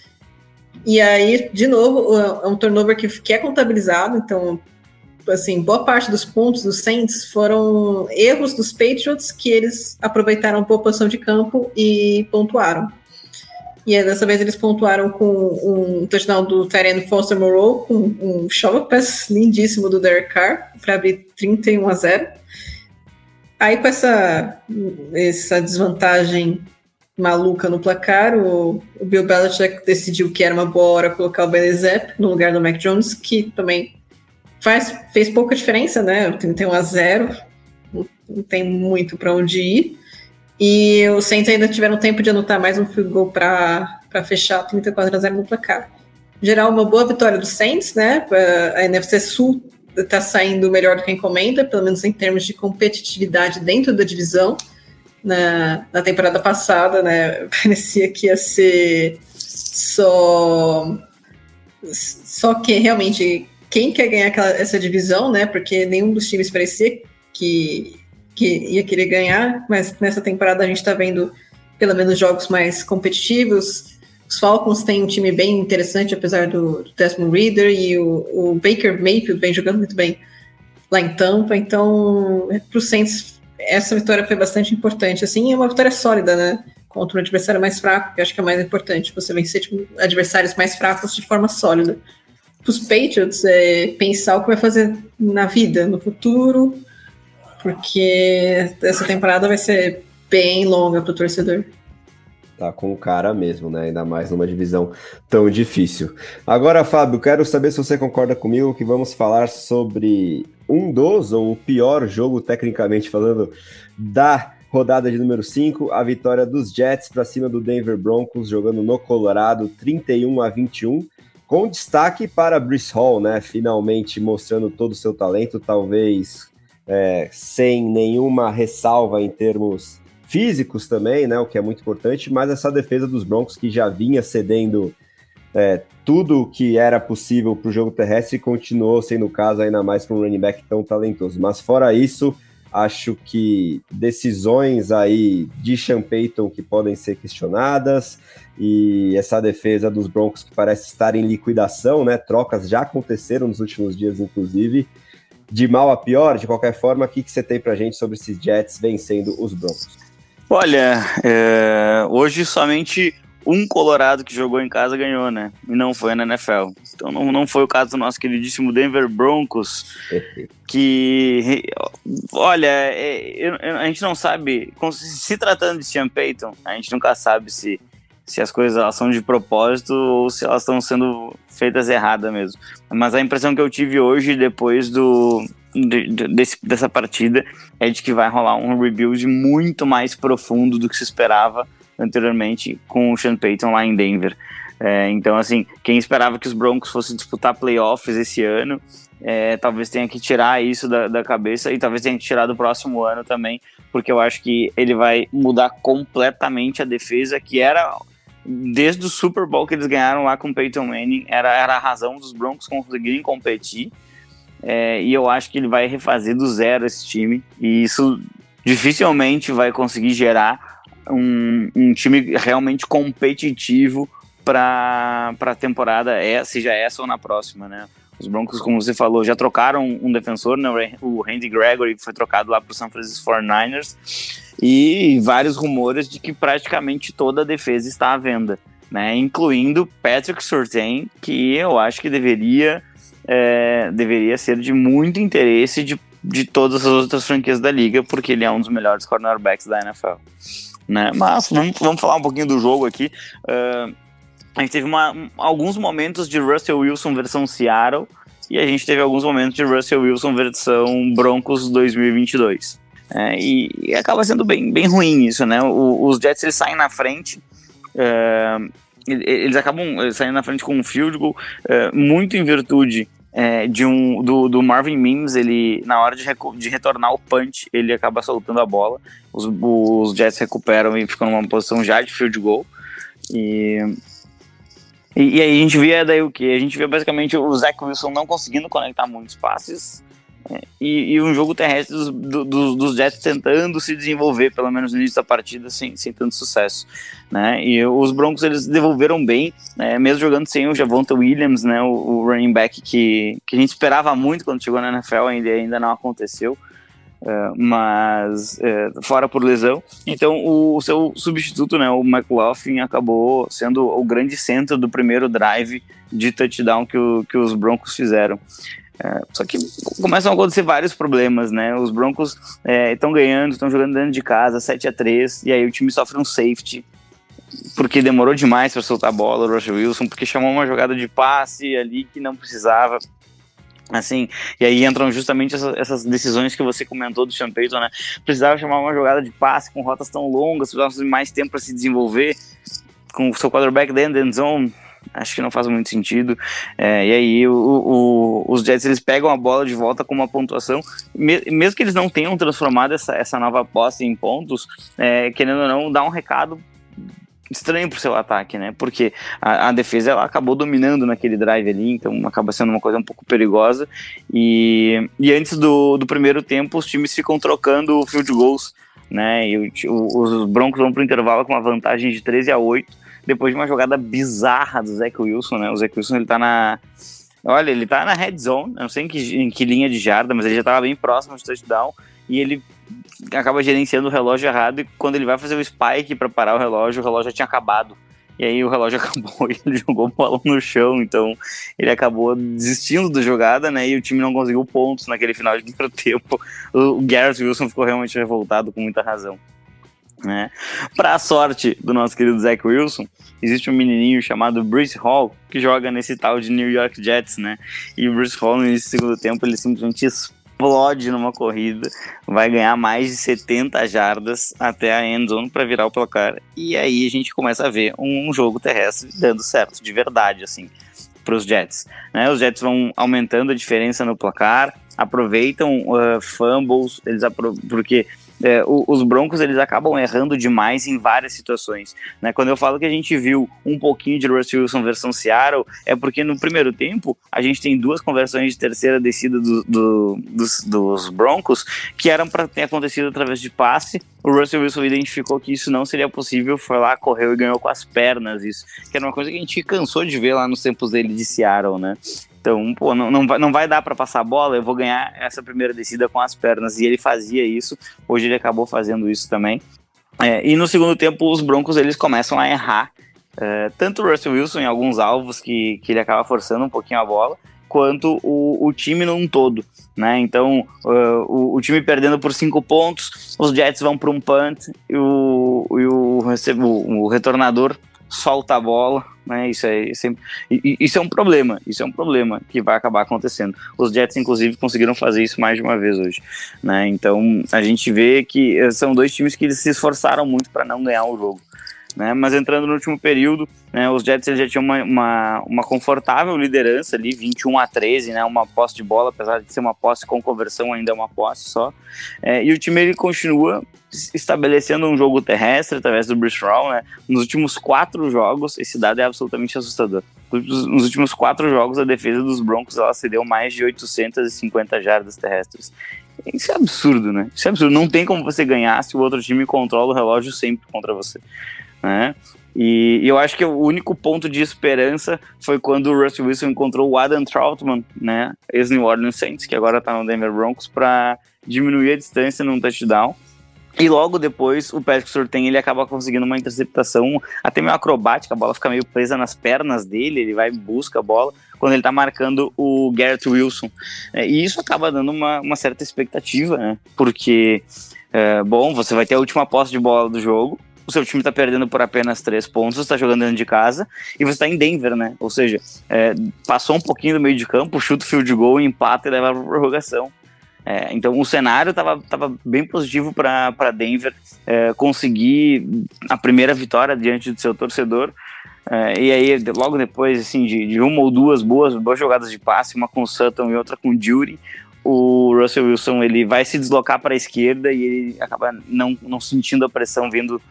E aí, de novo, é um turnover que, que é contabilizado, então, assim, boa parte dos pontos dos Saints foram erros dos Patriots que eles aproveitaram a posição de campo e pontuaram. E dessa vez eles pontuaram com um touchdown do Tyrene Foster Moreau, com um shovel pass lindíssimo do Derek Carr, para abrir 31 a 0. Aí com essa, essa desvantagem maluca no placar, o, o Bill Belichick decidiu que era uma boa hora colocar o Belezep no lugar do Mac Jones, que também faz, fez pouca diferença, né? 31 a 0, não, não tem muito para onde ir. E os Saints ainda tiveram tempo de anotar mais um field goal para fechar 34 a 0 no placar. Geral, uma boa vitória do Saints, né? A NFC Sul está saindo melhor do que encomenda, pelo menos em termos de competitividade dentro da divisão. Na, na temporada passada, né? Parecia que ia ser só só que realmente quem quer ganhar aquela, essa divisão, né? Porque nenhum dos times parecia que que ia querer ganhar, mas nessa temporada a gente está vendo pelo menos jogos mais competitivos. Os Falcons têm um time bem interessante, apesar do, Desmond Reader, e o, o, Baker Mayfield vem jogando muito bem lá em Tampa. Então, para o Saints, essa vitória foi bastante importante. Assim, é uma vitória sólida, né? Contra um adversário mais fraco, que acho que é mais importante, você vencer tipo, adversários mais fracos de forma sólida. Para os Patriots, é pensar o que vai fazer na vida, no futuro, porque essa temporada vai ser bem longa para o torcedor. Tá com o cara mesmo, né? Ainda mais numa divisão tão difícil. Agora, Fábio, quero saber se você concorda comigo que vamos falar sobre um dos, ou o pior jogo, tecnicamente falando, da rodada de número 5, a vitória dos Jets para cima do Denver Broncos, jogando no Colorado, 31 a 21, com destaque para Brice Hall, né? Finalmente mostrando todo o seu talento, talvez é, sem nenhuma ressalva em termos físicos também, né? O que é muito importante, mas essa defesa dos Broncos que já vinha cedendo é, tudo que era possível para o jogo terrestre continuou sendo o caso, ainda mais para um running back tão talentoso. Mas fora isso, acho que decisões aí de Sean Payton que podem ser questionadas e essa defesa dos Broncos que parece estar em liquidação, né? Trocas já aconteceram nos últimos dias, inclusive. De mal a pior, de qualquer forma, o que, que você tem pra gente sobre esses Jets vencendo os Broncos? Olha, é, hoje somente um Colorado que jogou em casa ganhou, né? E não foi na NFL. Então não, não foi o caso do nosso queridíssimo Denver Broncos, que, olha, é, a gente não sabe, se tratando de Sean Payton, a gente nunca sabe se, se as coisas elas são de propósito ou se elas estão sendo feitas erradas mesmo. Mas a impressão que eu tive hoje, depois do, de, de, desse, dessa partida, é de que vai rolar um rebuild muito mais profundo do que se esperava anteriormente com o Sean Payton lá em Denver. É, então, assim, quem esperava que os Broncos fossem disputar playoffs esse ano, é, talvez tenha que tirar isso da, da, cabeça e talvez tenha que tirar do próximo ano também, porque eu acho que ele vai mudar completamente a defesa, que era desde o Super Bowl que eles ganharam lá com o Peyton Manning, era, era a razão dos Broncos conseguirem competir. É, e eu acho que ele vai refazer do zero esse time, e isso dificilmente vai conseguir gerar um, um time realmente competitivo para a temporada, é, seja essa ou na próxima, né? Os Broncos, como você falou, já trocaram um defensor, né? o Randy Gregory, que foi trocado lá para o San Francisco 49ers, e vários rumores de que praticamente toda a defesa está à venda, né? incluindo Patrick Surtain, que eu acho que deveria, é, deveria ser de muito interesse de, de todas as outras franquias da liga, porque ele é um dos melhores cornerbacks da NFL né? Mas vamos, vamos falar um pouquinho do jogo aqui. Uh, a gente teve uma, alguns momentos de Russell Wilson versão Seattle e a gente teve alguns momentos de Russell Wilson versão Broncos 2022. É, e, e, acaba sendo bem, bem ruim isso, né? O, os Jets eles saem na frente, uh, eles acabam saindo na frente com um field goal, uh, muito em virtude é, de um, do, do, Marvin Mims, ele, na hora de, de, retornar o punch, ele acaba soltando a bola. Os, os Jets recuperam e ficam numa posição já de field goal. E, e, e, aí a gente via daí o que? A gente via basicamente o Zach Wilson não conseguindo conectar muitos passes e, e, um jogo terrestre dos, dos, dos, Jets tentando se desenvolver, pelo menos no início da partida, sem, sem tanto sucesso. Né? E os Broncos eles devolveram bem, né? mesmo jogando sem o Javonta Williams, né? o, o, running back que, que a gente esperava muito quando chegou na NFL, ainda, ainda não aconteceu. Uh, mas uh, fora por lesão. Então o, o, seu substituto, né, o McLaughlin, acabou sendo o grande centro do primeiro drive de touchdown que, o, que os Broncos fizeram. É, só que começam a acontecer vários problemas, né? Os Broncos estão é, ganhando, estão jogando dentro de casa, 7 a 3 e aí o time sofre um safety, porque demorou demais para soltar a bola, o Russell Wilson, porque chamou uma jogada de passe ali que não precisava. Assim, e aí entram justamente essas, essas decisões que você comentou do Sean Payton, né? Precisava chamar uma jogada de passe com rotas tão longas, precisava de mais tempo para se desenvolver, com o seu quarterback dentro da zone, acho que não faz muito sentido. É, e aí o, o, os Jets eles pegam a bola de volta com uma pontuação, me, mesmo que eles não tenham transformado essa, essa nova posse em pontos, é, querendo ou não, dá um recado estranho pro seu ataque, né? Porque a, a, defesa ela acabou dominando naquele drive ali, então acaba sendo uma coisa um pouco perigosa. E, e antes do, do primeiro tempo, os times ficam trocando field goals, né? E o, os Broncos vão pro intervalo com uma vantagem de 13 a 8 depois de uma jogada bizarra do Zach Wilson, né? O Zach Wilson ele tá na. Olha, ele tá na red zone, não sei em que, em que linha de jarda, mas ele já tava bem próximo de touchdown e ele acaba gerenciando o relógio errado e quando ele vai fazer o spike para parar o relógio, o relógio já tinha acabado. E aí o relógio acabou e ele jogou o balão no chão, então ele acabou desistindo da jogada, né? E o time não conseguiu pontos naquele final de primeiro tempo. O Garrett Wilson ficou realmente revoltado com muita razão. Né? Para a sorte do nosso querido Zach Wilson, existe um menininho chamado Bruce Hall que joga nesse tal de New York Jets, né? E o Bruce Hall no segundo tempo ele simplesmente explode numa corrida, vai ganhar mais de 70 jardas até a end zone para virar o placar. E aí a gente começa a ver um, jogo terrestre dando certo, de verdade, assim, para os Jets. Né? Os Jets vão aumentando a diferença no placar, aproveitam uh, fumbles, eles porque é, os Broncos eles acabam errando demais em várias situações. Né? Quando eu falo que a gente viu um pouquinho de Russell Wilson versão Seattle, é porque no primeiro tempo a gente tem duas conversões de terceira descida do, do, dos, dos, Broncos que eram para ter acontecido através de passe. O Russell Wilson identificou que isso não seria possível, foi lá, correu e ganhou com as pernas isso, que era uma coisa que a gente cansou de ver lá nos tempos dele de Seattle, né? Então, pô, não, não, vai, não vai dar para passar a bola, eu vou ganhar essa primeira descida com as pernas. E ele fazia isso, hoje ele acabou fazendo isso também. É, e no segundo tempo, os Broncos eles começam a errar. É, tanto o Russell Wilson em alguns alvos que, que ele acaba forçando um pouquinho a bola, quanto o, o time num todo, né? Então, uh, o, o, time perdendo por cinco pontos, os Jets vão para um punt e o, e o, o, o retornador solta a bola, né? Isso é, sempre, isso é um problema, isso é um problema que vai acabar acontecendo. Os Jets, inclusive, conseguiram fazer isso mais de uma vez hoje, né? Então a gente vê que eh, são dois times que se esforçaram muito para não ganhar o jogo. Né? Mas entrando no último período, né, os Jets já tinham uma, uma, uma, confortável liderança ali, 21 a 13, né, uma posse de bola, apesar de ser uma posse com conversão, ainda é uma posse só. É, e o time ele continua estabelecendo um jogo terrestre através do Bruce Brown, né? Nos últimos quatro jogos, esse dado é absolutamente assustador. Nos últimos quatro jogos, a defesa dos Broncos ela cedeu mais de 850 jardas terrestres. Isso é absurdo, né? Isso é absurdo. Não tem como você ganhar se o outro time controla o relógio sempre contra você né? E, eu acho que o único ponto de esperança foi quando o Russell Wilson encontrou o Adam Troutman, né, ex-New Orleans Saints, que agora tá no Denver Broncos, para diminuir a distância num touchdown. E logo depois o Patrick Surtain ele acaba conseguindo uma interceptação até meio acrobática, a bola fica meio presa nas pernas dele, ele vai e busca a bola quando ele tá marcando o Garrett Wilson. É, e isso acaba dando uma, uma certa expectativa, né? Porque, é, bom, você vai ter a última posse de bola do jogo, o seu time está perdendo por apenas três pontos, está jogando dentro de casa e você está em Denver, né? Ou seja, é, passou um pouquinho do meio de campo, chuta o field goal, empata e leva para prorrogação. É, então o cenário estava tava bem positivo para Denver é, conseguir a primeira vitória diante do seu torcedor. É, e aí, logo depois assim, de, de, uma ou duas boas, boas jogadas de passe, uma com Sutton e outra com Jury, o Russell Wilson ele vai se deslocar para a esquerda e ele acaba não, não sentindo a pressão vindo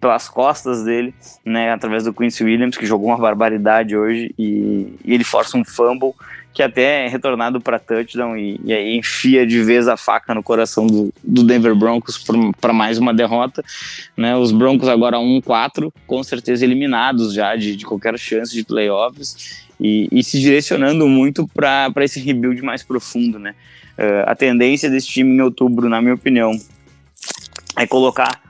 pelas costas dele, né, através do Quincy Williams, que jogou uma barbaridade hoje, e, e ele força um fumble que até é retornado para touchdown e, e, aí enfia de vez a faca no coração do, do Denver Broncos para mais uma derrota. Né? Os Broncos agora 1-4, com certeza eliminados já de, de qualquer chance de playoffs e, e se direcionando muito para esse rebuild mais profundo. Né? Uh, a tendência desse time em outubro, na minha opinião, é colocar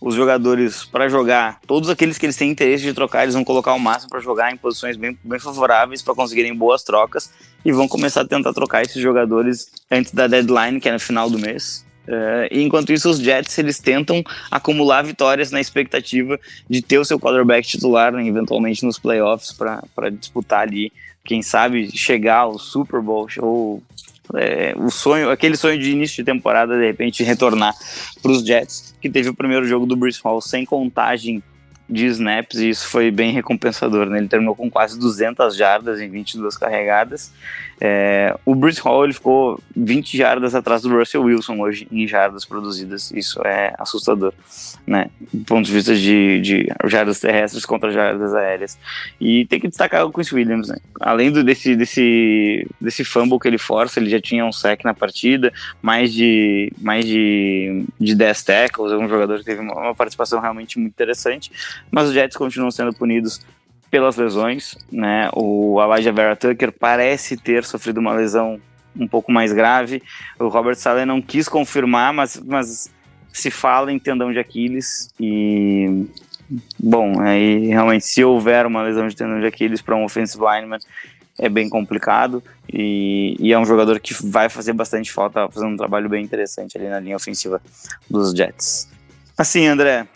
os jogadores para jogar, todos aqueles que eles têm interesse de trocar, eles vão colocar o máximo para jogar em posições bem, bem favoráveis para conseguirem boas trocas e vão começar a tentar trocar esses jogadores antes da deadline, que é no final do mês. Uh, e enquanto isso, os Jets eles tentam acumular vitórias na expectativa de ter o seu quarterback titular, né, eventualmente nos playoffs, para disputar ali, quem sabe chegar ao Super Bowl ou é, o sonho, aquele sonho de início de temporada, de repente, retornar para os Jets, que teve o primeiro jogo do Bruce Hall sem contagem de snaps e isso foi bem recompensador. Né? Ele terminou com quase 200 jardas em 22 carregadas. É, o Bruce Hall ele ficou 20 jardas atrás do Russell Wilson hoje em jardas produzidas. Isso é assustador, né? Do ponto de vista de, de jardas terrestres contra jardas aéreas. E tem que destacar o Quincy Williams, né? Além do, desse, desse, desse fumble que ele força, ele já tinha um sec na partida, mais de, mais de, de 10 tackles. É um jogador que teve uma, uma participação realmente muito interessante mas os Jets continuam sendo punidos pelas lesões, né? O Elijah Vera Tucker parece ter sofrido uma lesão um pouco mais grave. O Robert Saleh não quis confirmar, mas, mas se fala em tendão de Aquiles e bom, aí realmente se houver uma lesão de tendão de Aquiles para um offensive lineman é bem complicado e, e, é um jogador que vai fazer bastante falta, fazendo um trabalho bem interessante ali na linha ofensiva dos Jets. Assim, André,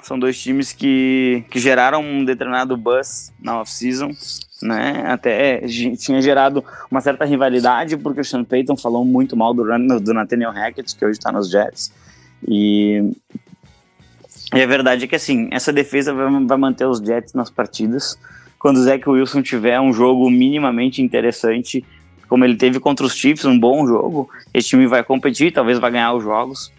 são dois times que, que geraram um determinado buzz na off-season, né? Até tinha gerado uma certa rivalidade, porque o Sean Payton falou muito mal do, do Nathaniel Hackett, que hoje está nos Jets. E, e a verdade é que, assim, essa defesa vai, vai manter os Jets nas partidas. Quando o Zach Wilson tiver um jogo minimamente interessante, como ele teve contra os Chiefs, um bom jogo, esse time vai competir, talvez vai ganhar os jogos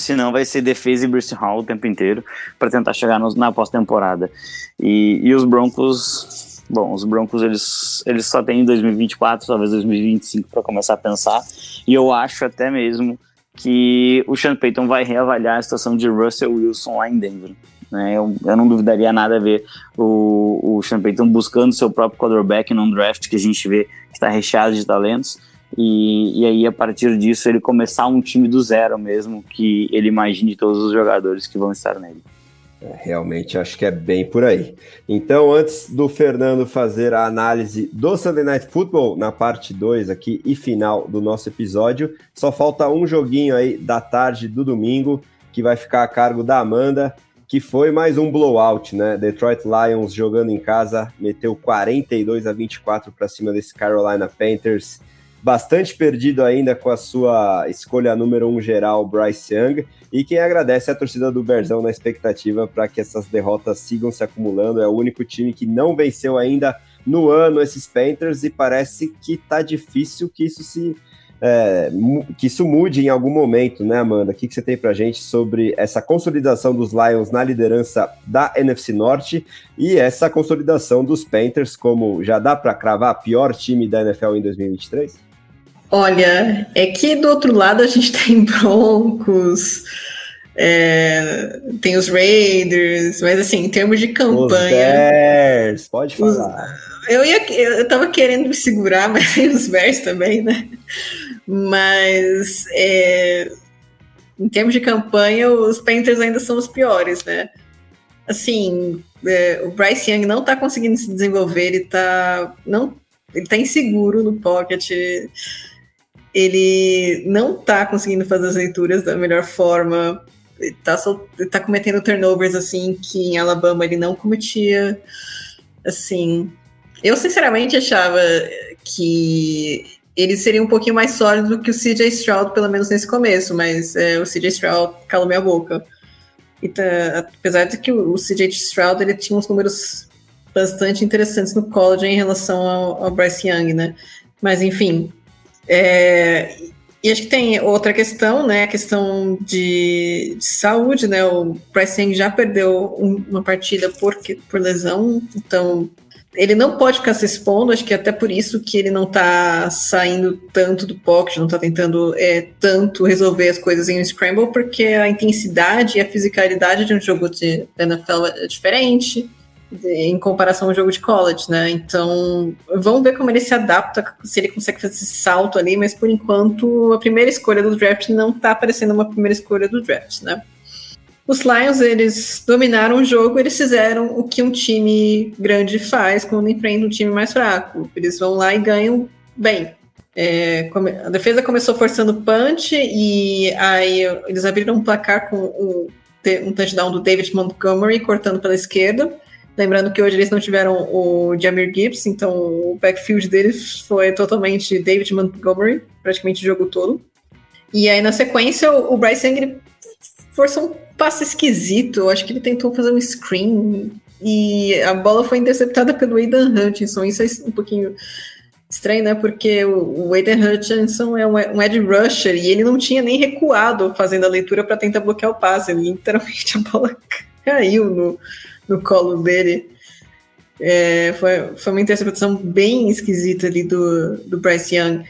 senão vai ser defesa e Bruce Hall o tempo inteiro para tentar chegar na pós-temporada. E, e os Broncos, bom, os Broncos eles, eles só têm 2024, talvez 2025 para começar a pensar, e eu acho até mesmo que o Sean Payton vai reavaliar a situação de Russell Wilson lá em Denver. Né? Eu, eu não duvidaria nada ver o, o Sean Payton buscando seu próprio quarterback num draft que a gente vê que está recheado de talentos e, e aí, a partir disso, ele começar um time do zero mesmo, que ele imagine todos os jogadores que vão estar nele. É, realmente acho que é bem por aí. Então, antes do Fernando fazer a análise do Sunday Night Football na parte 2 aqui e final do nosso episódio, só falta um joguinho aí da tarde do domingo que vai ficar a cargo da Amanda, que foi mais um blowout, né? Detroit Lions jogando em casa, meteu 42 a 24 para cima desse Carolina Panthers bastante perdido ainda com a sua escolha número um geral, Bryce Young, e quem agradece é a torcida do Berzão na expectativa para que essas derrotas sigam se acumulando. É o único time que não venceu ainda no ano esses Panthers e parece que tá difícil que isso se é, que isso mude em algum momento, né, Amanda? O que, que você tem pra gente sobre essa consolidação dos Lions na liderança da NFC Norte e essa consolidação dos Panthers como já dá para cravar pior time da NFL em 2023? Olha, é que do outro lado a gente tem Broncos, é, tem os Raiders, mas assim, em termos de campanha. Os Bears, pode falar. Os, eu, ia, eu tava querendo me segurar, mas tem os Bears também, né? Mas é, em termos de campanha, os Panthers ainda são os piores, né? Assim, é, o Bryce Young não tá conseguindo se desenvolver, ele tá, não, ele tá inseguro no pocket ele não tá conseguindo fazer as leituras da melhor forma. Tá, ele tá cometendo turnovers assim que em Alabama ele não cometia. Assim, eu sinceramente achava que ele seria um pouquinho mais sólido do que o CJ Stroud, pelo menos nesse começo, mas é, o CJ Stroud calou minha boca. Tá, apesar de que o, o CJ Stroud ele tinha uns números bastante interessantes no college em relação ao, ao Bryce Young, né? Mas enfim, é, e acho que tem outra questão, né? A questão de, de saúde, né? O Young já perdeu um, uma partida por, por lesão, então ele não pode ficar se expondo, acho que até por isso que ele não tá saindo tanto do pocket, não tá tentando é, tanto resolver as coisas em um scramble, porque a intensidade e a fisicalidade de um jogo de NFL é diferente em comparação ao jogo de college, né? Então, vamos ver como ele se adapta, se ele consegue fazer esse salto ali, mas por enquanto a primeira escolha do draft não tá parecendo uma primeira escolha do draft, né? Os Lions, eles dominaram o jogo, eles fizeram o que um time grande faz quando enfrenta um time mais fraco. Eles vão lá e ganham bem. É, a defesa começou forçando punch e aí eles abriram um placar com um, um touchdown do David Montgomery cortando pela esquerda. Lembrando que hoje eles não tiveram o Jamir Gibbs, então o backfield deles foi totalmente David Montgomery, praticamente o jogo todo. E aí, na sequência, o Bryce Young forçou um passe esquisito. Acho que ele tentou fazer um screen e a bola foi interceptada pelo Aidan Hutchinson. Isso é um pouquinho estranho, né? Porque o, Aidan Hutchinson é um, edge rusher e ele não tinha nem recuado fazendo a leitura para tentar bloquear o passe. Literalmente a bola caiu no, no colo dele. É, foi, foi uma interpretação bem esquisita ali do, do Bryce Young.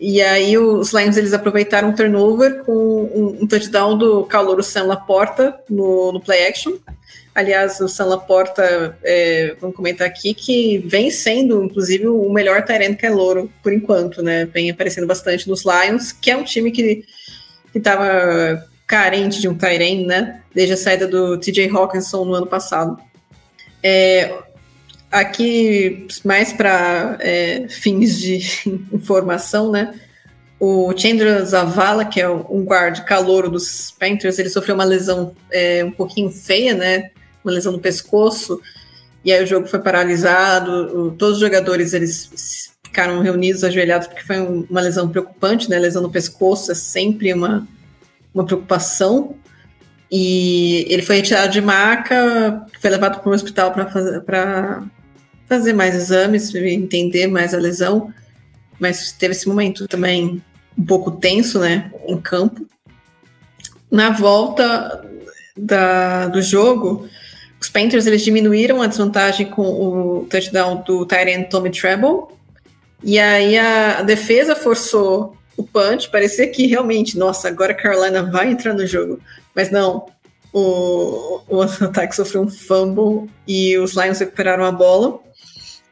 E aí os Lions eles aproveitaram o turnover com um, um touchdown do Calouro Sam Laporta no, no play action. Aliás, o Sam Laporta, é, vamos comentar aqui, que vem sendo, inclusive, o melhor Tyrant Calouro, por enquanto, né? Vem aparecendo bastante nos Lions, que é um time que estava carente de um Tyrene, né? Desde a saída do TJ Hawkinson no ano passado. É, aqui, mais para é, fins de informação, né? O Chandra Zavala, que é um guard calouro dos Panthers, ele sofreu uma lesão é, um pouquinho feia, né? Uma lesão no pescoço. E aí o jogo foi paralisado. O, todos os jogadores eles ficaram reunidos, ajoelhados, porque foi uma lesão preocupante, né? Lesão no pescoço é sempre uma, uma preocupação. E ele foi retirado de maca, foi levado para o hospital para fazer, fazer mais exames, entender mais a lesão. Mas teve esse momento também um pouco tenso, né, em campo. Na volta da, do jogo, os Panthers eles diminuíram a desvantagem com o touchdown do Tyrant Tommy Treble. E aí a, a, defesa forçou o punch. Parecia que realmente, nossa, agora a Carolina vai entrar no jogo. Mas não, o, o ataque sofreu um fumble e os Lions recuperaram a bola.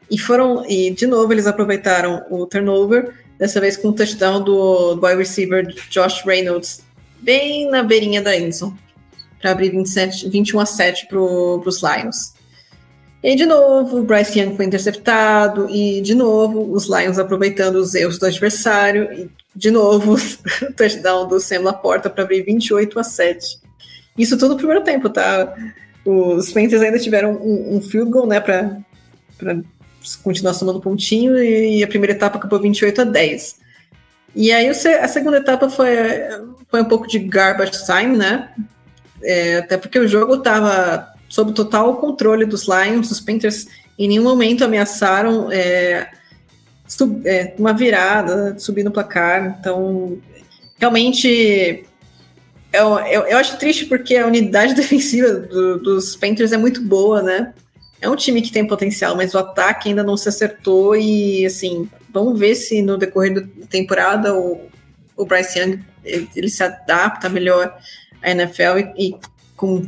E foram, e de novo eles aproveitaram o turnover dessa vez com o touchdown do, do wide receiver Josh Reynolds, bem na beirinha da Enzo, para abrir 27, 21 a 7 para os Lions. E de novo, o Bryce Young foi interceptado, e de novo, os Lions aproveitando os erros do adversário, e de novo, o touchdown do Sam Laporta para abrir 28 a 7. Isso tudo no primeiro tempo, tá? Os Panthers ainda tiveram um, um field goal, né, para continuar somando pontinho e a primeira etapa acabou 28 a 10. E aí a segunda etapa foi, foi um pouco de garbage time, né? É, até porque o jogo estava sob total controle dos Lions, os Panthers em nenhum momento ameaçaram é, sub, é, uma virada, subir no placar. Então, realmente, eu, eu, eu, acho triste porque a unidade defensiva do, dos Panthers é muito boa, né? é um time que tem potencial, mas o ataque ainda não se acertou e, assim, vamos ver se no decorrer da temporada o, o Bryce Young ele, ele se adapta melhor à NFL e, e com,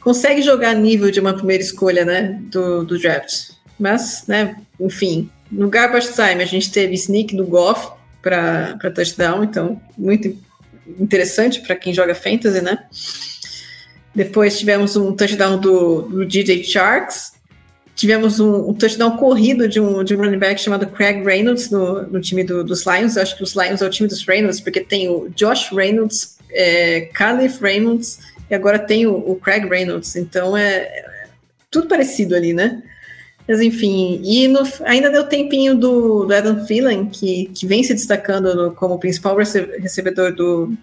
consegue jogar nível de uma primeira escolha, né, do, do draft. Mas, né, enfim, no garbage time a gente teve sneak do Goff para touchdown, então muito interessante para quem joga fantasy, né? Depois tivemos um touchdown do, do DJ Sharks, Tivemos um, um, touchdown corrido de um, de um running back chamado Craig Reynolds no, no time do, dos Lions. Eu acho que os Lions é o time dos Reynolds, porque tem o Josh Reynolds, é, Reynolds e agora tem o, o Craig Reynolds. Então é, é, tudo parecido ali, né? Mas enfim, e no, ainda deu tempinho do, do Adam Thielen, que, que vem se destacando no, como principal recebedor do,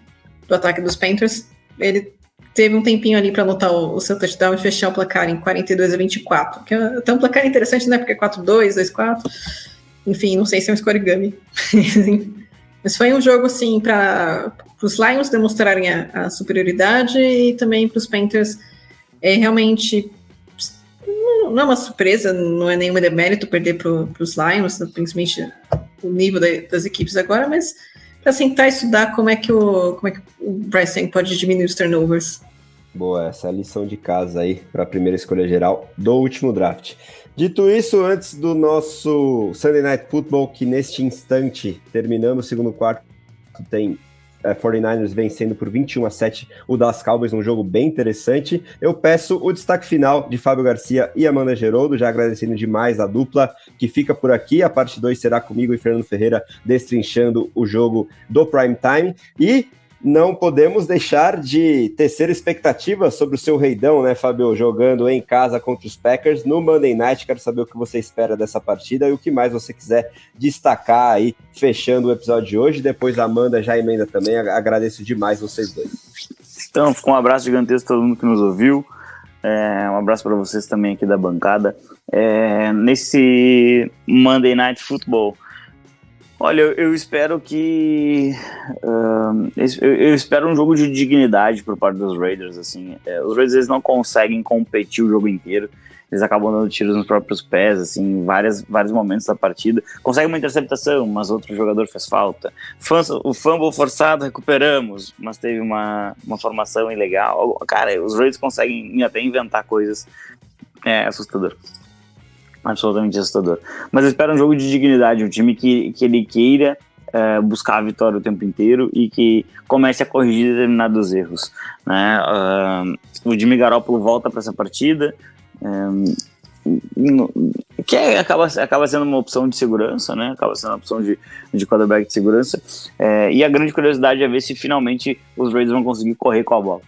do ataque dos Panthers. Ele teve um tempinho ali para anotar o, o, seu touchdown e fechar o placar em 42 a 24. Que é até um placar interessante, né? Porque é 4-2, 2-4. Enfim, não sei se é um scorigami. Mas foi um jogo, assim, para os Lions demonstrarem a, a, superioridade e também para os Panthers é realmente. Não é uma surpresa, não é nenhuma demérito perder para os Lions, principalmente o nível da, das equipes agora, mas para sentar e estudar como é que o, como é que o Bryce pode diminuir os turnovers. Boa, essa é a lição de casa aí para a primeira escolha geral do último draft. Dito isso, antes do nosso Sunday Night Football, que neste instante, terminando o segundo quarto, tem é, 49ers vencendo por 21 a 7 o das Cowboys, um jogo bem interessante. Eu peço o destaque final de Fábio Garcia e Amanda Geroldo, já agradecendo demais a dupla que fica por aqui. A parte 2 será comigo e Fernando Ferreira destrinchando o jogo do Prime Time. E não podemos deixar de tecer expectativas sobre o seu reidão, né, Fabio? Jogando em casa contra os Packers no Monday Night. Quero saber o que você espera dessa partida e o que mais você quiser destacar aí, fechando o episódio de hoje. Depois a Amanda já emenda também. Agradeço demais vocês dois. Então, um abraço gigantesco a todo mundo que nos ouviu. É, um abraço para vocês também aqui da bancada. É, nesse Monday Night Football Olha, eu, eu espero que. Uh, eu, eu, espero um jogo de dignidade por parte dos Raiders. assim. É, os Raiders eles não conseguem competir o jogo inteiro. Eles acabam dando tiros nos próprios pés, assim, em várias, vários momentos da partida. Consegue uma interceptação, mas outro jogador fez falta. O fumble forçado, recuperamos, mas teve uma, uma formação ilegal. Cara, os Raiders conseguem até inventar coisas é, assustadoras absolutamente assustador. Mas eu espero um jogo de dignidade, um time que, que ele queira é, buscar a vitória o tempo inteiro e que comece a corrigir determinados erros. Né? Uh, o Jimmy Garoppolo volta para essa partida. Um, que é, acaba, acaba sendo uma opção de segurança, né? Acaba sendo uma opção de, de quarterback de segurança. É, e a grande curiosidade é ver se finalmente os Raiders vão conseguir correr com a bola.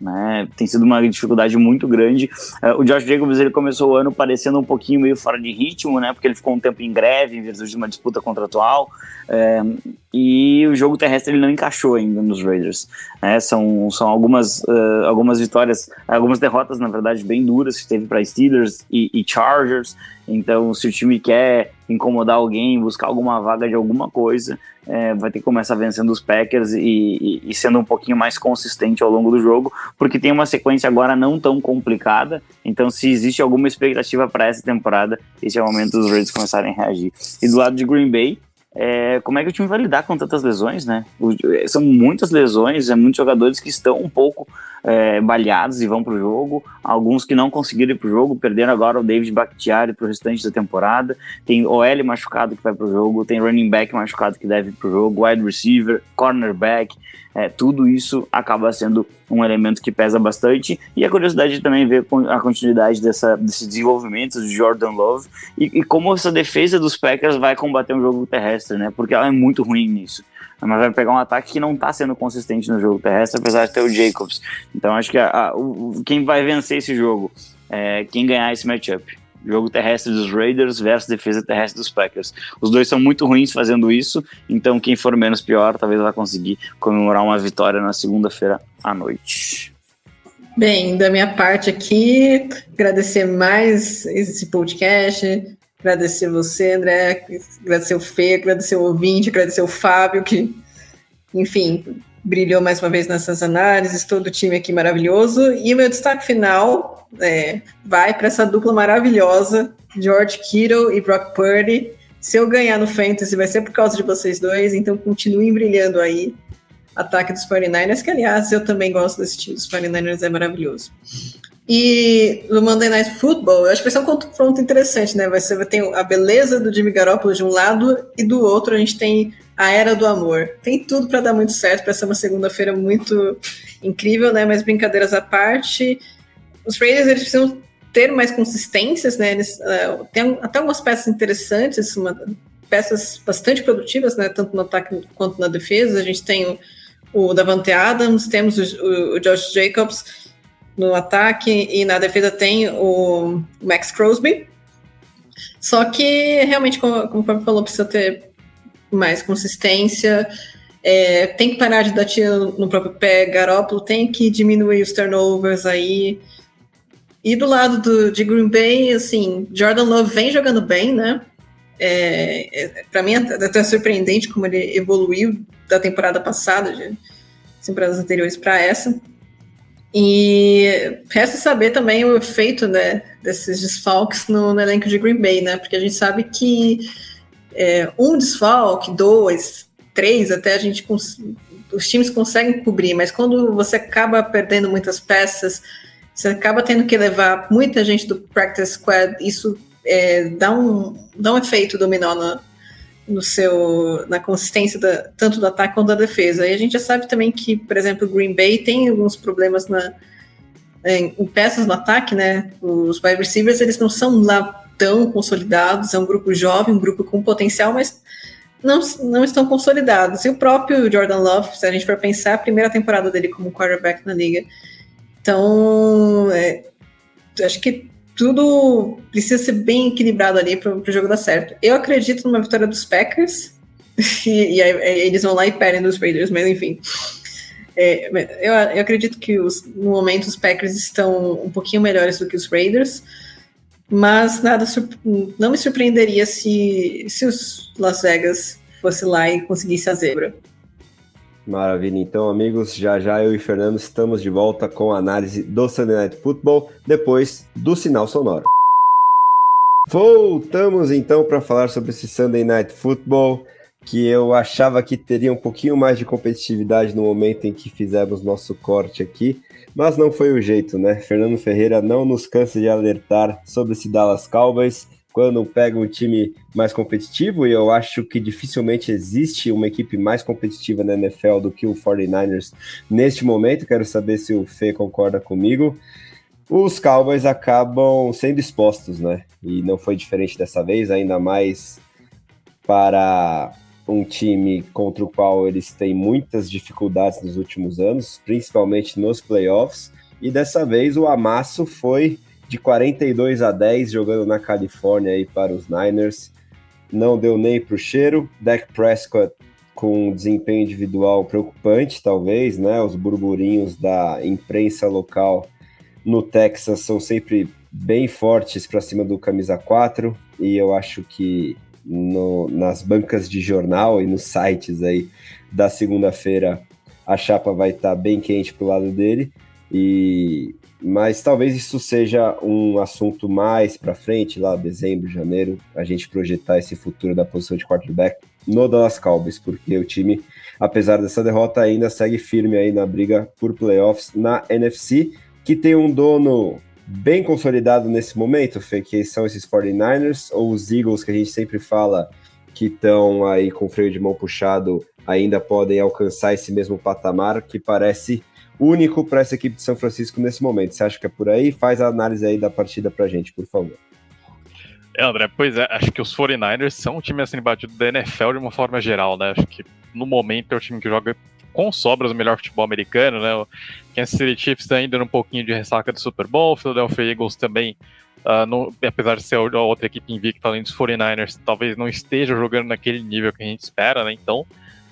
Né? Tem sido uma dificuldade muito grande. Uh, o Josh Jacobs ele começou o ano parecendo um pouquinho meio fora de ritmo, né? Porque ele ficou um tempo em greve em virtude de uma disputa contratual. Uh, e o jogo terrestre ele não encaixou ainda nos Raiders. Né? São, são algumas, uh, algumas vitórias, algumas derrotas, na verdade, bem duras que teve para Steelers e, e Chargers. Então, se o time quer incomodar alguém, buscar alguma vaga de alguma coisa, é, vai ter que começar vencendo os Packers e, e, e, sendo um pouquinho mais consistente ao longo do jogo, porque tem uma sequência agora não tão complicada. Então, se existe alguma expectativa para essa temporada, esse é o momento dos Raiders começarem a reagir. E do lado de Green Bay, é, como é que o time vai lidar com tantas lesões, né? São muitas lesões, é muitos jogadores que estão um pouco é, baleados e vão para o jogo, alguns que não conseguiram ir para o jogo, perderam agora o David Bakhtiari para o restante da temporada, tem OL machucado que vai para o jogo, tem running back machucado que deve ir para o jogo, wide receiver, cornerback, é, tudo isso acaba sendo um elemento que pesa bastante. E a curiosidade também ver a continuidade dessa, desse desenvolvimento de Jordan Love e, e, como essa defesa dos Packers vai combater um jogo terrestre, né? Porque ela é muito ruim nisso. Mas vai pegar um ataque que não está sendo consistente no jogo terrestre, apesar de ter o Jacobs. Então acho que a, a, o, quem vai vencer esse jogo é quem ganhar esse matchup jogo terrestre dos Raiders versus defesa terrestre dos Packers. Os dois são muito ruins fazendo isso, então quem for menos pior talvez vai conseguir comemorar uma vitória na segunda-feira à noite. Bem, da minha parte aqui, agradecer mais esse podcast, agradecer você, André, agradecer o Fê, agradecer o ouvinte, agradecer o Fábio, que, enfim, brilhou mais uma vez nessas análises, todo o time aqui maravilhoso. E o meu destaque final é, vai para essa dupla maravilhosa, George Kittle e Brock Purdy. Se eu ganhar no Fantasy, vai ser por causa de vocês dois, então continuem brilhando aí. Ataque dos 49ers, que aliás eu também gosto desse time dos 49ers, é maravilhoso. E no Monday Night Football, eu acho que vai ser um confronto interessante, né? Vai ser ter a beleza do Jimmy Garoppolo de um lado e do outro a gente tem a era do amor. Tem tudo para dar muito certo, para ser uma segunda-feira muito incrível, né? Mas brincadeiras à parte, os Raiders eles precisam ter mais consistências, né? Eles, uh, tem até algumas peças interessantes, uma, peças bastante produtivas, né? Tanto no ataque quanto na defesa. A gente tem o, o Davante Adams, temos o, o, o, Josh Jacobs no ataque e na defesa tem o Max Crosby. Só que realmente, como, o Fábio falou, precisa ter mais consistência. É, tem que parar de dar tiro no próprio pé. Garoppolo tem que diminuir os turnovers aí. E do lado do, de Green Bay, assim, Jordan Love vem jogando bem, né? É, é, para mim é até surpreendente como ele evoluiu da temporada passada, de temporadas anteriores para essa. E resta saber também o efeito né, desses desfalques no, no, elenco de Green Bay, né? Porque a gente sabe que é, um desfalque, dois, três, até a gente os times conseguem cobrir, mas quando você acaba perdendo muitas peças, você acaba tendo que levar muita gente do practice squad, isso é, dá, um, dá um efeito dominó no seu, na consistência da, tanto do ataque quanto da defesa. E a gente já sabe também que, por exemplo, o Green Bay tem alguns problemas na, em, em peças no ataque, né? Os wide receivers, eles não são lá tão consolidados, é um grupo jovem, um grupo com potencial, mas não, não estão consolidados. E o próprio Jordan Love, se a gente for pensar, a primeira temporada dele como quarterback na liga, então, é, acho que tudo precisa ser bem equilibrado ali para o jogo dar certo. Eu acredito numa vitória dos Packers, e, e aí, eles vão lá e perdem dos Raiders, mas enfim. É, eu, eu, acredito que os, no momento os Packers estão um pouquinho melhores do que os Raiders, mas nada não me surpreenderia se, se os Las Vegas fosse lá e conseguisse a zebra. Maravilha, então, amigos, já já eu e Fernando estamos de volta com a análise do Sunday Night Football depois do sinal sonoro. Voltamos então para falar sobre esse Sunday Night Football que eu achava que teria um pouquinho mais de competitividade no momento em que fizemos nosso corte aqui, mas não foi o jeito, né? Fernando Ferreira não nos cansa de alertar sobre esse Dallas Cowboys quando pega um time mais competitivo, e eu acho que dificilmente existe uma equipe mais competitiva na NFL do que o 49ers neste momento. Quero saber se o Fê concorda comigo. os Cowboys acabam sendo expostos, né? E não foi diferente dessa vez, ainda mais para um time contra o qual eles têm muitas dificuldades nos últimos anos, principalmente nos playoffs. E dessa vez o amasso foi de 42 a 10 jogando na Califórnia aí para os Niners. Não deu nem para o cheiro. Dak Prescott com desempenho individual preocupante, talvez, né? Os burburinhos da imprensa local no Texas são sempre bem fortes para cima do camisa 4 e eu acho que no, nas bancas de jornal e nos sites aí da segunda-feira a chapa vai estar tá bem quente pro lado dele e mas talvez isso seja um assunto mais para frente, lá dezembro, janeiro, a gente projetar esse futuro da posição de quarterback no Dallas Cowboys, porque o time, apesar dessa derrota, ainda segue firme aí na briga por playoffs na NFC, que tem um dono bem consolidado nesse momento, Fê, que são esses 49ers ou os Eagles que a gente sempre fala que estão aí com freio de mão puxado, ainda podem alcançar esse mesmo patamar que parece único para essa equipe de São Francisco nesse momento. Você acha que é por aí? Faz a análise aí da partida para gente, por favor. É, André, pois é, acho que os 49ers são um time assim batido da NFL de uma forma geral, né? Acho que no momento é o time que joga com sobras o melhor futebol americano, né? O Kansas City Chiefs ainda um pouquinho de ressaca do Super Bowl, o Philadelphia Eagles também, uh, não, apesar de ser a outra equipe invicta além dos 49ers, talvez não esteja jogando naquele nível que a gente espera, né? Então,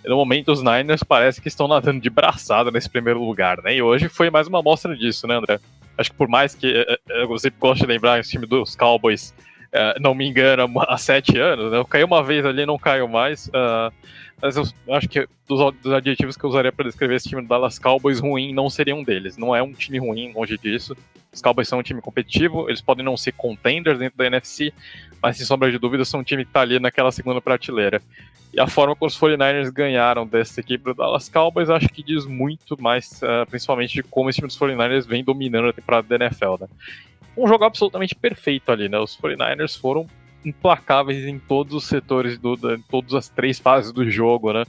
no momento os Niners parece que estão nadando de braçada nesse primeiro lugar, né? E hoje foi mais uma amostra disso, né, André? Acho que por mais que eh, eh, sempre gosto de lembrar esse time dos Cowboys, uh, não me engano, há sete anos, né? Eu caí uma vez ali, não caio mais. Uh, mas eu acho que dos, dos adjetivos que eu usaria para descrever esse time do Dallas Cowboys ruim não seria um deles. Não é um time ruim, longe disso. Os Cowboys são um time competitivo, eles podem não ser contenders dentro da NFC, mas sem sombra de dúvida são um time que está ali naquela segunda prateleira. E a forma como os 49ers ganharam dessa equipe do Dallas Cowboys acho que diz muito mais, uh, principalmente de como esse time dos 49ers vem dominando a temporada da NFL. Né? Um jogo absolutamente perfeito ali, né? Os 49ers foram implacáveis em todos os setores, do, em todas as três fases do jogo, né?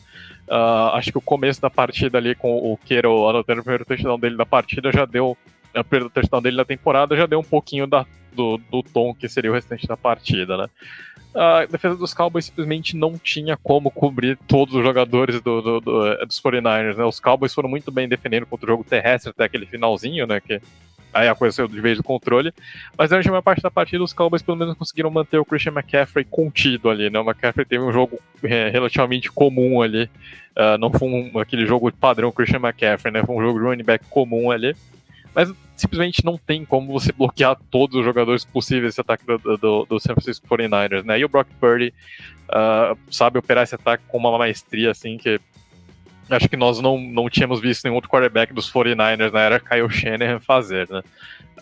Uh, acho que o começo da partida ali com o Queiro anotando o primeiro touchdown dele da partida já deu. A primeiro touchdown dele da temporada já deu um pouquinho da, do, do tom que seria o restante da partida, né? A defesa dos Cowboys simplesmente não tinha como cobrir todos os jogadores do, do, do, dos 49ers, né? Os Cowboys foram muito bem defendendo contra o jogo terrestre até aquele finalzinho, né? Que aí a coisa saiu de vez do controle. Mas durante a parte da partida, os Cowboys pelo menos conseguiram manter o Christian McCaffrey contido ali, né? O McCaffrey teve um jogo é, relativamente comum ali. Uh, não foi um, aquele jogo padrão Christian McCaffrey, né? Foi um jogo de running back comum ali. Mas simplesmente não tem como você bloquear todos os jogadores possíveis esse ataque do, do, do San Francisco 49ers, né? E o Brock Purdy uh, sabe operar esse ataque com uma maestria, assim, que acho que nós não, não tínhamos visto nenhum outro quarterback dos 49ers na era Kyle Shanahan fazer, né?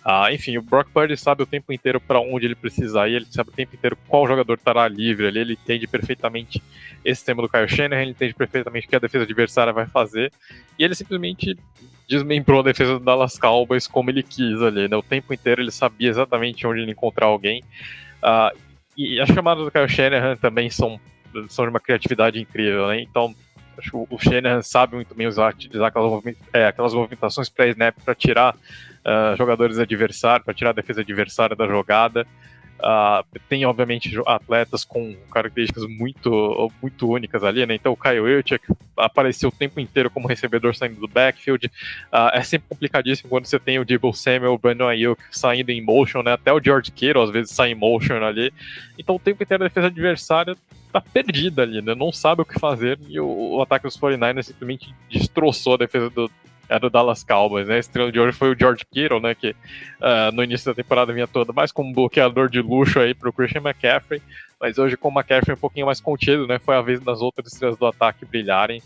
Ah, enfim, o Brock Purdy sabe o tempo inteiro para onde ele precisa ir, ele sabe o tempo inteiro qual jogador estará livre ali, ele entende perfeitamente esse tema do Kyle Shanahan, ele entende perfeitamente o que a defesa adversária vai fazer, e ele simplesmente desmembrou a defesa do Dallas Cowboys como ele quis ali, né? O tempo inteiro ele sabia exatamente onde ele encontrar alguém. Ah, e as chamadas do Kyle Shanahan também são, são de uma criatividade incrível, né? Então, Acho que o Shanahan sabe muito bem usar, utilizar aquelas, é, aquelas movimentações pré-snap para tirar uh, jogadores adversários, para tirar a defesa adversária da jogada. Uh, tem, obviamente, atletas com características muito, muito únicas ali, né? Então, o Kyle Wilczek apareceu o tempo inteiro como recebedor saindo do backfield. Uh, é sempre complicadíssimo quando você tem o Debo Samuel, o Brandon Ayuk saindo em motion, né? Até o George Kittle, às vezes, sai em motion ali. Então, o tempo inteiro a defesa adversária tá perdida ali, né? Não sabe o que fazer e o, o ataque dos 49ers simplesmente destroçou a defesa do, é do Dallas Cowboys, né? A estrela de hoje foi o George Kittle, né? Que uh, no início da temporada vinha toda mais como bloqueador de luxo aí pro Christian McCaffrey, mas hoje com o McCaffrey um pouquinho mais contido, né? Foi a vez das outras estrelas do ataque brilharem.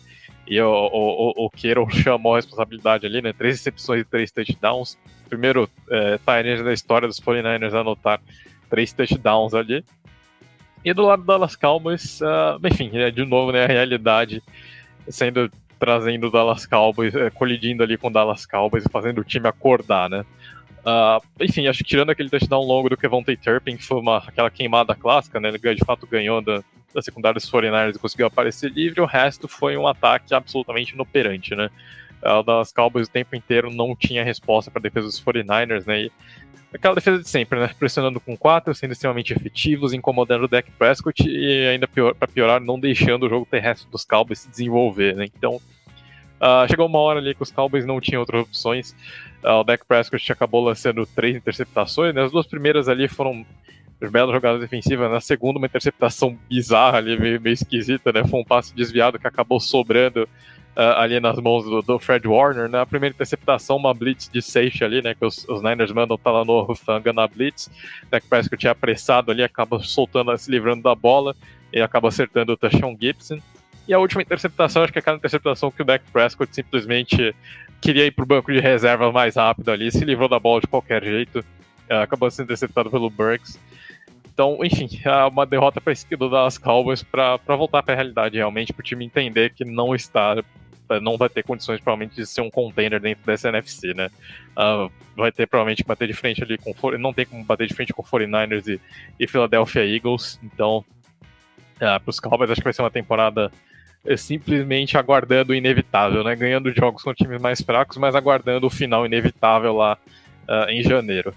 E o, o, o Kittle chamou a responsabilidade ali, né? Três recepções e três touchdowns. Primeiro é, da história dos 49ers a anotar três touchdowns ali. E do lado do Dallas Cowboys, uh, enfim, é de novo, né? A realidade sendo trazendo o Dallas Cowboys, é, colidindo ali com o Dallas Cowboys e fazendo o time acordar, né? Uh, enfim, acho que tirando aquele touchdown longo do Kevontae Turpin, que foi uma, aquela queimada clássica, né? Ele de fato ganhou da, da secundária dos 49ers e conseguiu aparecer livre, o resto foi um ataque absolutamente inoperante, né? O Dallas Cowboys o tempo inteiro não tinha resposta para a defesa dos 49ers, né? E aquela defesa de sempre, né? Pressionando com quatro, sendo extremamente efetivos, incomodando o Dak Prescott e ainda pior, para piorar, não deixando o jogo terrestre dos Cowboys se desenvolver, né? Então, uh, chegou uma hora ali que os Cowboys não tinham outras opções. Uh, o Dak Prescott acabou lançando três interceptações, né? As duas primeiras ali foram belas jogadas defensivas. Na segunda, uma interceptação bizarra ali, meio, meio esquisita, né? Foi um passe desviado que acabou sobrando ali nas mãos do, do, Fred Warner. Né? primeira interceptação, uma blitz de safety ali, né? Que os, os Niners mandam tá lá no Rufanga na blitz. Dak Prescott é apressado ali, acaba soltando, se livrando da bola e acaba acertando o Tashawn Gibson. E a última interceptação, acho que é aquela interceptação que o Dak Prescott simplesmente queria ir pro banco de reserva mais rápido ali, se livrou da bola de qualquer jeito, uh, acabou sendo interceptado pelo Burks. Então, enfim, é uma derrota para esse do Dallas Cowboys para voltar para a realidade realmente, para o time entender que não está não vai ter condições provavelmente de ser um container dentro dessa NFC, né? Uh, vai ter provavelmente que bater de frente ali com não tem como bater de frente com 49ers e, e Philadelphia Eagles, então uh, para os Cowboys acho que vai ser uma temporada uh, simplesmente aguardando o inevitável, né? Ganhando jogos com times mais fracos, mas aguardando o final inevitável lá uh, em janeiro.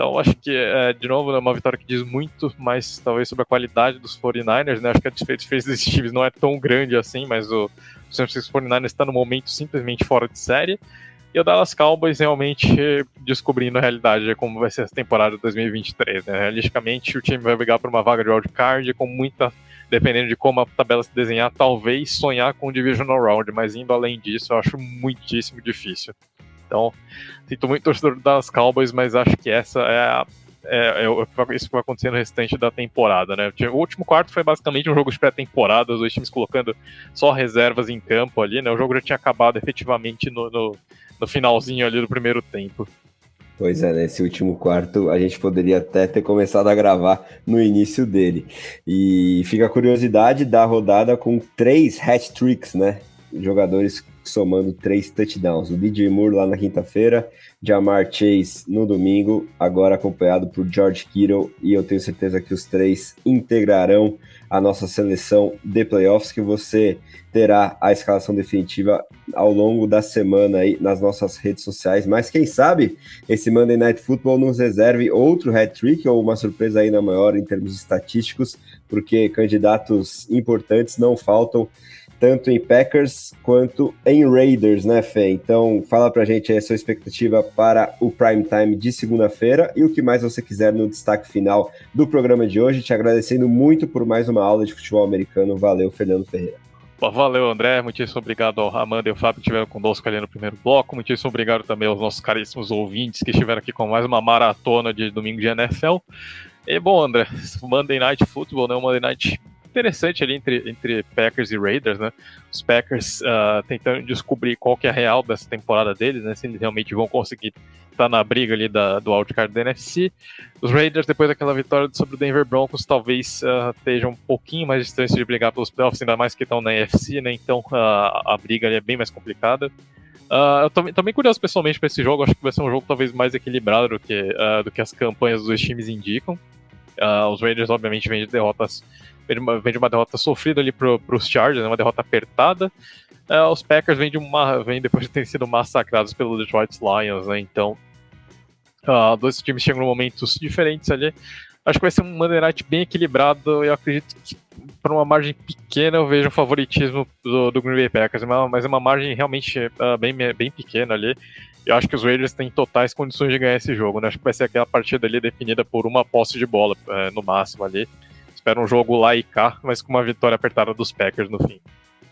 Então, acho que, é, de novo, é uma vitória que diz muito mais, talvez, sobre a qualidade dos 49ers, né? Acho que a diferença desses times não é tão grande assim, mas o, o San Francisco 49ers está no momento simplesmente fora de série. E o Dallas Cowboys realmente descobrindo a realidade de como vai ser essa temporada de 2023. Né? Realisticamente, o time vai brigar por uma vaga de wildcard com muita, dependendo de como a tabela se desenhar, talvez sonhar com o Divisional Round, mas indo além disso, eu acho muitíssimo difícil. Então, sinto muito torcedor das Cowboys, mas acho que essa é a é, é, isso que vai acontecer no restante da temporada, né? O último quarto foi basicamente um jogo de pré-temporada, os dois times colocando só reservas em campo ali, né? O jogo já tinha acabado efetivamente no, no, no finalzinho ali do primeiro tempo. Pois é, nesse último quarto a gente poderia até ter começado a gravar no início dele. E fica a curiosidade da rodada com três hat-tricks, né? Jogadores somando três touchdowns. O DJ Moore lá na quinta-feira, Jamar Chase no domingo, agora acompanhado por George Kittle, e eu tenho certeza que os três integrarão a nossa seleção de playoffs, que você terá a escalação definitiva ao longo da semana aí nas nossas redes sociais. Mas quem sabe esse Monday Night Football nos reserve outro hat-trick ou uma surpresa ainda maior em termos estatísticos, porque candidatos importantes não faltam tanto em Packers quanto em Raiders, né, Fê? Então, fala pra gente aí a sua expectativa para o prime time de segunda-feira e o que mais você quiser no destaque final do programa de hoje. Te agradecendo muito por mais uma aula de futebol americano. Valeu, Fernando Ferreira. Valeu, André. Muitíssimo obrigado ao Amanda e ao Fábio que estiveram conosco ali no primeiro bloco. Muitíssimo obrigado também aos nossos caríssimos ouvintes que estiveram aqui com mais uma maratona de domingo de NFL. E bom, André, Monday Night Football, né? Monday Night interessante ali entre, entre Packers e Raiders, né? Os Packers uh, tentando descobrir qual que é a real dessa temporada deles, né? Se eles realmente vão conseguir estar tá na briga ali da, do wildcard da NFC. Os Raiders, depois daquela vitória sobre o Denver Broncos, talvez uh, estejam um pouquinho mais distantes de brigar pelos playoffs, ainda mais que estão na NFC, né? Então uh, a briga ali é bem mais complicada. Uh, eu tô, tô bem curioso pessoalmente para esse jogo. Acho que vai ser um jogo talvez mais equilibrado do que, do que as campanhas dos times indicam. Uh, os Raiders, obviamente, vêm de derrotas vem de uma, vem de uma derrota sofrida ali para os Chargers, né, uma derrota apertada. Uh, os Packers vêm de uma, vêm depois de terem sido massacrados pelo Detroit Lions, né? Então, uh, dois times chegam em momentos diferentes ali. Acho que vai ser um Monday Night bem equilibrado. Eu acredito que por uma margem pequena eu vejo o favoritismo do, do Green Bay Packers, mas é uma margem realmente uh, bem, bem pequena ali. Eu acho que os Raiders têm totais condições de ganhar esse jogo, né? Acho que vai ser aquela partida ali definida por uma posse de bola, uh, no máximo ali. Espero um jogo lá e cá, mas com uma vitória apertada dos Packers no fim.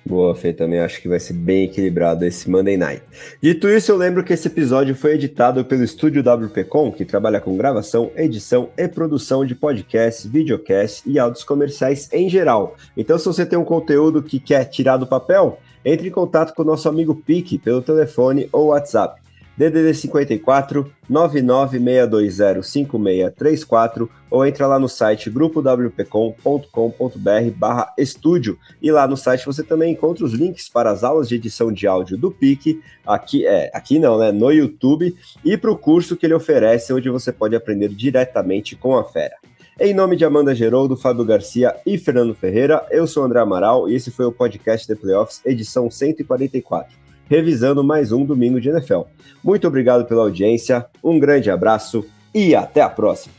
Boa, Fê, também acho que vai ser bem equilibrado esse Monday Night. Dito isso, eu lembro que esse episódio foi editado pelo estúdio WPcom, que trabalha com gravação, edição e produção de podcasts, videocasts e áudios comerciais em geral. Então, se você tem um conteúdo que quer tirar do papel, entre em contato com o nosso amigo Pique pelo telefone ou WhatsApp. DDD 54 996205634 ou entra lá no site grupowpcom.com.br barra estúdio e lá no site você também encontra os links para as aulas de edição de áudio do PIC, aqui é, aqui não, né, no YouTube e para o curso que ele oferece onde você pode aprender diretamente com a fera. Em nome de Amanda Geroldo, Fábio Garcia e Fernando Ferreira, eu sou André Amaral e esse foi o podcast The Playoffs, edição 144. Revisando mais um domingo de NFL. Muito obrigado pela audiência, um grande abraço e até a próxima.